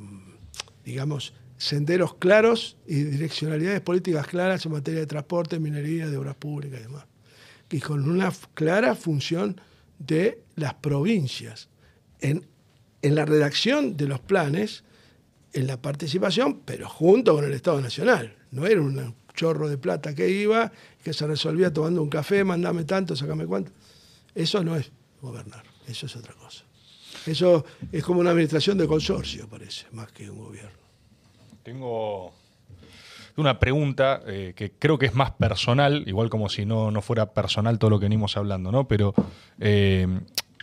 digamos, senderos claros y direccionalidades políticas claras en materia de transporte, minería, de obras públicas y demás. Y con una clara función de las provincias en, en la redacción de los planes, en la participación, pero junto con el Estado Nacional. No era un chorro de plata que iba, que se resolvía tomando un café, mandame tanto, sacame cuánto. Eso no es gobernar, eso es otra cosa. Eso es como una administración de consorcio, parece, más que un gobierno. Tengo una pregunta eh, que creo que es más personal, igual como si no, no fuera personal todo lo que venimos hablando, ¿no? Pero eh,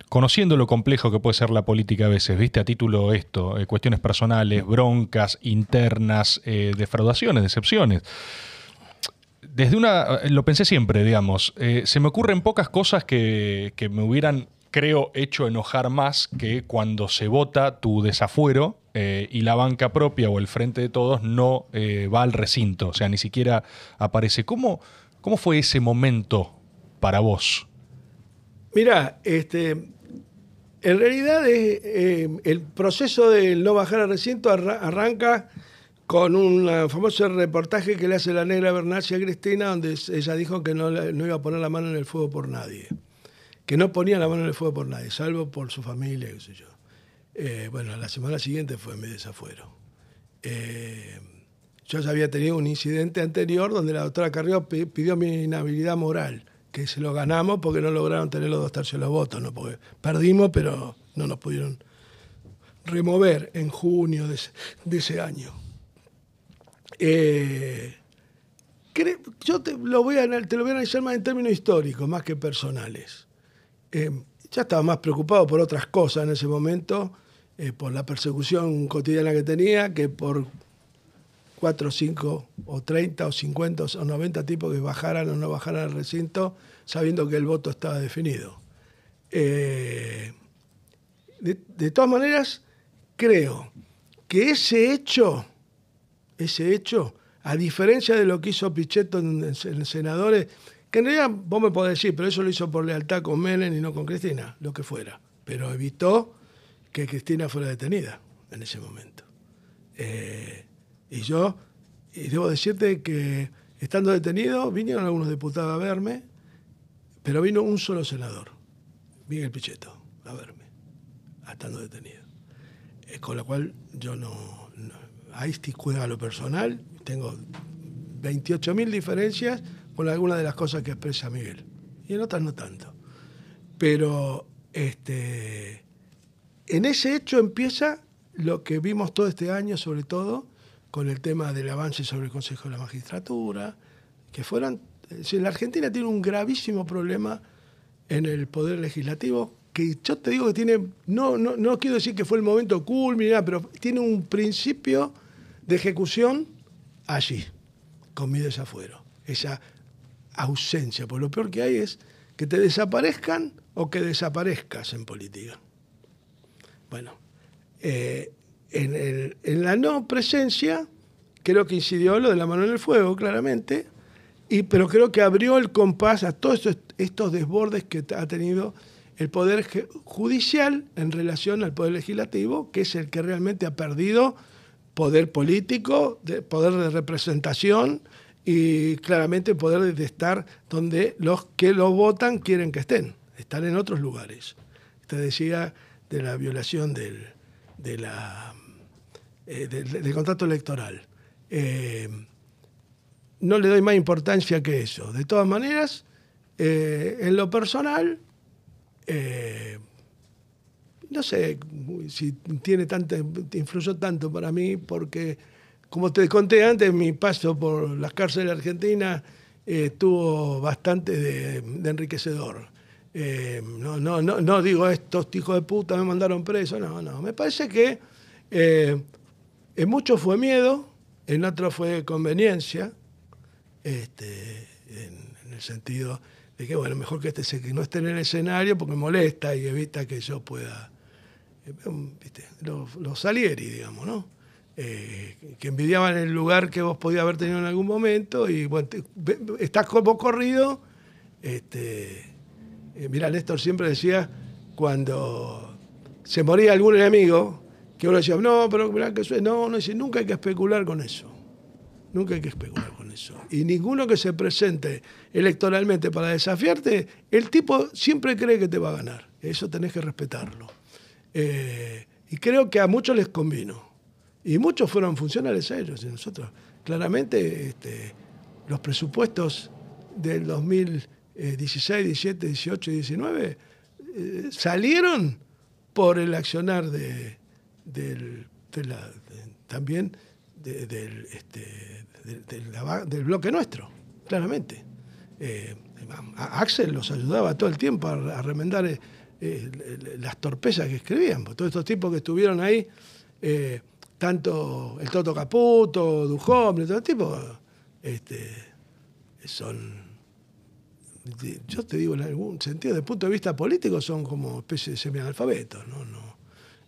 conociendo lo complejo que puede ser la política a veces, viste a título esto, eh, cuestiones personales, broncas internas, defraudaciones, decepciones. Desde una, lo pensé siempre, digamos, se me ocurren pocas cosas que, que me hubieran, creo, hecho enojar más que cuando se vota tu desafuero eh, y la banca propia o el frente de todos no eh, va al recinto, o sea, ni siquiera aparece. ¿Cómo, cómo fue ese momento para vos? Mira, este, en realidad es, eh, el proceso del no bajar al recinto arra- arranca con un ah, famoso reportaje que le hace la negra Bernacci a Cristina, donde ella dijo que no iba a poner la mano en el fuego por nadie. Que no ponía la mano en el fuego por nadie, salvo por su familia, qué sé yo. Eh, bueno, la semana siguiente fue mi desafuero. Eh, yo ya había tenido un incidente anterior donde la doctora Carrió pi- pidió mi inhabilidad moral, que se lo ganamos porque no lograron tener los dos tercios de los votos, ¿no? porque perdimos, pero no nos pudieron remover en junio de ese, año. Eh, yo te lo voy a analizar más en términos históricos, más que personales. Eh, ya estaba más preocupado por otras cosas en ese momento, eh, por la persecución cotidiana que tenía, que por 4, 5 o 30 o 50 o 90 tipos que bajaran o no bajaran al recinto, sabiendo que el voto estaba definido. Eh, de, todas maneras, creo que ese hecho, ese hecho, a diferencia de lo que hizo Pichetto en, en senadores, que en realidad vos me podés decir, pero eso lo hizo por lealtad con Menem y no con Cristina, lo que fuera. Pero evitó que Cristina fuera detenida en ese momento. Eh, y yo, y debo decirte que estando detenido, vinieron algunos diputados a verme, pero vino un solo senador, Miguel Pichetto, a verme, estando detenido. eh, con lo cual yo no, ahí sí juega lo personal, tengo 28.000 diferencias con algunas de las cosas que expresa Miguel, y en otras no tanto. Pero este, en ese hecho empieza lo que vimos todo este año, sobre todo con el tema del avance sobre el Consejo de la Magistratura, que fueron... Si la Argentina tiene un gravísimo problema en el Poder Legislativo, que yo te digo que tiene, no, no, no quiero decir que fue el momento culminante, pero tiene un principio de ejecución allí, con mi desafuero, esa ausencia. Por lo peor que hay es que te desaparezcan o que desaparezcas en política. Bueno, eh, en, en, la no presencia creo que incidió lo de la mano en el fuego, claramente, y, pero creo que abrió el compás a todos estos desbordes que ha tenido el Poder Judicial en relación al Poder Legislativo, que es el que realmente ha perdido poder político, poder de representación y claramente poder de estar donde los que lo votan quieren que estén, están en otros lugares. Usted decía de la violación del, de la, eh, del, contrato electoral. Eh, no le doy más importancia que eso. De todas maneras, eh, en lo personal, no sé si tiene tanta, influyó tanto para mí, porque como te conté antes, mi paso por las cárceles argentinas eh, estuvo bastante de, enriquecedor. Eh, no, no, no, no, digo estos hijos de puta me mandaron preso, no, no. Me parece que en mucho fue miedo, en otro fue conveniencia, este, en el sentido que bueno, mejor que, este, que no esté en el escenario porque molesta y evita que yo pueda, eh, ¿viste? Los, Salieri, digamos, ¿no? Eh, que envidiaban el lugar que vos podías haber tenido en algún momento y estás como corrido. Este, eh, mira, Néstor siempre decía cuando se moría algún enemigo, que uno decía, no, pero mirá que no, no, dice, nunca hay que especular con eso. Nunca hay que especular con eso. Y ninguno que se presente electoralmente para desafiarte, el tipo siempre cree que te va a ganar. Eso tenés que respetarlo. Eh, y creo que a muchos les convino. Y muchos fueron funcionales a ellos. Y nosotros, claramente, este, los presupuestos del 2016, 17, 18 y 19 eh, salieron por el accionar de, también del, bloque nuestro, claramente. Eh, Axel los ayudaba todo el tiempo a, remendar eh, las torpezas que escribían. Todos estos tipos que estuvieron ahí, tanto el Toto Caputo, Dujón, todo tipo, este, son, yo te digo en algún sentido, desde el punto de vista político, son como especie de semianalfabetos. ¿no? No,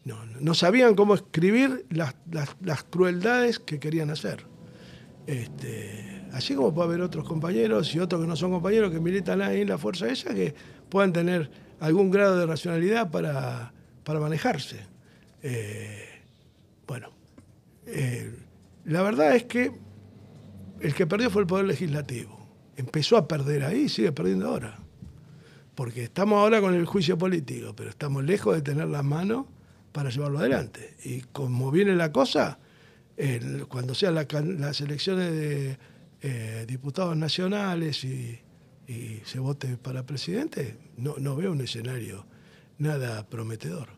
no, no sabían cómo escribir las, las crueldades que querían hacer. Este, así como puede haber otros compañeros y otros que no son compañeros que militan ahí en la fuerza esa que puedan tener algún grado de racionalidad para, manejarse. Eh, bueno, eh, la verdad es que el que perdió fue el Poder Legislativo. Empezó a perder ahí y sigue perdiendo ahora. Porque estamos ahora con el juicio político, pero estamos lejos de tener las manos para llevarlo adelante. Y como viene la cosa, cuando sean las elecciones de eh, diputados nacionales y, se vote para presidente, no, no veo un escenario nada prometedor.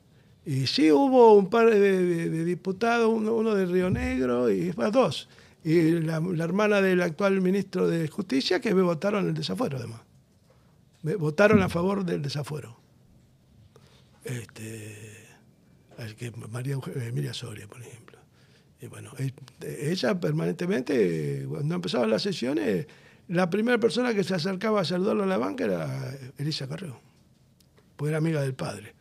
Y sí hubo un par de, diputados, uno, de Río Negro y dos. Y la, hermana del actual ministro de Justicia que me votaron el desafuero, además. Me votaron a favor del desafuero. Este, que María Emilia Soria, por ejemplo. Y bueno, ella permanentemente, cuando empezaban las sesiones, la primera persona que se acercaba a saludarlo a la banca era Elisa Carreo, porque era amiga del padre.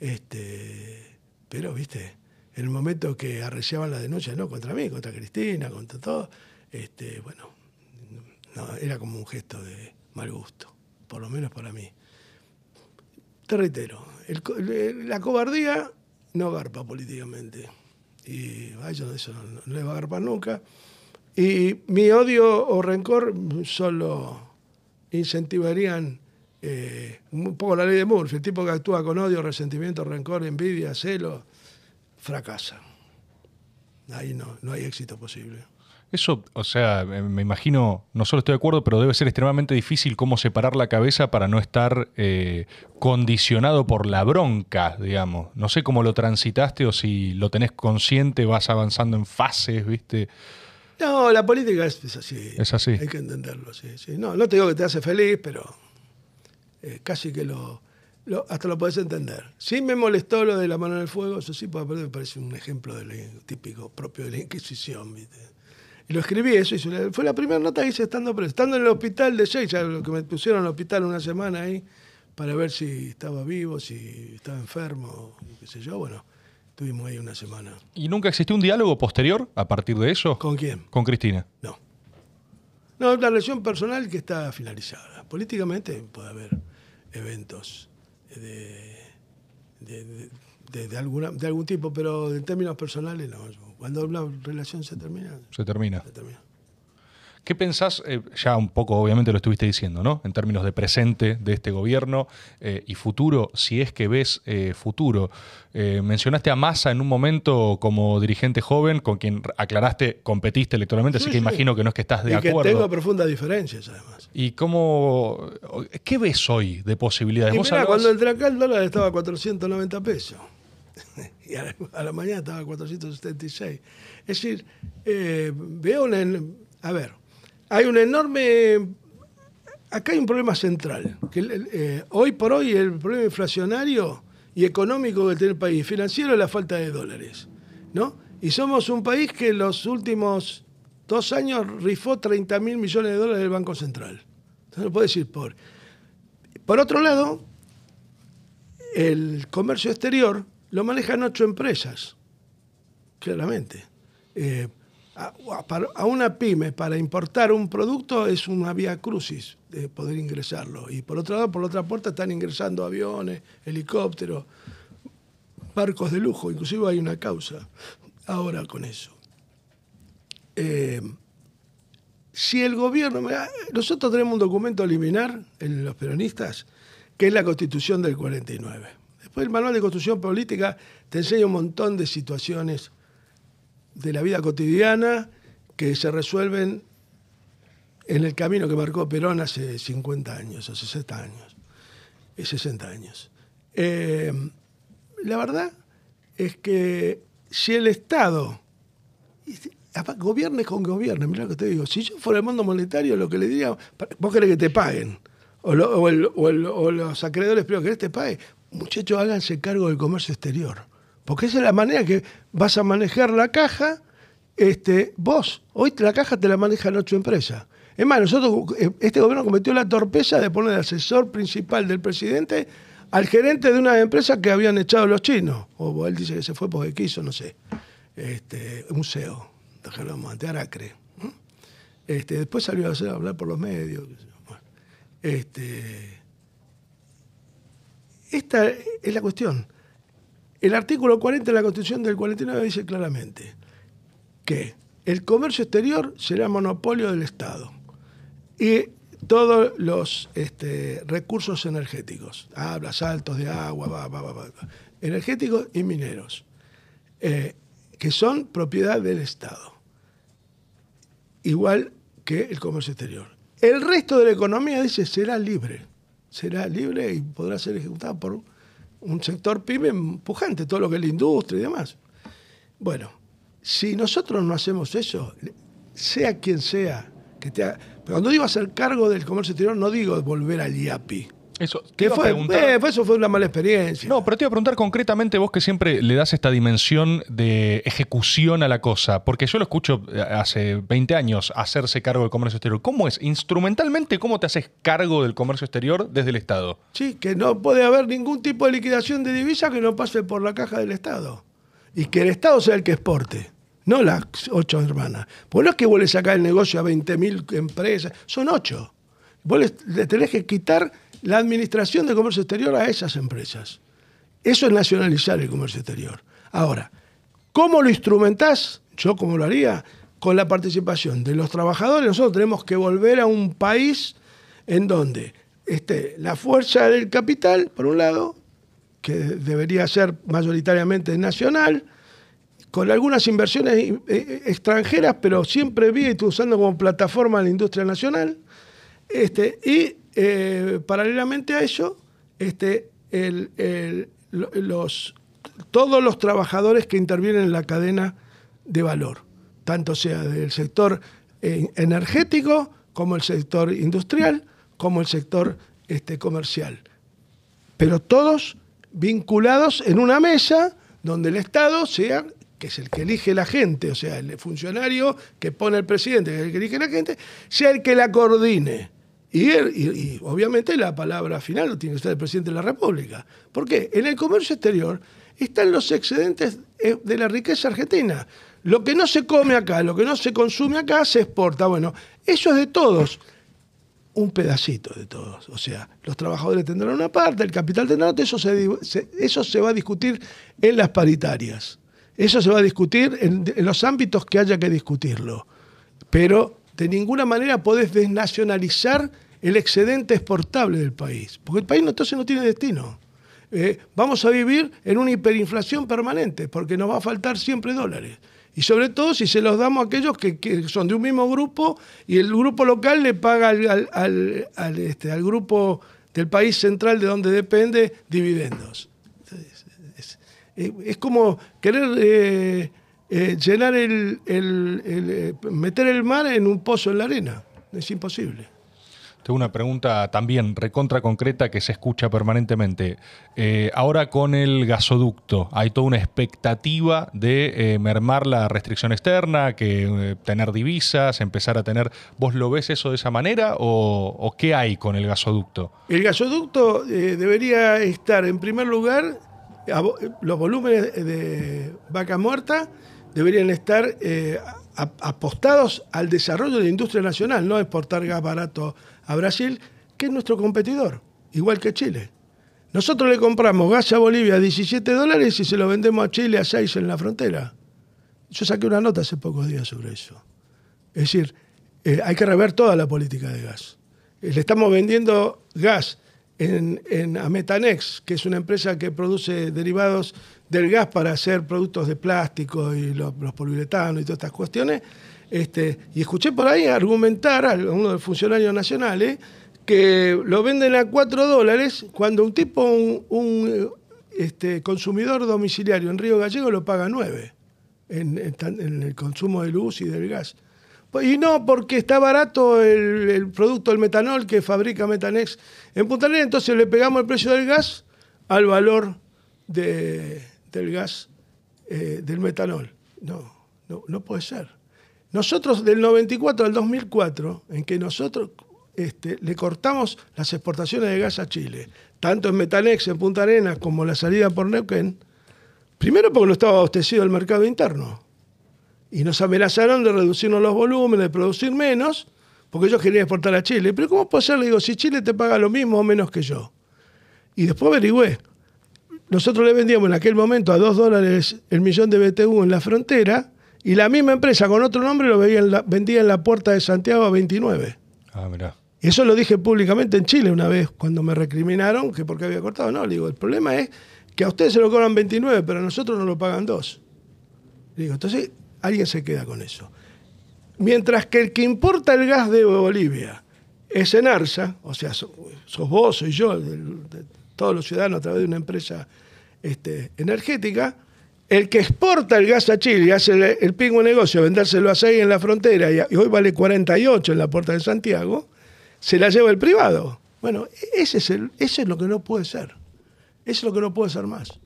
Este, pero, viste, en el momento que arreciaban la denuncia, no contra mí, contra Cristina, contra todo, este, bueno, no, era como un gesto de mal gusto, por lo menos para mí. Te reitero, la cobardía no garpa políticamente y a ellos eso no, les va a agarpar nunca. Y mi odio o rencor solo incentivarían eh, un poco la ley de Murphy, el tipo que actúa con odio, resentimiento, rencor, envidia, celo, fracasa. Ahí no, no hay éxito posible. Eso, o sea, me imagino, no solo estoy de acuerdo, pero debe ser extremadamente difícil cómo separar la cabeza para no estar eh, condicionado por la bronca, digamos. No sé cómo lo transitaste o si lo tenés consciente, vas avanzando en fases, ¿viste? No, la política es, así. Es así. Hay que entenderlo, sí, sí. No, no te digo que te hace feliz, pero eh, casi que lo, hasta lo podés entender. Sí me molestó lo de la mano en el fuego, eso sí, porque me parece un ejemplo típico propio de la Inquisición, ¿viste? Y lo escribí eso, y fue la primera nota que hice estando preso. Estando en el hospital de ya lo que me pusieron en el hospital una semana ahí, para ver si estaba vivo, si estaba enfermo, qué sé yo, bueno, estuvimos ahí una semana. ¿Y nunca existió un diálogo posterior a partir de eso? ¿Con quién? Con Cristina. No. No, la relación personal que está finalizada. Políticamente puede haber eventos de, de, alguna, de algún tipo, pero en términos personales no. Cuando una relación se termina. Se termina. ¿Qué pensás? Eh, ya un poco, obviamente, lo estuviste diciendo, ¿no? En términos de presente de este gobierno eh, y futuro, si es que ves eh, futuro. mencionaste a Massa en un momento como dirigente joven, con quien aclaraste, competiste electoralmente, así que imagino que no es que estás de y acuerdo. Que tengo profundas diferencias, además. ¿Y cómo. ¿Qué ves hoy de posibilidades? cuando entré acá el dólar estaba a 490 pesos. y a la, mañana estaba a 476. Es decir, veo una... A ver, hay un enorme... Acá hay un problema central. Que eh, hoy por hoy el problema inflacionario y económico que tiene el país, financiero, es la falta de dólares. ¿no? Y somos un país que en los últimos dos años rifó 30 mil millones de dólares del Banco Central. Entonces no puede decir por. Por otro lado, el comercio exterior lo manejan ocho empresas, claramente. Eh, a, una pyme para importar un producto es una vía crucis de poder ingresarlo. Y por otro lado, por la otra puerta están ingresando aviones, helicópteros, barcos de lujo, inclusive hay una causa ahora con eso. Eh, si el gobierno, nosotros tenemos un documento a eliminar en los peronistas, que es la constitución del 49 Después el manual de construcción política te enseña un montón de situaciones de la vida cotidiana que se resuelven en el camino que marcó Perón hace 50 años o 60 años, 60 eh, años. Eh, la verdad es que si el Estado gobierne con gobierne, mira lo que te digo, si yo fuera el mundo monetario, lo que le diría, vos querés que te paguen, o, los acreedores primero querés que te paguen, muchachos, háganse cargo del comercio exterior. Porque esa es la manera que vas a manejar la caja. Este, vos, hoy la caja te la manejan ocho empresas. Es más, nosotros, eh, este gobierno cometió la torpeza de poner el asesor principal del presidente al gerente de una empresa que habían echado los chinos. O él dice que se fue porque quiso, no sé. Este, un CEO, de Aracre. Este, después salió a, hablar por los medios. este, esta es la cuestión. El artículo 40 de la Constitución del 49 dice claramente que el comercio exterior será monopolio del Estado y todos los este, recursos energéticos, habla, saltos de agua, energéticos y mineros, eh, que son propiedad del Estado, igual que el comercio exterior. El resto de la economía, dice, será libre será libre y podrá ser ejecutado por un sector pyme pujante, todo lo que es la industria y demás. Bueno, si nosotros no hacemos eso, sea quien sea, que te cuando digo hacer cargo del comercio exterior, no digo volver al IAPI eso, fue? Eh, eso fue una mala experiencia. No, pero te iba a preguntar concretamente vos que siempre le das esta dimensión de ejecución a la cosa, porque yo lo escucho eh, hace 20 años hacerse cargo del comercio exterior. ¿Cómo es? Instrumentalmente, ¿cómo te haces cargo del comercio exterior desde el Estado? Sí, que no puede haber ningún tipo de liquidación de divisa que no pase por la caja del Estado. Y que el Estado sea el que exporte no las ocho hermanas. Pues no es que vos le sacás el negocio a 20.000 empresas, son ocho. Vos le, tenés que quitar la administración del comercio exterior a esas empresas. Eso es nacionalizar el comercio exterior. Ahora, ¿cómo lo instrumentás? Yo como lo haría, con la participación de los trabajadores, nosotros tenemos que volver a un país en donde esté la fuerza del capital, por un lado, que debería ser mayoritariamente nacional, con algunas inversiones eh, extranjeras, pero siempre vi y usando como plataforma la industria nacional. Este, y eh, paralelamente a ello, este, todos los trabajadores que intervienen en la cadena de valor, tanto sea del sector eh, energético como el sector industrial, como el sector este, comercial. Pero todos vinculados en una mesa donde el Estado sea, que es el que elige la gente, o sea, el funcionario que pone el presidente, que es el que elige la gente, sea el que la coordine. Y, obviamente la palabra final lo tiene que estar el presidente de la República. ¿Por qué? En el comercio exterior están los excedentes eh, de la riqueza argentina. Lo que no se come acá, lo que no se consume acá, se exporta. Bueno, eso es de todos. Un pedacito de todos. O sea, los trabajadores tendrán una parte, el capital tendrá otra, eso se, eso se va a discutir en las paritarias. Eso se va a discutir en los ámbitos que haya que discutirlo. Pero de ninguna manera podés desnacionalizar el excedente exportable del país, porque el país entonces no tiene destino. Eh, vamos a vivir en una hiperinflación permanente, porque nos va a faltar siempre dólares. Y sobre todo si se los damos a aquellos que, son de un mismo grupo y el grupo local le paga al, este, grupo del país central de donde depende dividendos. Es, como querer eh, eh, llenar el, eh, meter el mar en un pozo en la arena. Es imposible. Tengo una pregunta también recontra concreta que se escucha permanentemente. Eh, ahora con el gasoducto, hay toda una expectativa de mermar la restricción externa, que tener divisas, empezar a tener. ¿Vos lo ves eso de esa manera o, o qué hay con el gasoducto? El gasoducto debería estar en primer lugar los volúmenes de vaca muerta deberían estar eh, apostados al desarrollo de la industria nacional, no exportar gas barato a Brasil, que es nuestro competidor, igual que Chile. Nosotros le compramos gas a Bolivia a 17 dólares y se lo vendemos a Chile a 6 en la frontera. Yo saqué una nota hace pocos días sobre eso. Es decir, eh, hay que rever toda la política de gas. Eh, le estamos vendiendo gas a Metanex, que es una empresa que produce derivados del gas para hacer productos de plástico y los, poliuretanos y todas estas cuestiones. Este, y escuché por ahí argumentar a uno de los funcionarios nacionales que lo venden a 4 dólares cuando un tipo, un, este, consumidor domiciliario en Río Gallego lo paga 9 en, el consumo de luz y del gas. Y no porque está barato el, el producto del metanol que fabrica Metanex en Punta Arenas, entonces le pegamos el precio del gas al valor de, del gas, eh, del metanol. No, no, no puede ser. Nosotros del 94 al 2004, en que nosotros este, le cortamos las exportaciones de gas a Chile, tanto en Metanex, en Punta Arenas, como la salida por Neuquén, primero porque no estaba abastecido el mercado interno. Y nos amenazaron de reducirnos los volúmenes, de producir menos, porque ellos querían exportar a Chile. Pero ¿cómo puede ser? Le digo, si Chile te paga lo mismo o menos que yo. Y después averigüé. Nosotros le vendíamos en aquel momento a 2 dólares el millón de BTU en la frontera y la misma empresa con otro nombre lo vendía en la puerta de Santiago a 29. Ah, mirá. Y eso lo dije públicamente en Chile una vez cuando me recriminaron que porque había cortado. No, le digo, el problema es que a ustedes se lo cobran 29, pero a nosotros nos lo pagan 2. digo, entonces alguien se queda con eso. Mientras que el que importa el gas de Bolivia es Enarsa, o sea, sos, vos, soy yo, todos los ciudadanos a través de una empresa este, energética, el que exporta el gas a Chile y hace el, el pingo negocio, vendérselo a 6 en la frontera y, hoy vale 48 en la puerta de Santiago, se la lleva el privado. Bueno, ese es, el, ese es lo que no puede ser. Eso es lo que no puede ser más.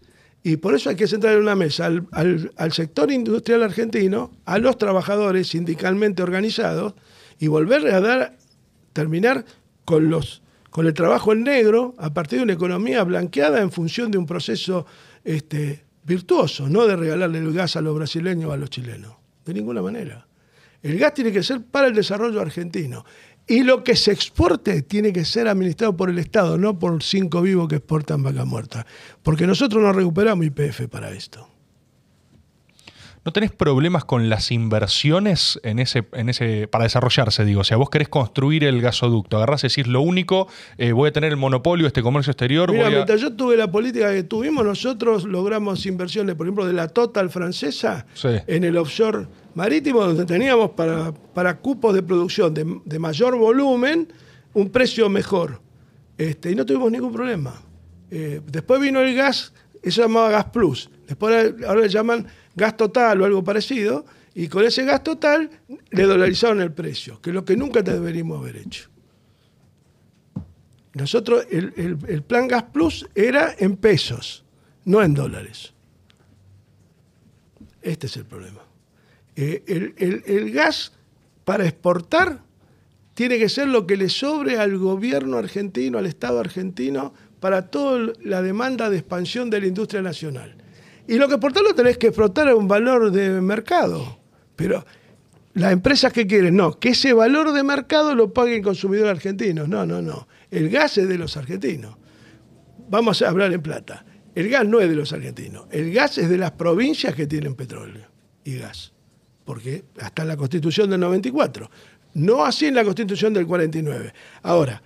Y por eso hay que sentar en una mesa al, al, sector industrial argentino, a los trabajadores sindicalmente organizados y volver a dar, terminar con los con el trabajo en negro a partir de una economía blanqueada en función de un proceso este, virtuoso, no de regalarle el gas a los brasileños o a los chilenos, de ninguna manera. El gas tiene que ser para el desarrollo argentino. Y lo que se exporte tiene que ser administrado por el Estado, no por cinco vivos que exportan vaca muerta. Porque nosotros no recuperamos IPF para esto. ¿No tenés problemas con las inversiones en ese, en ese, para desarrollarse? Digo, o sea, vos querés construir el gasoducto, agarrás y decís lo único, eh, voy a tener el monopolio, este comercio exterior. Mira, a... mientras yo tuve la política que tuvimos, nosotros logramos inversiones, por ejemplo, de la Total francesa Sí. en el offshore marítimo, donde teníamos para, para cupos de producción de, de mayor volumen un precio mejor. Este, y no tuvimos ningún problema. Eh, después vino el gas, eso se llamaba Gas Plus. Después ahora le llaman gas total o algo parecido. Y con ese gas total le dolarizaron el precio, que es lo que nunca deberíamos haber hecho. Nosotros, el, el- plan Gas Plus era en pesos, no en dólares. Este es el problema. Eh, el, el- el gas para exportar tiene que ser lo que le sobre al gobierno argentino, al Estado argentino, para toda la demanda de expansión de la industria nacional. Y lo que exportar lo tenés que explotar a un valor de mercado. Pero las empresas que quieren, no, que ese valor de mercado lo pague el consumidor argentino. No, no, no. El gas es de los argentinos. Vamos a hablar en plata. El gas no es de los argentinos. El gas es de las provincias que tienen petróleo y gas. Porque hasta en la constitución del 94. No así en la constitución del 49. Ahora,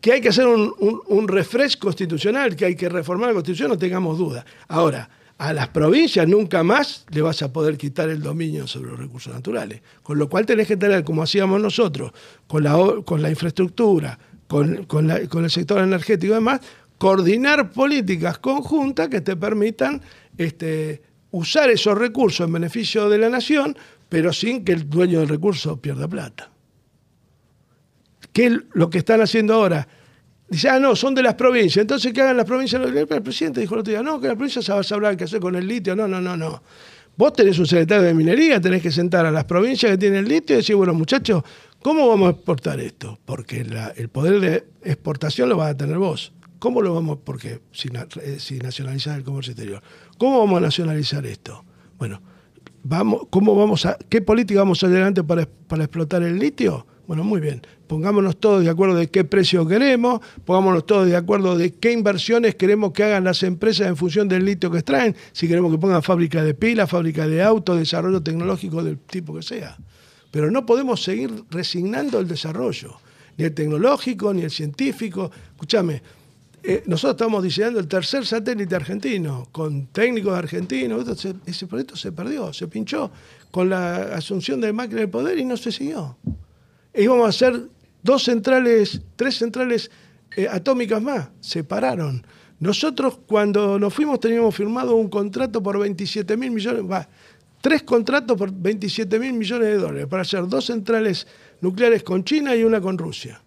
que hay que hacer un, un, un refresh constitucional, que hay que reformar la constitución, no tengamos duda. Ahora, a las provincias nunca más le vas a poder quitar el dominio sobre los recursos naturales. Con lo cual tenés que tener, como hacíamos nosotros, con la, infraestructura, con el sector energético y demás, coordinar políticas conjuntas que te permitan este, usar esos recursos en beneficio de la nación, pero sin que el dueño del recurso pierda plata. ¿Qué es lo que están haciendo ahora? Dice, ah, no, son de las provincias. Entonces, ¿qué hagan las provincias? El presidente dijo el otro día, no, que las provincias se va a saber qué hacer con el litio. No, no, no, no. Vos tenés un secretario de minería, tenés que sentar a las provincias que tienen litio y decir, bueno, muchachos, ¿cómo vamos a exportar esto? Porque el poder de exportación lo vas a tener vos. ¿Cómo lo vamos? Porque si, eh, si nacionalizás el comercio exterior. ¿Cómo vamos a nacionalizar esto? Bueno, vamos, ¿cómo vamos a, ¿qué política vamos adelante para, para explotar el litio? Bueno, muy bien. Pongámonos todos de acuerdo de qué precio queremos, pongámonos todos de acuerdo de qué inversiones queremos que hagan las empresas en función del litio que extraen, si queremos que pongan fábrica de pilas, fábrica de autos, desarrollo tecnológico del tipo que sea. Pero no podemos seguir resignando el desarrollo, ni el tecnológico, ni el científico. Escúchame, eh, nosotros estamos diseñando el tercer satélite argentino, con técnicos argentinos. Ese proyecto se perdió, se pinchó con la asunción de Macri del poder y no se siguió. E íbamos a hacer dos centrales, tres centrales eh, atómicas más, se pararon. Nosotros cuando nos fuimos teníamos firmado un contrato por 27 mil millones, va, tres contratos por 27 mil millones de dólares para hacer dos centrales nucleares con China y una con Rusia.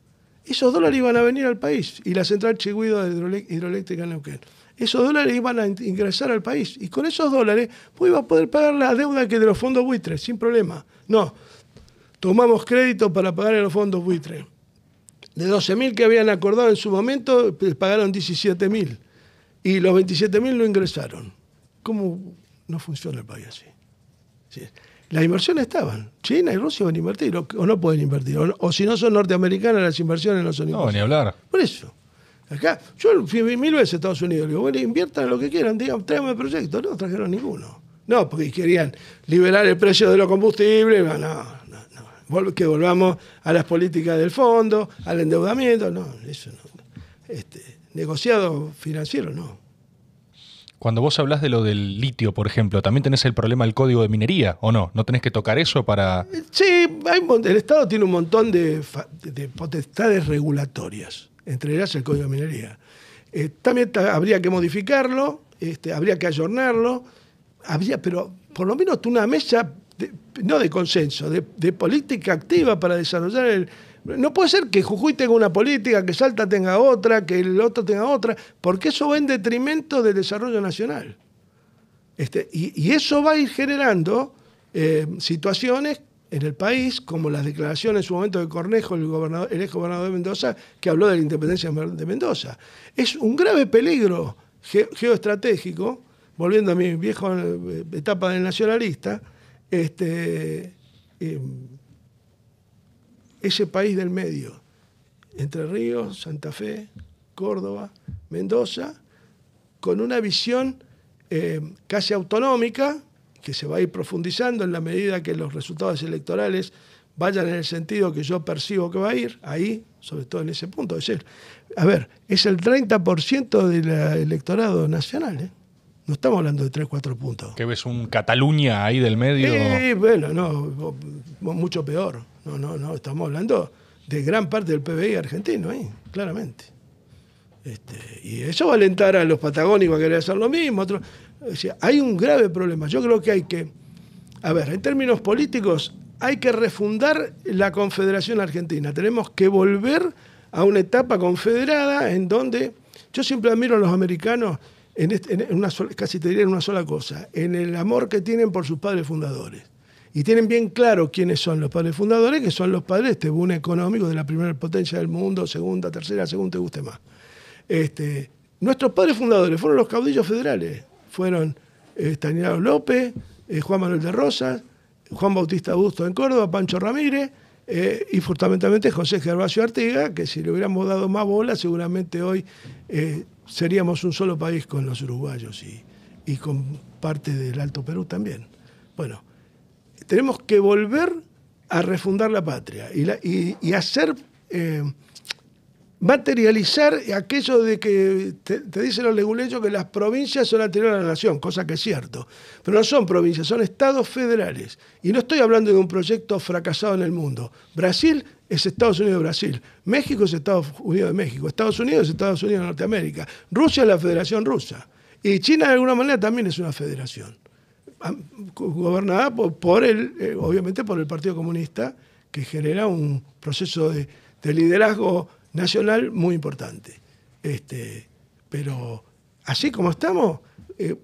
Esos dólares iban a venir al país y la central Chigüido de hidroeléctrica en Neuquén. Esos dólares iban a in- ingresar al país y con esos dólares vos ibas a poder pagar la deuda que de los fondos buitres, sin problema. No, tomamos crédito para pagar en los fondos buitres. De 12.000 que habían acordado en su momento, pues, pagaron 17.000 y los 27.000 lo ingresaron. ¿Cómo no funciona el país así? Sí. Las inversiones estaban. China y Rusia van a invertir, o, o no pueden invertir. O, o si no son norteamericanas, las inversiones no son No, inversiones. ni hablar. Por eso. Acá, yo fui mil veces a Estados Unidos. Le digo, bueno, inviertan lo que quieran, digan, tráigame proyectos. No trajeron ninguno. No, porque querían liberar el precio de los combustibles. No, no, no. Que volvamos a las políticas del fondo, al endeudamiento. No, eso no. Este, negociado financiero, no. Cuando vos hablas de lo del litio, por ejemplo, ¿también tenés el problema del código de minería o no? ¿No tenés que tocar eso para...? Sí, hay el Estado tiene un montón de, potestades regulatorias, entre ellas el Código de Minería. Eh, también ta- habría que modificarlo, este, habría que ayornarlo, habría, pero por lo menos una mesa, no de consenso, de, política activa para desarrollar el... No puede ser que Jujuy tenga una política, que Salta tenga otra, que el otro tenga otra, porque eso va en detrimento del desarrollo nacional. Este, y, eso va a ir generando eh, situaciones en el país, como las declaraciones en su momento de Cornejo, el, gobernador, el ex gobernador de Mendoza, que habló de la independencia de Mendoza. Es un grave peligro ge- geoestratégico, volviendo a mi vieja etapa del nacionalista, este, eh, ese país del medio, Entre Ríos, Santa Fe, Córdoba, Mendoza, con una visión eh, casi autonómica, que se va a ir profundizando en la medida que los resultados electorales vayan en el sentido que yo percibo que va a ir, ahí, sobre todo en ese punto. Es decir, a ver, es el 30% del electorado nacional, ¿eh? No estamos hablando de 3, 4 puntos. ¿Qué ves un Cataluña ahí del medio? Sí, bueno, no, mucho peor. No, no, no, estamos hablando de gran parte del PBI argentino ahí, claramente. Este, y eso va a alentar a los patagónicos a querer hacer lo mismo. hay un grave problema. Yo creo que hay que, a ver, en términos políticos, hay que refundar la Confederación Argentina. Tenemos que volver a una etapa confederada en donde yo siempre admiro a los americanos en, una casi te diría en una sola cosa, en el amor que tienen por sus padres fundadores. Y tienen bien claro quiénes son los padres fundadores, que son los padres este económico de la primera potencia del mundo, segunda, tercera, según te guste más. Este, nuestros padres fundadores fueron los caudillos federales. Fueron eh, López, eh, Juan Manuel de Rosas, Juan Bautista Augusto en Córdoba, Pancho Ramírez eh, y fundamentalmente José Gervasio Artiga, que si le hubiéramos dado más bola, seguramente hoy eh, seríamos un solo país con los uruguayos y, y con parte del Alto Perú también. Bueno, tenemos que volver a refundar la patria y, hacer, eh, materializar aquello de que te, dicen los leguleyos que las provincias son anteriores a la nación, cosa que es cierto, pero no son provincias, son estados federales. Y no estoy hablando de un proyecto fracasado en el mundo. Brasil es Estados Unidos de Brasil, México es Estados Unidos de México, Estados Unidos es Estados Unidos de Norteamérica, Rusia es la Federación Rusa. Y China de alguna manera también es una federación gobernada por, el, eh, obviamente por el Partido Comunista, que genera un proceso de, liderazgo nacional muy importante. Este, pero así como estamos, eh,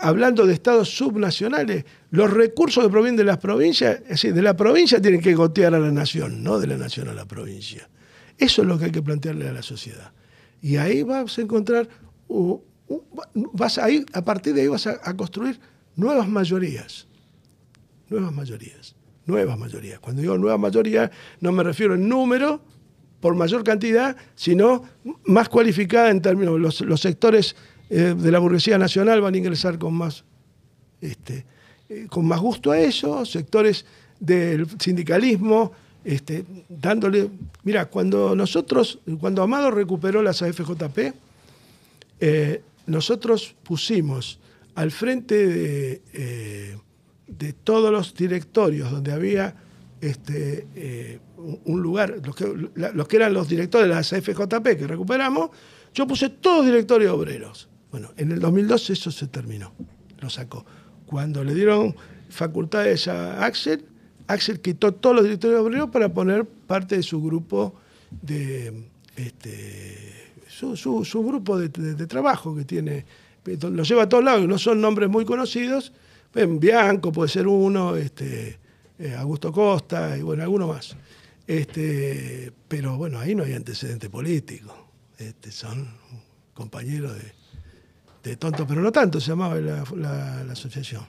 hablando de estados subnacionales, los recursos que provienen de las provincias, es decir, de la provincia tienen que gotear a la nación, no de la nación a la provincia. Eso es lo que hay que plantearle a la sociedad. Y ahí vas a encontrar, vas a, ir, a partir de ahí vas a construir nuevas mayorías. Nuevas mayorías. Nuevas mayorías. Cuando digo nuevas mayorías, no me refiero en número, por mayor cantidad, sino más cualificada en términos, los, los sectores eh, de la burguesía nacional van a ingresar con más, este, eh, con más gusto a eso, sectores del sindicalismo, este, dándole, mira, cuando nosotros, cuando Amado recuperó las AFJP, eh, nosotros pusimos al frente eh, de, todos los directorios donde había este, un lugar, los que, eran los directores de las FJP que recuperamos, yo puse todos directorios obreros. Bueno, en el 2012 eso se terminó, lo sacó. Cuando le dieron facultades a Axel, Axel quitó todos los directorios obreros para poner parte de su grupo de este, su, grupo de, trabajo que tiene lo lleva a todos lados, no son nombres muy conocidos. Bianco puede ser uno, este, eh, Augusto Costa y bueno, alguno más. Este, pero bueno, ahí no hay antecedente político. Este, son compañeros de, de tonto, pero no tanto, se llamaba la, asociación.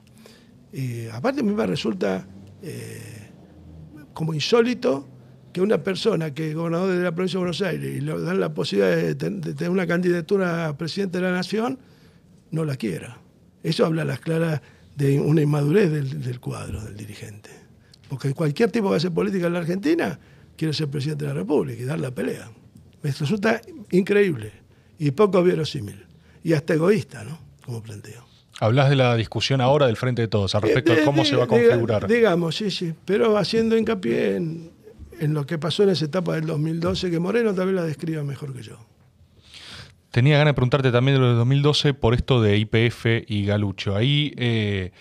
Y aparte a mí me resulta eh, como insólito que una persona que es gobernador de la provincia de Buenos Aires y le dan la posibilidad de, tener una candidatura a presidente de la nación, no la quiera. Eso habla a las claras de una inmadurez del, cuadro, del dirigente. Porque cualquier tipo que hace política en la Argentina quiere ser presidente de la República y dar la pelea. Me resulta increíble y poco verosímil. Y hasta egoísta, ¿no? Como planteo. Hablas de la discusión ahora del Frente de Todos, al respecto de, cómo se va a configurar. Digamos, sí, sí. Pero haciendo hincapié en, en lo que pasó en esa etapa del 2012, que Moreno también la describa mejor que yo. Tenía ganas de preguntarte también de lo de 2012 por esto de IPF y Galucho. Ahí eh,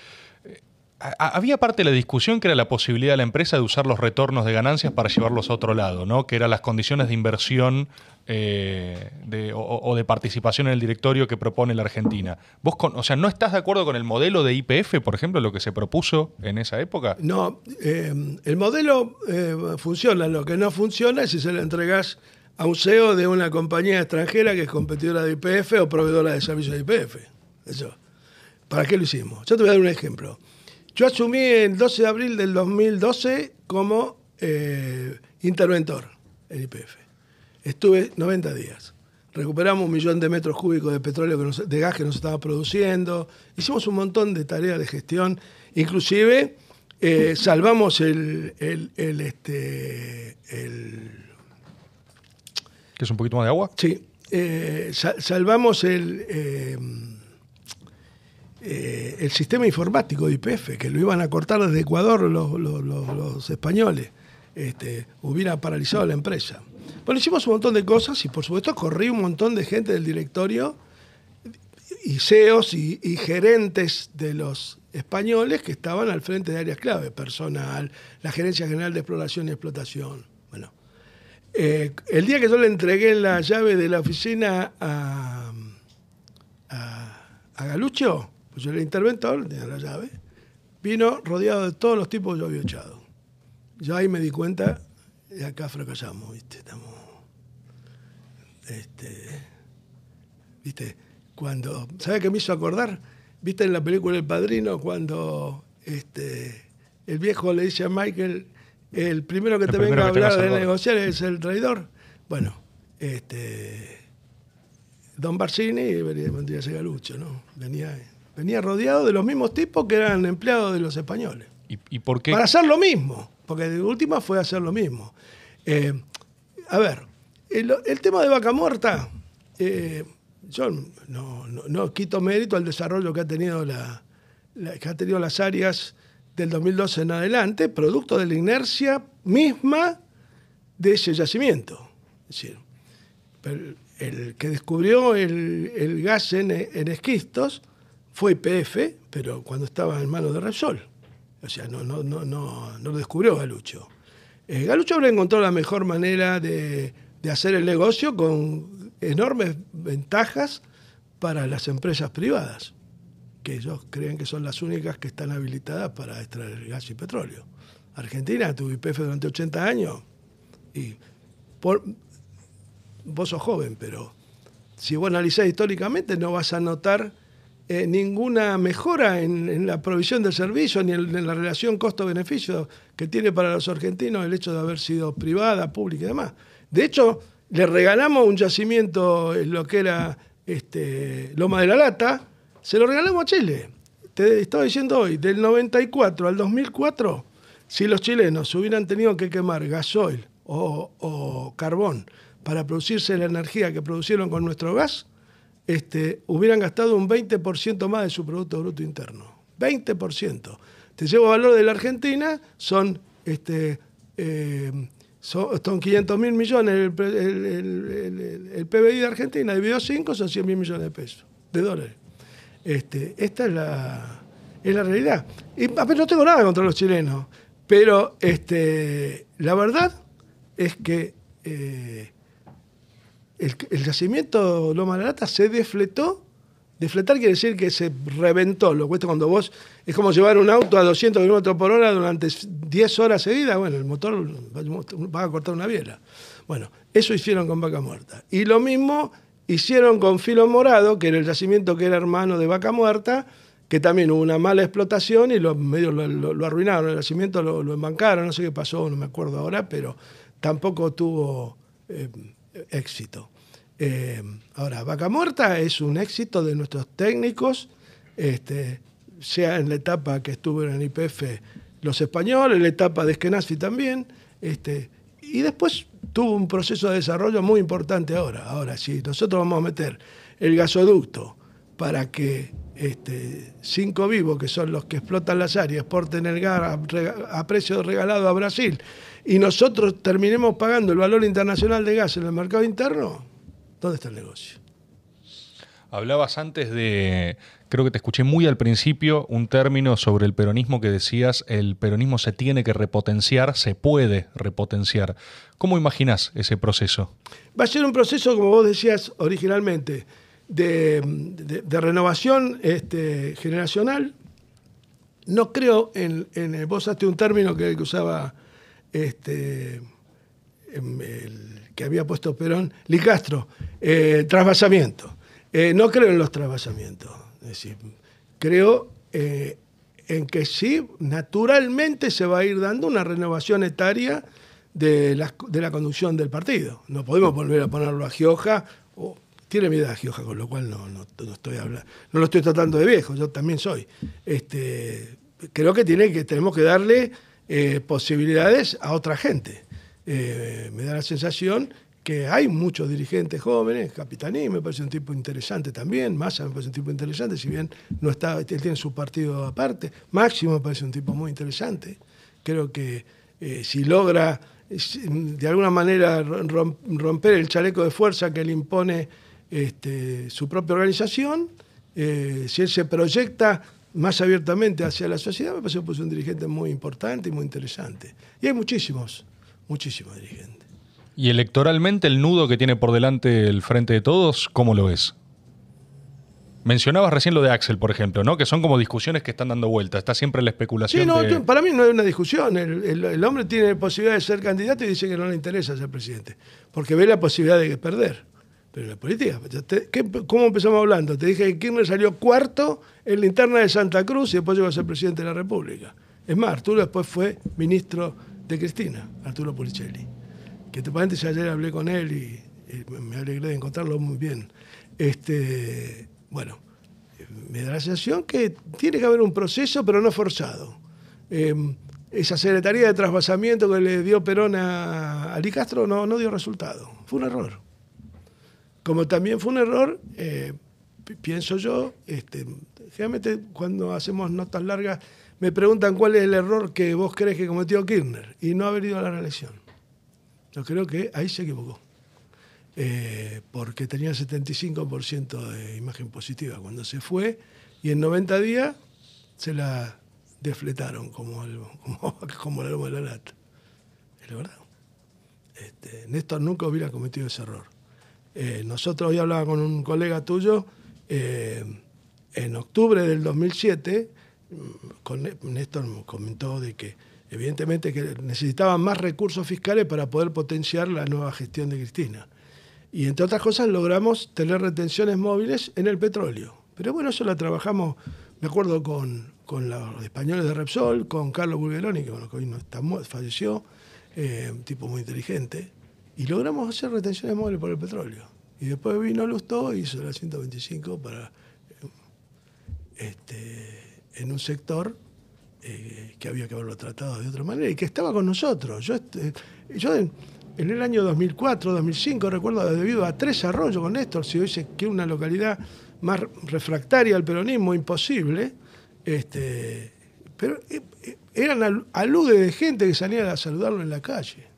había parte de la discusión que era la posibilidad de la empresa de usar los retornos de ganancias para llevarlos a otro lado, ¿no? que eran las condiciones de inversión eh, o, de participación en el directorio que propone la Argentina. ¿Vos o sea, ¿no estás de acuerdo con el modelo de IPF, por ejemplo, lo que se propuso en esa época? No, eh, el modelo funciona, lo que no funciona es si se le entregas a un CEO de una compañía extranjera que es competidora de IPF o proveedora de servicios de IPF. Eso. ¿Para qué lo hicimos? Yo te voy a dar un ejemplo. Yo asumí el 12 de abril del 2012 como eh, interventor en IPF. Estuve 90 días. recuperamos un millón de metros cúbicos de petróleo, que de gas que nos estaba produciendo, hicimos un montón de tareas de gestión, inclusive eh, salvamos el, el, este, el... ¿Que es un poquito más de agua? Sí, eh, salvamos el... Eh, el sistema informático de IPF, que lo iban a cortar desde Ecuador los, españoles, este, hubiera paralizado la empresa. Bueno, hicimos un montón de cosas y por supuesto corrí un montón de gente del directorio y CEOs y, gerentes de los españoles que estaban al frente de áreas clave, personal, la Gerencia General de Exploración y Explotación. Bueno, eh, el día que yo le entregué la llave de la oficina a, a, Galucho, pues yo era el interventor, tenía la llave, vino rodeado de todos los tipos que yo había echado. Yo ahí me di cuenta, y acá fracasamos, ¿viste? Estamos este, ¿Viste? Cuando, ¿Sabe qué me hizo acordar? ¿Viste en la película El Padrino cuando este, el viejo le dice a Michael, el primero que te venga a hablar de negociar es el traidor? Bueno, este, Don Barcini vendría a ser Galucho, ¿no? Venía, venía rodeado de los mismos tipos que eran empleados de los españoles. ¿Y, por qué? Para hacer lo mismo, porque de última fue hacer lo mismo. Eh, a ver, el, tema de vaca muerta, eh, yo no, quito mérito al desarrollo que ha tenido la, que ha tenido las áreas del 2012 en adelante, producto de la inercia misma de ese yacimiento. Es decir, el, que descubrió el, gas en, esquistos fue IPF, pero cuando estaba en manos de Repsol. O sea, no, no, no, no, lo descubrió Galucho. Eh, Galucho habrá encontrado la mejor manera de de hacer el negocio con enormes ventajas para las empresas privadas, que ellos creen que son las únicas que están habilitadas para extraer gas y petróleo. Argentina tuvo IPF durante 80 años y por, vos sos joven, pero si vos analizás históricamente no vas a notar eh, ninguna mejora en, la provisión del servicio ni en, la relación costo-beneficio que tiene para los argentinos el hecho de haber sido privada, pública y demás. De hecho, le regalamos un yacimiento en lo que era este, Loma de la Lata, se lo regalamos a Chile. Te estaba diciendo hoy, del 94 al 2004, si los chilenos hubieran tenido que quemar gasoil o, carbón para producirse la energía que producieron con nuestro gas, este, hubieran gastado un 20% más de su Producto Bruto Interno. 20%. Te llevo valor de la Argentina, son este, eh, son, 500 mil millones el, PBI de Argentina, dividido 5 son 100 mil millones de pesos, de dólares. Este, esta es la, es la realidad. Y no tengo nada contra los chilenos, pero la verdad es que eh, el, el, yacimiento Loma de la Lata se defletó Defletar quiere decir que se reventó. Lo cuesta cuando vos. Es como llevar un auto a 200 km por hora durante 10 horas seguidas. Bueno, el motor va a cortar una biela. Bueno, eso hicieron con Vaca Muerta. Y lo mismo hicieron con Filo Morado, que era el yacimiento que era hermano de Vaca Muerta, que también hubo una mala explotación y los medios lo, arruinaron. El yacimiento lo, lo, embancaron, no sé qué pasó, no me acuerdo ahora, pero tampoco tuvo eh, éxito. Eh, ahora, Vaca Muerta es un éxito de nuestros técnicos, este, sea en la etapa que estuvieron en IPF los españoles, en la etapa de Eskenazi también, este, y después tuvo un proceso de desarrollo muy importante ahora. Ahora, si nosotros vamos a meter el gasoducto para que este, cinco vivos, que son los que explotan las áreas, exporten el gas a precio regalado a Brasil, y nosotros terminemos pagando el valor internacional de gas en el mercado interno, ¿Dónde está el negocio? Hablabas antes de, creo que te escuché muy al principio, un término sobre el peronismo que decías, el peronismo se tiene que repotenciar, se puede repotenciar. ¿Cómo imaginas ese proceso? Va a ser un proceso, como vos decías originalmente, de, renovación este, generacional. No creo en, vos haste un término que, usaba este, el, que había puesto Perón, Licastro, eh, trasvasamiento. Eh, no creo en los trasvasamientos. Es decir, creo eh, en que sí, naturalmente se va a ir dando una renovación etaria de la, de la conducción del partido. No podemos volver a ponerlo a Gioja, o tiene mi edad Gioja, con lo cual no, no, estoy hablando, no lo estoy tratando de viejo, yo también soy. Este, creo que, tiene que tenemos que darle eh, posibilidades a otra gente. Eh, me da la sensación que hay muchos dirigentes jóvenes, Capitaní me parece un tipo interesante también, Massa me parece un tipo interesante, si bien no está, él tiene su partido aparte, Máximo me parece un tipo muy interesante. Creo que eh, si logra de alguna manera romper el chaleco de fuerza que le impone este, su propia organización, si él se proyecta más abiertamente hacia la sociedad, me parece que es un dirigente muy importante y muy interesante. Y hay muchísimos, muchísimos dirigentes. Y electoralmente el nudo que tiene por delante el Frente de Todos, ¿cómo lo ves? Mencionabas recién lo de Axel, por ejemplo, ¿no? Que son como discusiones que están dando vuelta. Está siempre la especulación. Sí, no, para mí no es una discusión. El, hombre tiene posibilidad de ser candidato y dice que no le interesa ser presidente. Porque ve la posibilidad de perder. Pero en la política, ¿cómo empezamos hablando? Te dije que Kirchner salió cuarto en la interna de Santa Cruz y después llegó a ser presidente de la República. Es más, Arturo después fue ministro de Cristina, Arturo Policelli que te ayer hablé con él y, me alegré de encontrarlo muy bien. Este, bueno, me da la sensación que tiene que haber un proceso, pero no forzado. Em, esa secretaría de trasvasamiento que le dio Perón a Ali Castro no, no dio resultado. Fue un error. Como también fue un error, eh, pienso yo, este, generalmente cuando hacemos notas largas me preguntan cuál es el error que vos crees que cometió Kirchner y no haber ido a la reelección. Yo creo que ahí se equivocó. Eh, porque tenía 75% de imagen positiva cuando se fue y en 90 días se la defletaron como el, como, como el de la lata. Es la verdad. Este, Néstor nunca hubiera cometido ese error. Eh, nosotros hoy hablaba con un colega tuyo, eh, en octubre del 2007, con Néstor comentó de que evidentemente que necesitaban más recursos fiscales para poder potenciar la nueva gestión de Cristina. Y entre otras cosas logramos tener retenciones móviles en el petróleo. Pero bueno, eso lo trabajamos, me acuerdo, con, los españoles de Repsol, con Carlos Bulgeroni, que, bueno, hoy no está, falleció, eh, tipo muy inteligente, y logramos hacer retenciones móviles por el petróleo. Y después vino Lustó y hizo la 125 para, este, en un sector eh, que había que haberlo tratado de otra manera y que estaba con nosotros. Yo, este, yo en, el año 2004, 2005, recuerdo, debido a tres arroyos con Néstor, si hoy se quiere una localidad más refractaria al peronismo, imposible, este, pero eh, eh, eran aludes de gente que salía a saludarlo en la calle.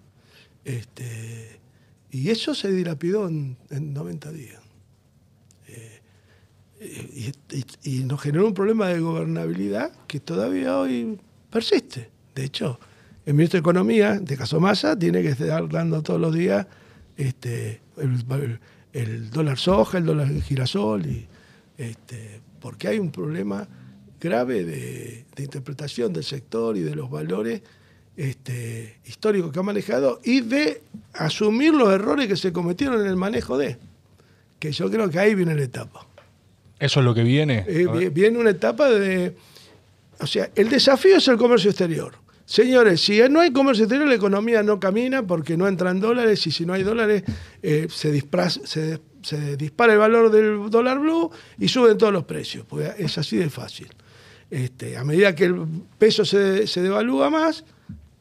Este, y eso se dilapidó en, en 90 días y, nos generó un problema de gobernabilidad que todavía hoy persiste. De hecho, el ministro de Economía de Casomasa tiene que estar dando todos los días este, el, dólar soja, el dólar girasol, este, porque hay un problema grave de, interpretación del sector y de los valores este, históricos que ha manejado y de asumir los errores que se cometieron en el manejo de, que yo creo que ahí viene la etapa. ¿Eso es lo que viene? Eh, viene una etapa de... O sea, el desafío es el comercio exterior. Señores, si no hay comercio exterior, la economía no camina porque no entran dólares y si no hay dólares eh, se, dispara el valor del dólar blue y suben todos los precios. Pues es así de fácil. Este, a medida que el peso se, devalúa más,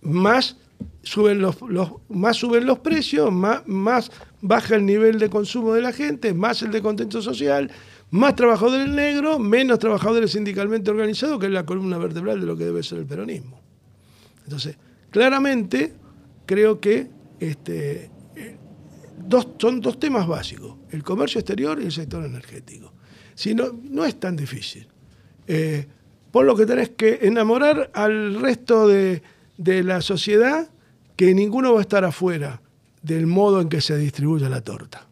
más suben los, más suben los precios, más, más baja el nivel de consumo de la gente, más el de contento social más trabajadores negros, menos trabajadores sindicalmente organizados, que es la columna vertebral de lo que debe ser el peronismo. Entonces, claramente creo que este, dos, son dos temas básicos, el comercio exterior y el sector energético. Si no, no es tan difícil. Eh, por lo que tenés que enamorar al resto de, de la sociedad que ninguno va a estar afuera del modo en que se distribuye la torta.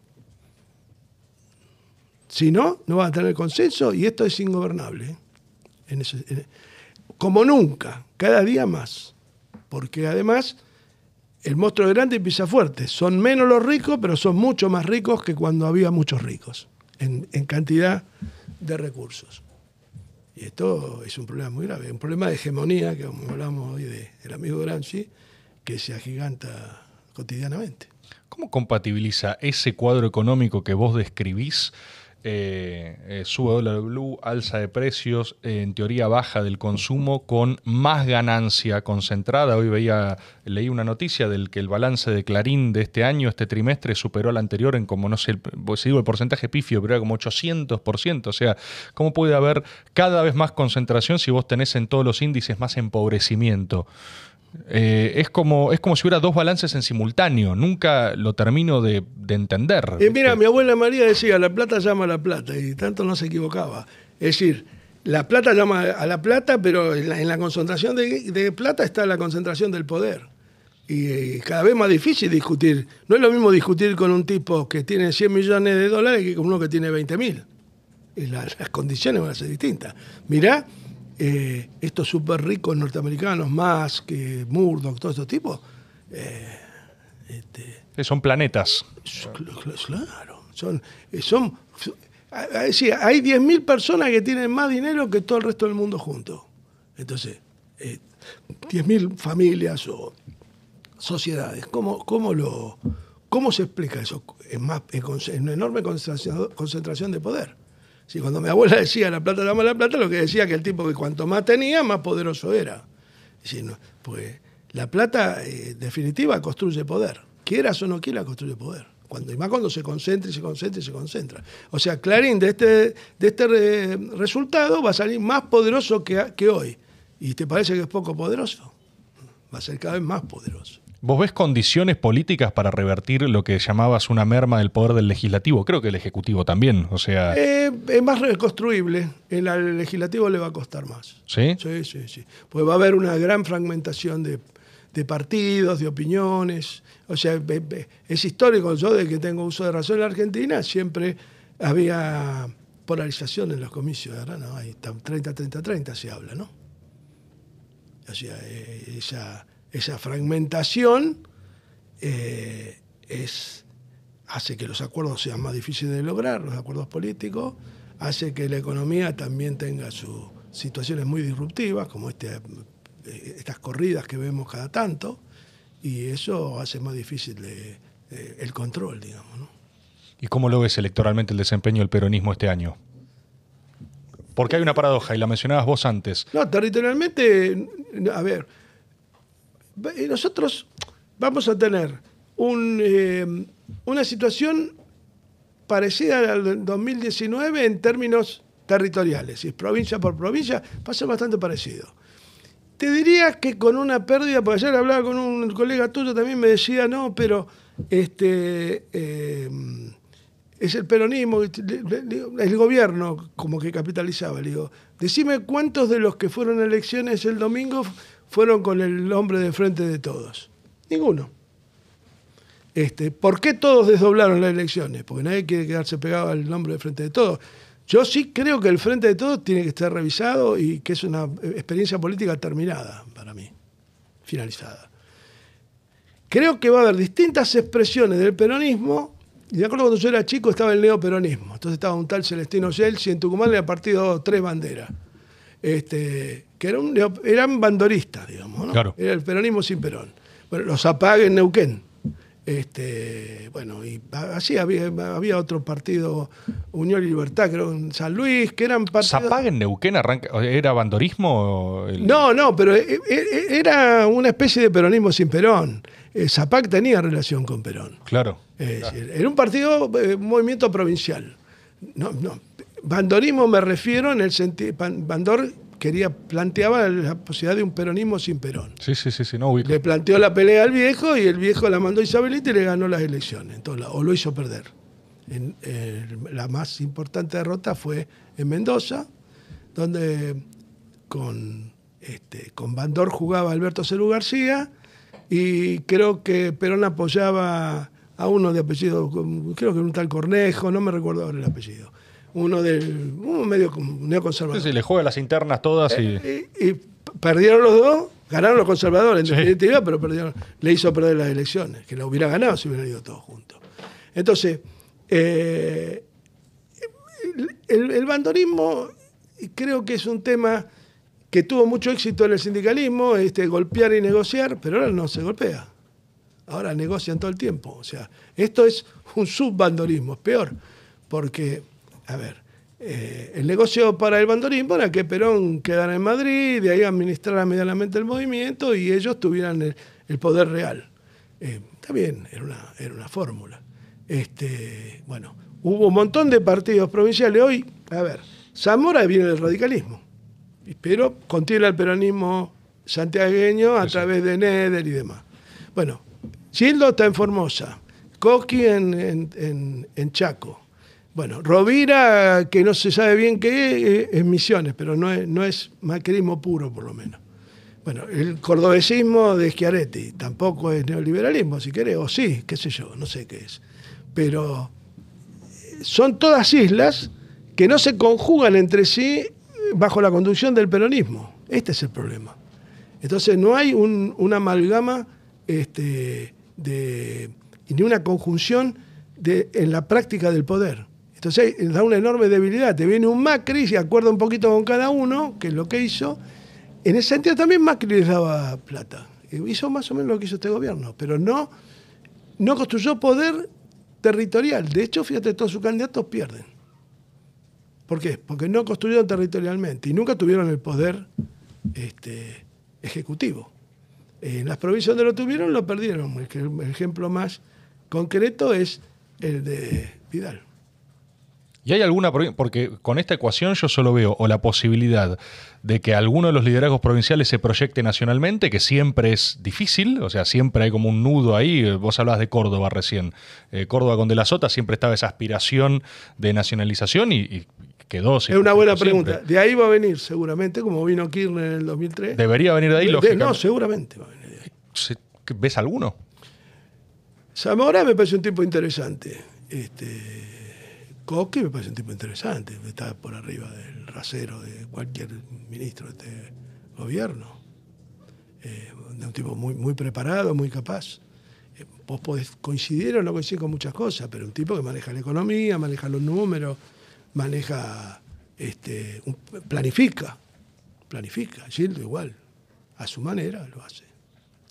Si no, no van a tener consenso y esto es ingobernable. ¿eh? como nunca, cada día más. Porque además el monstruo grande empieza fuerte. Son menos los ricos, pero son mucho más ricos que cuando había muchos ricos en, cantidad de recursos. Y esto es un problema muy grave, un problema de hegemonía, que como hablamos hoy del amigo Gramsci, que se agiganta cotidianamente. ¿Cómo compatibiliza ese cuadro económico que vos describís? Eh, eh, sube dólar blue, alza de precios, eh, en teoría baja del consumo, con más ganancia concentrada. Hoy veía, leí una noticia del que el balance de Clarín de este año, este trimestre, superó al anterior en como, no sé, si digo el porcentaje pifio, pero era como 800%. O sea, ¿cómo puede haber cada vez más concentración si vos tenés en todos los índices más empobrecimiento? Eh, es, como, es como si hubiera dos balances en simultáneo. Nunca lo termino de, entender. Y mira, mi abuela María decía, la plata llama a la plata, y tanto no se equivocaba. Es decir, la plata llama a la plata, pero en la, concentración de, plata está la concentración del poder. Y eh, cada vez más difícil discutir. No es lo mismo discutir con un tipo que tiene 100 millones de dólares que con uno que tiene 20 mil. las condiciones van a ser distintas. Mirá eh, estos súper ricos norteamericanos, más que Murdoch, todos estos tipos. Eh, este, son planetas. Claro, son, eh, son, hay 10.000 personas que tienen más dinero que todo el resto del mundo juntos. Entonces, 10.000 familias o sociedades. ¿Cómo, cómo, lo, ¿Cómo se explica eso? Es, más, es una enorme concentración de poder. Si cuando mi abuela decía la plata la mala plata, lo que decía que el tipo que cuanto más tenía, más poderoso era. pues la plata, eh, definitiva, construye poder. Quieras o no quieras, construye poder. Cuando, y más cuando se concentra y se concentra y se concentra. O sea, Clarín de este, de este resultado va a salir más poderoso que, que hoy. ¿Y te parece que es poco poderoso? Va a ser cada vez más poderoso. ¿Vos ves condiciones políticas para revertir lo que llamabas una merma del poder del legislativo? Creo que el ejecutivo también, o sea... Eh, es más reconstruible, el, legislativo le va a costar más. ¿Sí? Sí, sí, sí. Pues va a haber una gran fragmentación de, partidos, de opiniones. O sea, es histórico, yo de que tengo uso de razón en la Argentina, siempre había polarización en los comicios, ahora no, hay 30, 30, 30 se habla, ¿no? O sea, eh, esa esa fragmentación eh, es, hace que los acuerdos sean más difíciles de lograr, los acuerdos políticos, hace que la economía también tenga sus situaciones muy disruptivas, como este, eh, estas corridas que vemos cada tanto, y eso hace más difícil el control, digamos. ¿no? ¿Y cómo lo ves electoralmente el desempeño del peronismo este año? Porque hay una paradoja, y la mencionabas vos antes. No, territorialmente, a ver, nosotros vamos a tener eh, una situación parecida al 2019 en términos territoriales, si es provincia por provincia, va a ser bastante parecido. Te diría que con una pérdida, porque ayer hablaba con un colega tuyo, también me decía, no, pero este, eh, es el peronismo, el gobierno como que capitalizaba. Le digo, decime cuántos de los que fueron a elecciones el domingo fueron con el hombre de frente de todos? Ninguno. Este, ¿Por qué todos desdoblaron las elecciones? Porque nadie quiere quedarse pegado al nombre de frente de todos. Yo sí creo que el frente de todos tiene que estar revisado y que es una experiencia política terminada para mí, finalizada. Creo que va a haber distintas expresiones del peronismo. Y de acuerdo cuando yo era chico estaba el neoperonismo. Entonces estaba un tal Celestino Gelsi en Tucumán le ha partido tres banderas. Este, que eran, bandoristas, digamos, ¿no? Era el peronismo sin Perón. Bueno, los apague en Neuquén. Este, bueno, y así había, había otro partido, Unión y Libertad, creo en San Luis, que eran partidos. ¿Zapag en Neuquén era bandorismo? No, no, pero e, e, e, era una especie de peronismo sin Perón. Eh, Zapag tenía relación con Perón. Claro. Era un partido, eh, un movimiento provincial. No, no, Bandorismo me refiero en el sentido. Bandor quería, planteaba la posibilidad de un peronismo sin Perón. Sí, sí, sí, sí no Le planteó la pelea al viejo y el viejo la mandó a Isabelita y le ganó las elecciones. o lo hizo perder. la más importante derrota fue en Mendoza, donde con, este, con Bandor jugaba Alberto Cerú García y creo que Perón apoyaba a uno de apellido, creo que un tal Cornejo, no me recuerdo ahora el apellido uno del uno medio neoconservador. Sí, sí, le juega las internas todas y... Eh, y, perdieron los dos, ganaron los conservadores en definitiva, pero perdieron, le hizo perder las elecciones, que la hubiera ganado si hubieran ido todos juntos. Entonces, eh, el, el, creo que es un tema que tuvo mucho éxito en el sindicalismo, este, golpear y negociar, pero ahora no se golpea. ahora negocian todo el tiempo. O sea, esto es un subbandorismo, es peor, porque, a ver, eh, el negocio para el bandorismo era que Perón quedara en Madrid, de ahí administrara medianamente el movimiento y ellos tuvieran el, poder real. Eh, está bien, era una, era una fórmula. Este, bueno, hubo un montón de partidos provinciales. Hoy, a ver, Zamora viene del radicalismo, pero contiene el peronismo santiagueño a través de Neder y demás. Bueno, Gildo está en Formosa, Coqui en, Chaco. Bueno, Rovira, que no se sabe bien qué es, es Misiones, pero no es, no es macrismo puro, por lo menos. Bueno, el cordobesismo de Schiaretti tampoco es neoliberalismo, si querés, o sí, qué sé yo, no sé qué es. Pero son todas islas que no se conjugan entre sí bajo la conducción del peronismo. Este es el problema. Entonces no hay una amalgama este, ni una conjunción en la práctica del poder. Entonces da una enorme debilidad. Te viene un Macri, se acuerda un poquito con cada uno, que es lo que hizo. En ese sentido también Macri les daba plata. Hizo más o menos lo que hizo este gobierno, pero no, no construyó poder territorial. De hecho, fíjate, todos sus candidatos pierden. ¿Por qué? Porque no construyeron territorialmente y nunca tuvieron el poder este, ejecutivo. En las provincias donde lo tuvieron, lo perdieron. El ejemplo más concreto es el de Vidal. ¿Y hay alguna, porque con esta ecuación yo solo veo o la posibilidad de que alguno de los liderazgos provinciales se proyecte nacionalmente, que siempre es difícil, o sea, siempre hay como un nudo ahí, vos hablabas de Córdoba recién, eh, Córdoba con De la Sota siempre estaba esa aspiración de nacionalización y, quedó. Es una buena pregunta. De ahí va a venir, seguramente, como vino Kirchner en el 2003. Debería venir de ahí, lógicamente. No, seguramente va a venir de ahí. ¿Ves alguno? Zamora me parece un tipo interesante. Este, Coque me parece un tipo interesante, está por arriba del rasero de cualquier ministro de este gobierno. Eh, un tipo muy, muy preparado, muy capaz. Eh, vos podés coincidir o no coincidir con muchas cosas, pero un tipo que maneja la economía, maneja los números, maneja, este, planifica, planifica. Gildo igual, a su manera lo hace.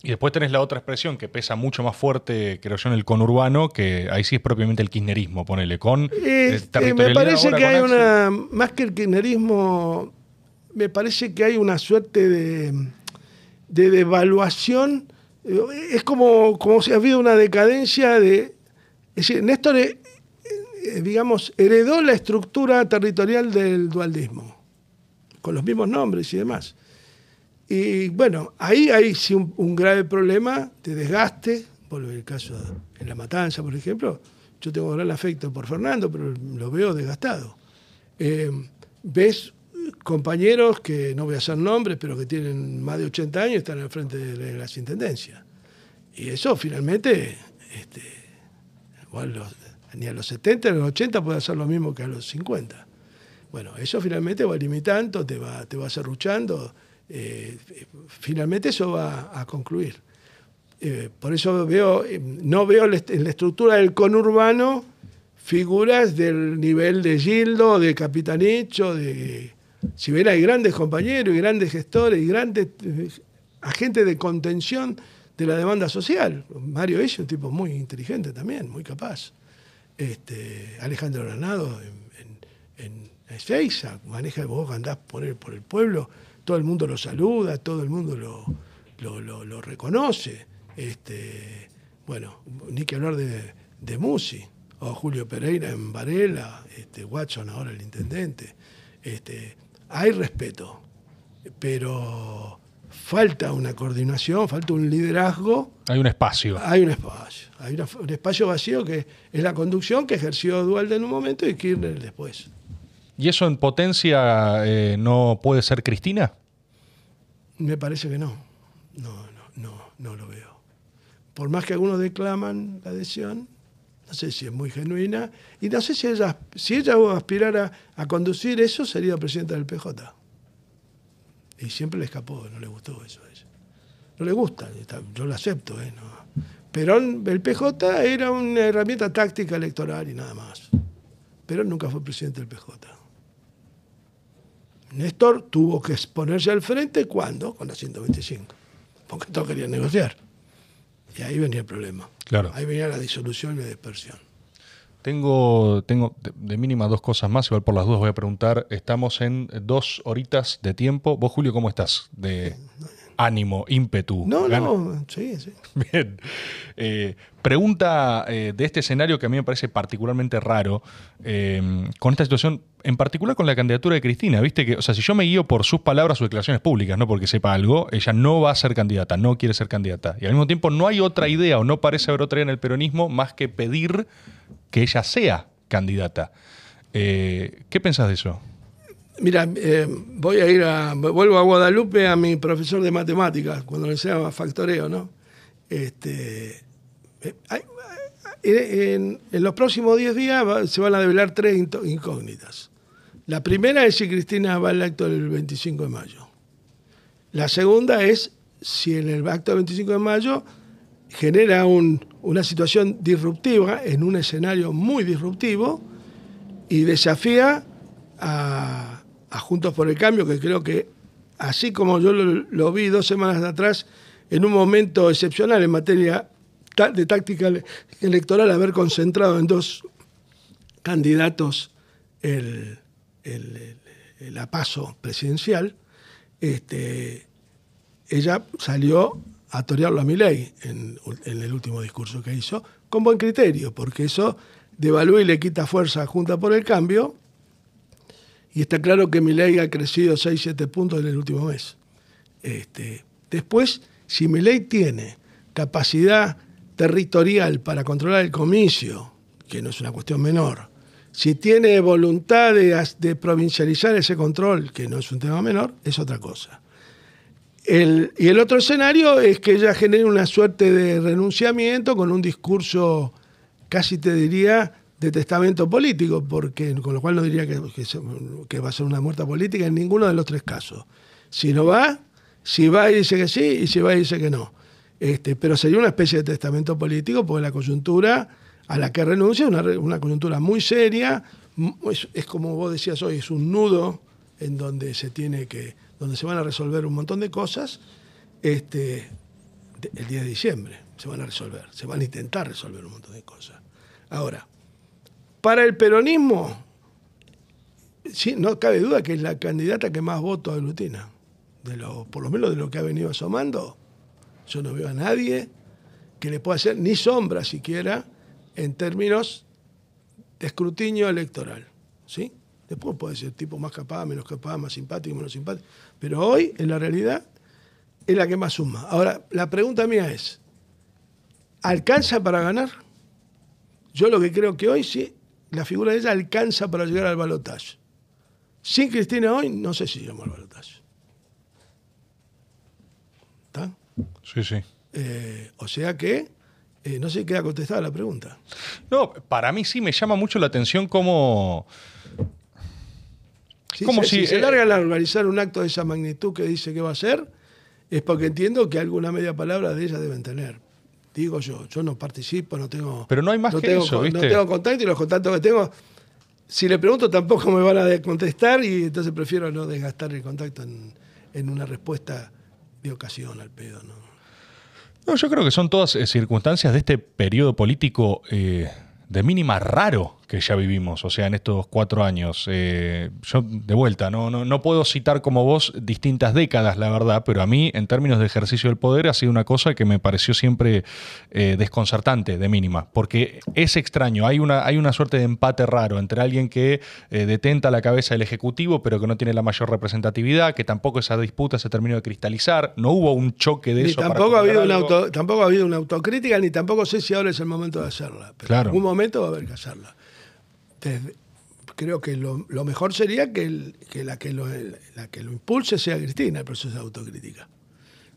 Y después tenés la otra expresión que pesa mucho más fuerte, creo yo, en el conurbano, que ahí sí es propiamente el kirchnerismo, ponele, con eh, eh, Me parece que hay una, más que el kirchnerismo, me parece que hay una suerte de, de devaluación. Es como, como si ha habido una decadencia de... Es decir, Néstor, eh, digamos, heredó la estructura territorial del dualdismo, con los mismos nombres y demás. Y bueno, ahí hay un, grave problema de desgaste, vuelve el caso en La Matanza, por ejemplo, yo tengo gran afecto por Fernando, pero lo veo desgastado. Eh, ves compañeros que no voy a hacer nombres, pero que tienen más de 80 años están al frente de las intendencias. Y eso finalmente, este, igual ni a los 70 ni a los 80 puede hacer lo mismo que a los 50. Bueno, eso finalmente va limitando, te va, te va cerruchando eh, finalmente eso va a concluir. Eh, por eso veo, eh, no veo en la estructura del conurbano figuras del nivel de Gildo, de Capitanicho, de... Si bien hay grandes compañeros y grandes gestores y grandes agentes de contención de la demanda social. Mario es un tipo muy inteligente también, muy capaz. Este, Alejandro Granado en, en, Ezeiza, maneja vos andás por por el pueblo todo el mundo lo saluda, todo el mundo lo, lo, reconoce. Este, bueno, ni que hablar de, de Musi, o Julio Pereira en Varela, este, Watson ahora el intendente. Este, hay respeto, pero falta una coordinación, falta un liderazgo. Hay un espacio. Hay un espacio. Hay un espacio vacío que es la conducción que ejerció Dualde en un momento y Kirchner después. ¿Y eso en potencia eh, no puede ser Cristina? Me parece que no. No, no, no, no lo veo. Por más que algunos declaman la adhesión, no sé si es muy genuina, y no sé si ella, si ella aspirara a conducir eso, sería presidenta del PJ. Y siempre le escapó, no le gustó eso a ella. No le gusta, yo lo acepto. ¿eh? Pero el PJ era una herramienta táctica electoral y nada más. Pero nunca fue presidente del PJ. Néstor tuvo que exponerse al frente, ¿cuándo? Con la 125, porque todos querían negociar. Y ahí venía el problema. Claro. Ahí venía la disolución y la dispersión. Tengo, tengo de, de mínima dos cosas más, igual por las dudas voy a preguntar. Estamos en dos horitas de tiempo. Vos, Julio, ¿cómo estás? De ánimo, ímpetu. No, no, sí, sí. Bien. Eh, pregunta eh, de este escenario que a mí me parece particularmente raro, eh, con esta situación, en particular con la candidatura de Cristina, viste que, o sea, si yo me guío por sus palabras o declaraciones públicas, no porque sepa algo, ella no va a ser candidata, no quiere ser candidata. Y al mismo tiempo no hay otra idea o no parece haber otra idea en el peronismo más que pedir que ella sea candidata. Eh, ¿Qué pensás de eso? Mira, eh, voy a ir a. Vuelvo a Guadalupe a mi profesor de matemáticas, cuando le enseñaba factoreo, ¿no? Este, eh, hay- en, los próximos 10 días se van a develar tres incógnitas. La primera es si Cristina va al acto del 25 de mayo. La segunda es si en el acto del 25 de mayo genera un- una situación disruptiva en un escenario muy disruptivo y desafía a, a Juntos por el Cambio, que creo que, así como yo lo, vi dos semanas atrás, en un momento excepcional en materia de táctica ele- electoral, haber concentrado en dos candidatos el, el, presidencial, este, ella salió a torearlo a Milei en, en el último discurso que hizo, con buen criterio, porque eso devalúa y le quita fuerza a Junta por el Cambio, y está claro que Milei ha crecido 6-7 puntos en el último mes. Este, después, si Milei tiene capacidad territorial para controlar el comicio, que no es una cuestión menor, si tiene voluntad de, provincializar ese control, que no es un tema menor, es otra cosa. Y el otro escenario es que ella genere una suerte de renunciamiento con un discurso, casi te diría, de testamento político, porque con lo cual no diría que, que va a ser una muerta política en ninguno de los tres casos. Si no va, si va y dice que sí, y si va y dice que no. Este, pero sería una especie de testamento político, porque la coyuntura a la que renuncia es una, una coyuntura muy seria, es, como vos decías hoy, es un nudo en donde se tiene que, donde se van a resolver un montón de cosas, este, el 10 de diciembre se van a resolver, se van a intentar resolver un montón de cosas. Ahora, para el peronismo, sí, no cabe duda que es la candidata que más votos aglutina, de por lo menos de lo que ha venido asomando. Yo no veo a nadie que le pueda hacer ni sombra siquiera en términos de escrutinio electoral. ¿sí? Después puede ser tipo más capaz, menos capaz, más simpático, menos simpático. Pero hoy, en la realidad, es la que más suma. Ahora, la pregunta mía es, ¿alcanza para ganar? Yo lo que creo que hoy sí, la figura de ella alcanza para llegar al balotaje. Sin Cristina hoy, no sé si llegamos al balotaje. ¿Está? Sí, sí. Eh, o sea que, eh, no sé si queda contestada la pregunta. No, para mí sí me llama mucho la atención cómo... Si, Como se, si, si se eh, largan a organizar un acto de esa magnitud que dice que va a hacer, es porque entiendo que alguna media palabra de ella deben tener. Digo yo, yo no participo, no tengo. Pero no hay más que tengo, eso, ¿viste? No tengo contacto y los contactos que tengo, si le pregunto tampoco me van a contestar y entonces prefiero no desgastar el contacto en, en una respuesta de ocasión al pedo. ¿no? No, yo creo que son todas eh, circunstancias de este periodo político eh, de mínima raro que ya vivimos, o sea, en estos cuatro años. Eh, yo, de vuelta, no, no, no puedo citar como vos distintas décadas, la verdad, pero a mí, en términos de ejercicio del poder, ha sido una cosa que me pareció siempre eh, desconcertante, de mínima, porque es extraño, hay una, hay una suerte de empate raro entre alguien que eh, detenta la cabeza del Ejecutivo, pero que no tiene la mayor representatividad, que tampoco esa disputa se terminó de cristalizar, no hubo un choque de Ni eso. para tampoco ha, habido una auto- tampoco ha habido una autocrítica, ni tampoco sé si ahora es el momento de hacerla. Pero Claro. en algún momento va a haber que hacerla. Desde- creo que lo, lo mejor sería que, el- que la que lo, la que lo impulse sea Cristina, el proceso de autocrítica.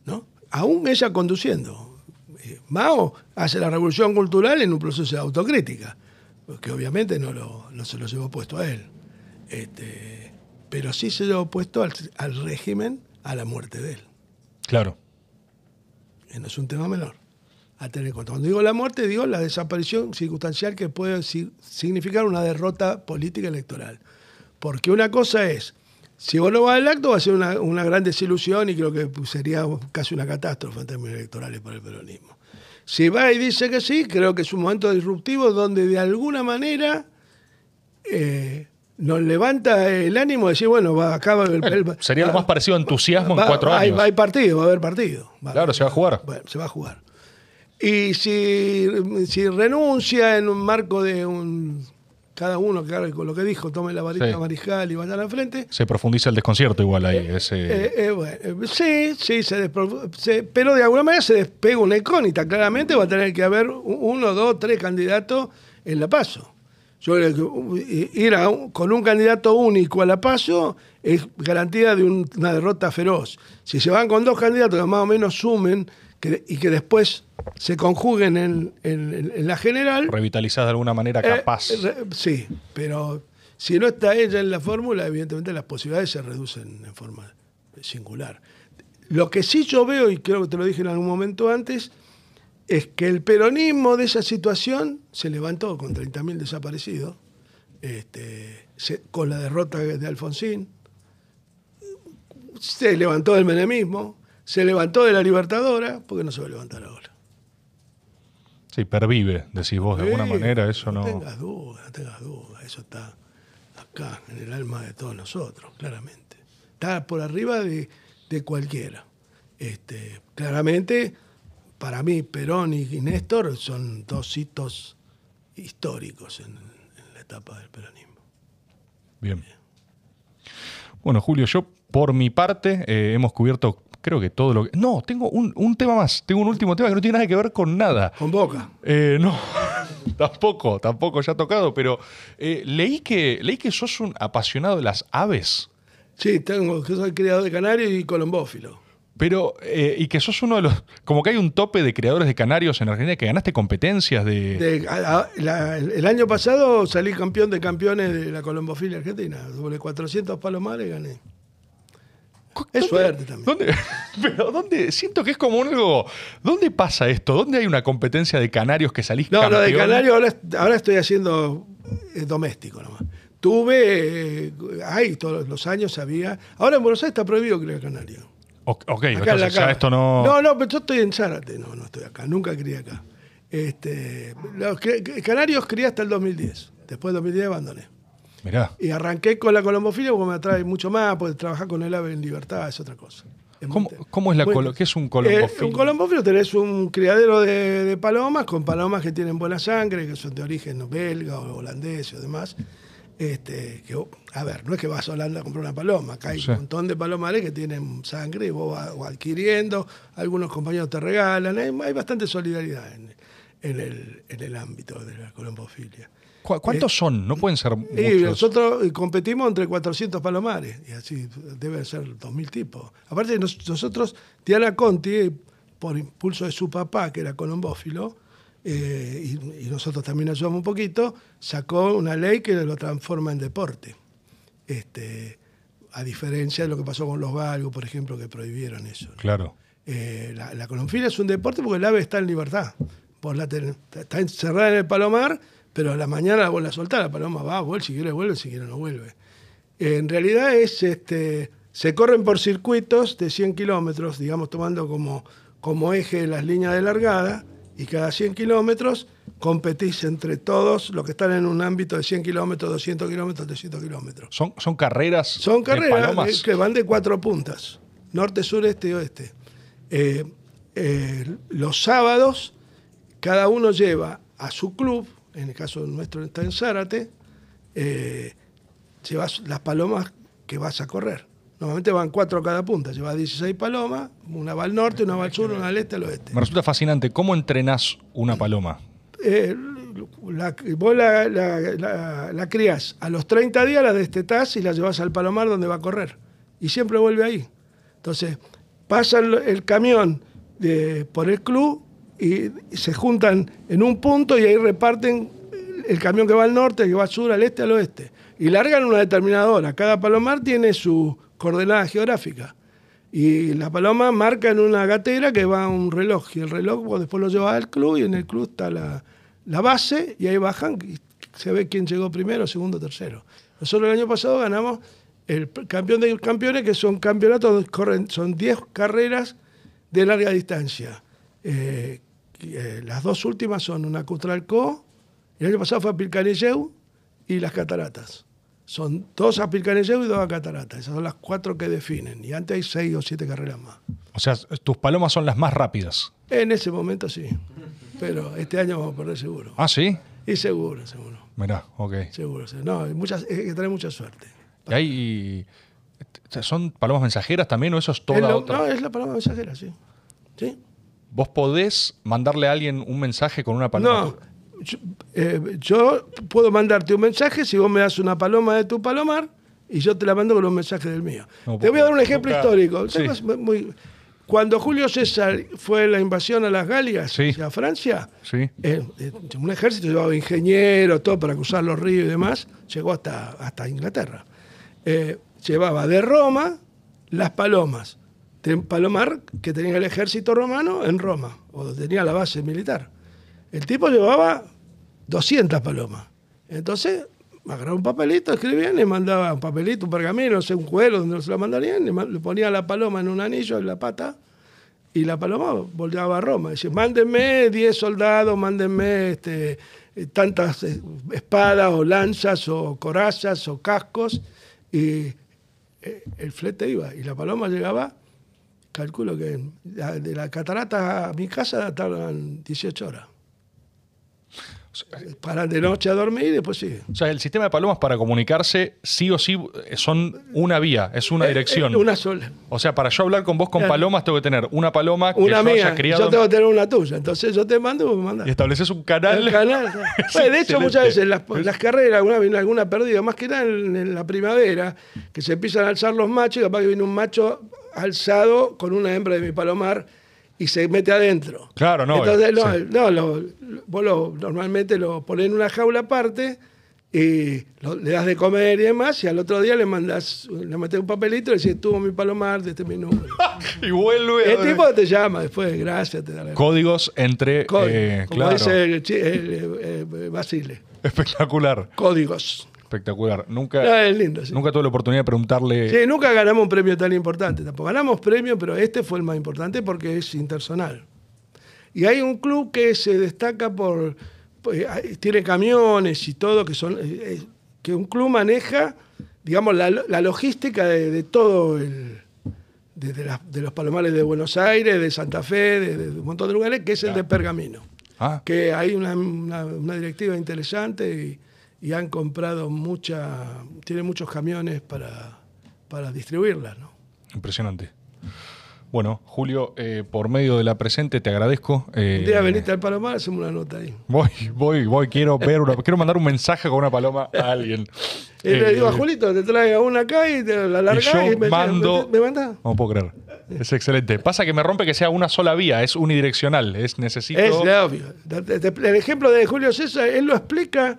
¿no? Aún ella conduciendo. Eh, Mao hace la revolución cultural en un proceso de autocrítica, que obviamente no, lo- no se lo llevó puesto a él. Este, pero sí se llevó puesto al, al régimen a la muerte de él. Claro. Eh, No es un tema menor a tener en cuenta. Cuando digo la muerte, digo la desaparición circunstancial que puede si- significar una derrota política electoral. Porque una cosa es, si vos no vas al acto, va a ser una, una gran desilusión y creo que sería casi una catástrofe en términos electorales para el peronismo. Si va y dice que sí, creo que es un momento disruptivo donde de alguna manera eh, nos levanta el ánimo de decir, bueno, va, acá va el, el- sería lo más parecido a entusiasmo va- en cuatro años. hay partido, va a haber partido. Va Claro, se va a jugar. Bueno, se va a jugar. Y si, si renuncia en un marco de un. Cada uno, claro, con lo que dijo, tome la varita Sí. mariscal y vayan al frente. Se profundiza el desconcierto igual ahí. ese- Eh, eh, bueno, eh, sí, sí, se se- pero de alguna manera se despega una incógnita. Claramente va a tener que haber uno, dos, tres candidatos en la paso. Yo creo que uh, ir a un- con un candidato único a la paso es garantía de un- una derrota feroz. Si se van con dos candidatos que más o menos sumen que- y que después se conjuguen en, en- en la general, revitalizás de alguna manera eh, capaz. re- sí, pero si no está ella en la fórmula, evidentemente las posibilidades se reducen en forma singular. Lo que sí yo veo, y creo que te lo dije en algún momento antes, es que el peronismo de esa situación se levantó con 30.000 desaparecidos, este, se- con la derrota de Alfonsín, se levantó del menemismo, se levantó de la Libertadora, ¿por qué no se va a levantar ahora? Sí, pervive, decís vos, de alguna manera, eso no. tengas dudas, no tengas dudas. Eso está acá, en el alma de todos nosotros, claramente. Está por arriba de, de cualquiera. Este, claramente, para mí, Perón y Néstor son dos hitos históricos en, en la etapa del peronismo. Bien. Bueno, Julio, yo por mi parte eh, hemos cubierto, creo que todo lo que. No, tengo un, un tema más. Tengo un último tema que no tiene nada que ver con nada. Con Boca. Eh, no, tampoco, tampoco ya ha tocado, pero eh, leí, que, leí que sos un apasionado de las aves. Sí, tengo, que soy criador de canarios y colombófilo. Pero, eh, y que sos uno de los. Como que hay un tope de creadores de canarios en Argentina que ganaste competencias de. De- a- a- la- el año pasado salí campeón de campeones de la colombofilia argentina. Sobre 400 palomares gané. Es ¿Dónde- suerte también. ¿Dónde? Pero, ¿dónde? Siento que es como algo. ¿Dónde pasa esto? ¿Dónde hay una competencia de canarios que salís No, lo campeón? de Canario ahora, ahora estoy haciendo eh, doméstico nomás. Tuve, eh, hay todos los años había. Ahora en Buenos Aires está prohibido criar canario. O- ok, Acá entonces ya cama. esto no. No, no, pero yo estoy en Zárate. No, no estoy acá. Nunca crié acá. Este, los canarios crié hasta el 2010. Después del 2010 abandoné. Mirá. Y arranqué con la colombofilia porque me atrae mucho más, porque trabajar con el ave en libertad es otra cosa. Es ¿Cómo, es la colo- ¿Qué es un Eh, colombofilo? un colombófilo tenés un criadero de, de palomas con palomas que tienen buena sangre, que son de origen belga o holandés o demás. Este, que, a ver, no es que vas a Holanda a comprar una paloma, acá hay Sí. un montón de palomares que tienen sangre y vos vas vas adquiriendo, algunos compañeros te regalan, hay, hay bastante solidaridad en, en el, en el ámbito de la colombofilia. ¿Cu- ¿Cuántos son? No pueden ser muchos. Nosotros eh, competimos entre 400 palomares, y así deben ser 2.000 tipos. Aparte, nos- nosotros, Diana Conti, por impulso de su papá, que era colombófilo, eh, y, y nosotros también ayudamos un poquito, sacó una ley que lo transforma en deporte. Este, a diferencia de lo que pasó con los galgos, por ejemplo, que prohibieron eso. ¿no? Claro. Eh, la, la es un deporte porque el ave está en libertad. Vos la tenés- está encerrada en el palomar, pero a la mañana vos la soltás, la paloma va, vuelve, si quiere vuelve, si quiere no vuelve. En realidad es, este, se corren por circuitos de 100 kilómetros, digamos, tomando como, como eje las líneas de largada, y cada 100 kilómetros competís entre todos los que están en un ámbito de 100 kilómetros, 200 kilómetros, 300 kilómetros. Son, son carreras. Son carreras que van de cuatro puntas, norte, sur, este y oeste. Eh, eh, los sábados, cada uno lleva a su club, en el caso nuestro está en Zárate, eh, llevas las palomas que vas a correr. Normalmente van cuatro a cada punta, llevas 16 palomas, una va al norte, una va al sur, una al este, al oeste. Me resulta fascinante. ¿Cómo entrenás una paloma? Eh, la, vos la, la, la- la criás, a los 30 días la destetás y la llevas al palomar donde va a correr. Y siempre vuelve ahí. Entonces, pasan lo- el camión de, por el club y, se juntan en un punto y ahí reparten el camión que va al norte, que va al sur, al este, al oeste. Y largan una determinada hora. Cada palomar tiene su coordenada geográfica. Y la paloma marca en una gatera que va a un reloj. Y el reloj vos después lo llevas al club y en el club está la, la base y ahí bajan y se ve quién llegó primero, segundo, tercero. Nosotros el año pasado ganamos el campeón de campeones, que son campeonatos, corren, son 10 carreras de larga distancia. Eh, eh, las dos últimas son una Cutralcó, y el año pasado fue a Pilcanilleu y las cataratas. Son dos a Pilcanilleu y dos a cataratas. Esas son las cuatro que definen. Y antes hay seis o siete carreras más. O sea, tus palomas son las más rápidas. En ese momento sí. Pero este año vamos a perder seguro. Ah, sí. Y seguro, seguro. Mirá, ok. Seguro. No, hay, muchas, hay que tener mucha suerte. ¿Y hay, ¿Son palomas mensajeras también o eso es toda Es lo- otra? No, es la paloma mensajera, sí. ¿Sí? ¿Vos podés mandarle a alguien un mensaje con una paloma? No, yo, eh, yo puedo mandarte un mensaje si vos me das una paloma de tu palomar y yo te la mando con un mensaje del mío. No, te voy a dar un ejemplo nunca- histórico. Sí. Es muy- cuando Julio César fue la invasión a las Galias, Sí. a Francia, Sí. eh, eh, un ejército llevaba ingenieros, todo para cruzar los ríos y demás, llegó hasta, hasta Inglaterra. Llevaba de Roma las palomas, palomar que tenía el ejército romano en Roma, o tenía la base militar. El tipo llevaba 200 palomas. Entonces, agarraba un papelito, escribían, le mandaba un papelito, un pergamino, no sé, un cuero donde se lo mandarían, le, ponía la paloma en un anillo en la pata y la paloma volteaba a Roma. Dice, mándenme 10 soldados, mándenme este, tantas eh, espadas o lanzas o corazas o cascos. Y eh, el flete iba. Y la paloma llegaba, calculo que de la catarata a mi casa tardan 18 horas. Paran de noche a dormir y después sigue. O sea, el sistema de palomas para comunicarse sí o sí eh, son una vía, es una dirección. Eh, Una sola. O sea, para yo hablar con vos con Claro. palomas tengo que tener una paloma que Una yo haya mía. criado Yo tengo que tener una tuya. Entonces yo te mando y vos me mandás. y estableces un canal. El canal. Bueno, de hecho, muchas veces las, las carreras, alguna viene alguna perdida, más que nada en, en la primavera, que se empiezan a alzar los machos y capaz que viene un macho alzado con una hembra de mi palomar y se mete adentro. Claro, no, Entonces, no, sí. no, lo- vos lo- normalmente lo pones en una jaula aparte y lo- le das de comer y demás, y al otro día le mandas, le metes un papelito y le decís, tuvo mi palomar de este mi número. y vuelve. El tipo te llama después, gracias, te da la Códigos entre. Código, eh, como claro. dice el, chi- el, eh, eh, Basile. Espectacular. Códigos. Espectacular. Nunca, No, es lindo, sí. nunca tuve la oportunidad de preguntarle. Sí, nunca ganamos un premio tan importante. Tampoco ganamos premio, pero este fue el más importante porque es intersonal. Y hay un club que se destaca por. pues, tiene camiones y todo, que son. eh, eh, que un club maneja, digamos, la, la logística de, de todo el. De, de los palomares de Buenos Aires, de Santa Fe, de, de un montón de lugares, que es el de Pergamino. Ah, que hay una, una- una directiva interesante y, y han comprado mucha, tienen muchos camiones para, para distribuirlas, ¿no? impresionante. Bueno, Julio, eh, por medio de la presente te agradezco. eh, Un día veniste al Palomar, hacemos una nota ahí. Voy, voy, voy, quiero ver una- quiero mandar un mensaje con una paloma a alguien. Y le Eh, digo a Julito, te traiga una acá y te la y larga yo y, me, mando. me, me mandás. No puedo creer. Es excelente. Pasa que me rompe que sea una sola vía, es unidireccional. Es necesito. Es obvio. El ejemplo de Julio César, él lo explica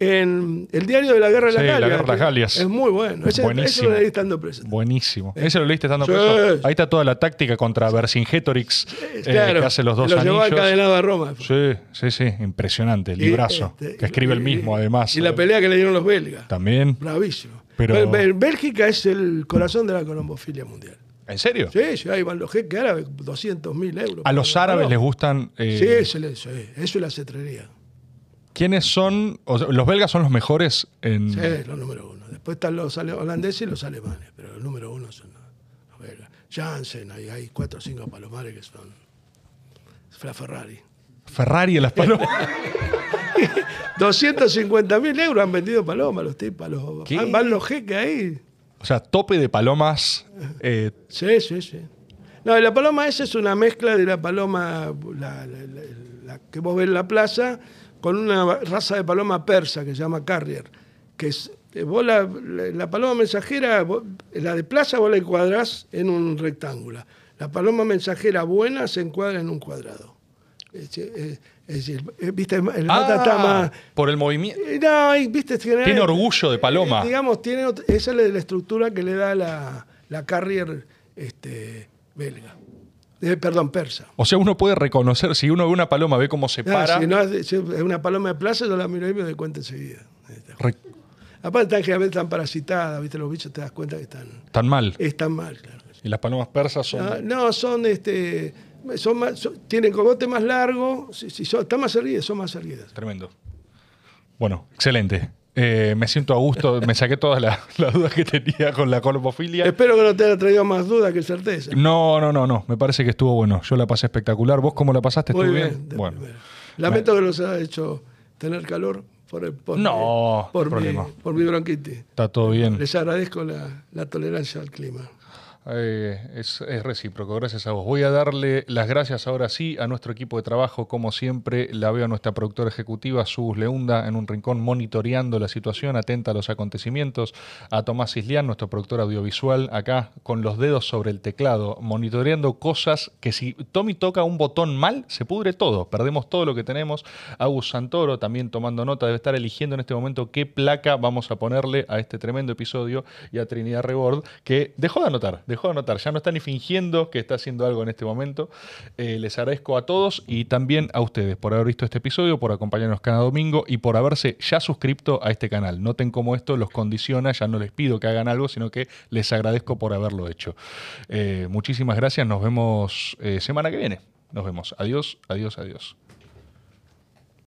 en el diario de la Guerra de las Sí, La Galias. Guerra de las Galias. Es muy bueno. Ese, Buenísimo. Eso lo leí estando preso. Buenísimo. Ese lo leíste estando Sí. preso. Ahí está toda la táctica contra Vercingetorix eh, Claro, que hace los dos lo llevó anillos. encadenado a Roma. Sí, sí, sí. Impresionante. El librazo. este, que escribe el mismo, además. Y la pelea que le dieron los belgas. También. Bravísimo. Pero- Bélgica es el corazón de la colombofilia mundial. ¿En serio? Sí, sí, ahí van los jeques árabes, 200 mil euros. A los árabes les gustan. eh, Sí, eso, sí, eso es la cetrería. ¿Quiénes son? o sea, los belgas son los mejores en. Sí, los número uno. Después están los holandeses y los alemanes, pero los número uno son los, belgas. Janssen, ahí hay cuatro o cinco palomares que son. La Ferrari. Ferrari en las palomas. 250 mil euros han vendido palomas los tipos. Los, van, van los jeques ahí. o sea, tope de palomas. eh, Sí, sí, sí. No, la paloma esa es una mezcla de la paloma la, la- la- la que vos ves en la plaza con una raza de paloma persa que se llama carrier. Que es, eh, vos la, la- paloma mensajera, vos- la de plaza vos la encuadrás en un rectángulo. La paloma mensajera buena se encuadra en un cuadrado. Es, es- es decir, eh, viste, el mata está ah, más... por el movimiento. Eh, No, viste, tiene, Tiene orgullo de paloma. eh, digamos, tiene esa es la, la estructura que le da la, la carrier este, belga. Eh, perdón, persa. O sea, uno puede reconocer, si uno ve una paloma, ve cómo se Ah, para. si no es, si una paloma de plaza, yo la miro y me doy cuenta enseguida. Re- Aparte, están, generalmente están parasitadas, ¿viste? Los bichos te das cuenta que están, tan mal. están mal, claro. Y las palomas persas son. No, no, son este, son más, son- tienen cogote más largo, si, si son, están más erguidas, son más erguidas. Tremendo. Bueno, excelente. Eh, me siento a gusto, me saqué todas las, las dudas que tenía con la colpofilia. Espero que no te haya traído más dudas que certeza. No, no, no, no. Me parece que estuvo bueno. Yo la pasé espectacular. ¿Vos cómo la pasaste? ¿Estuvo bien. Bueno. Lamento que nos haya hecho tener calor por, el- por No, mi, por, mi, por mi bronquitis. Está todo bien. Les agradezco la, la tolerancia al clima. Eh, es, es recíproco, gracias a vos. Voy a darle las gracias ahora sí a nuestro equipo de trabajo, como siempre, la veo a nuestra productora ejecutiva, Sus Leunda, en un rincón monitoreando la situación, atenta a los acontecimientos, a Tomás Islián, nuestro productor audiovisual, acá con los dedos sobre el teclado, monitoreando cosas que si Tommy toca un botón mal, se pudre todo, perdemos todo lo que tenemos. Agus Santoro también tomando nota, debe estar eligiendo en este momento qué placa vamos a ponerle a este tremendo episodio y a Trinidad Rebord, que dejó de anotar, dejó de anotar, ya no está ni fingiendo que está haciendo algo en este momento. Eh, les agradezco a todos y también a ustedes por haber visto este episodio, por acompañarnos cada domingo y por haberse ya suscrito a este canal. Noten cómo esto los condiciona, ya no les pido que hagan algo, sino que les agradezco por haberlo hecho. Eh, muchísimas gracias, nos vemos eh, semana que viene. Nos vemos. Adiós, adiós, adiós.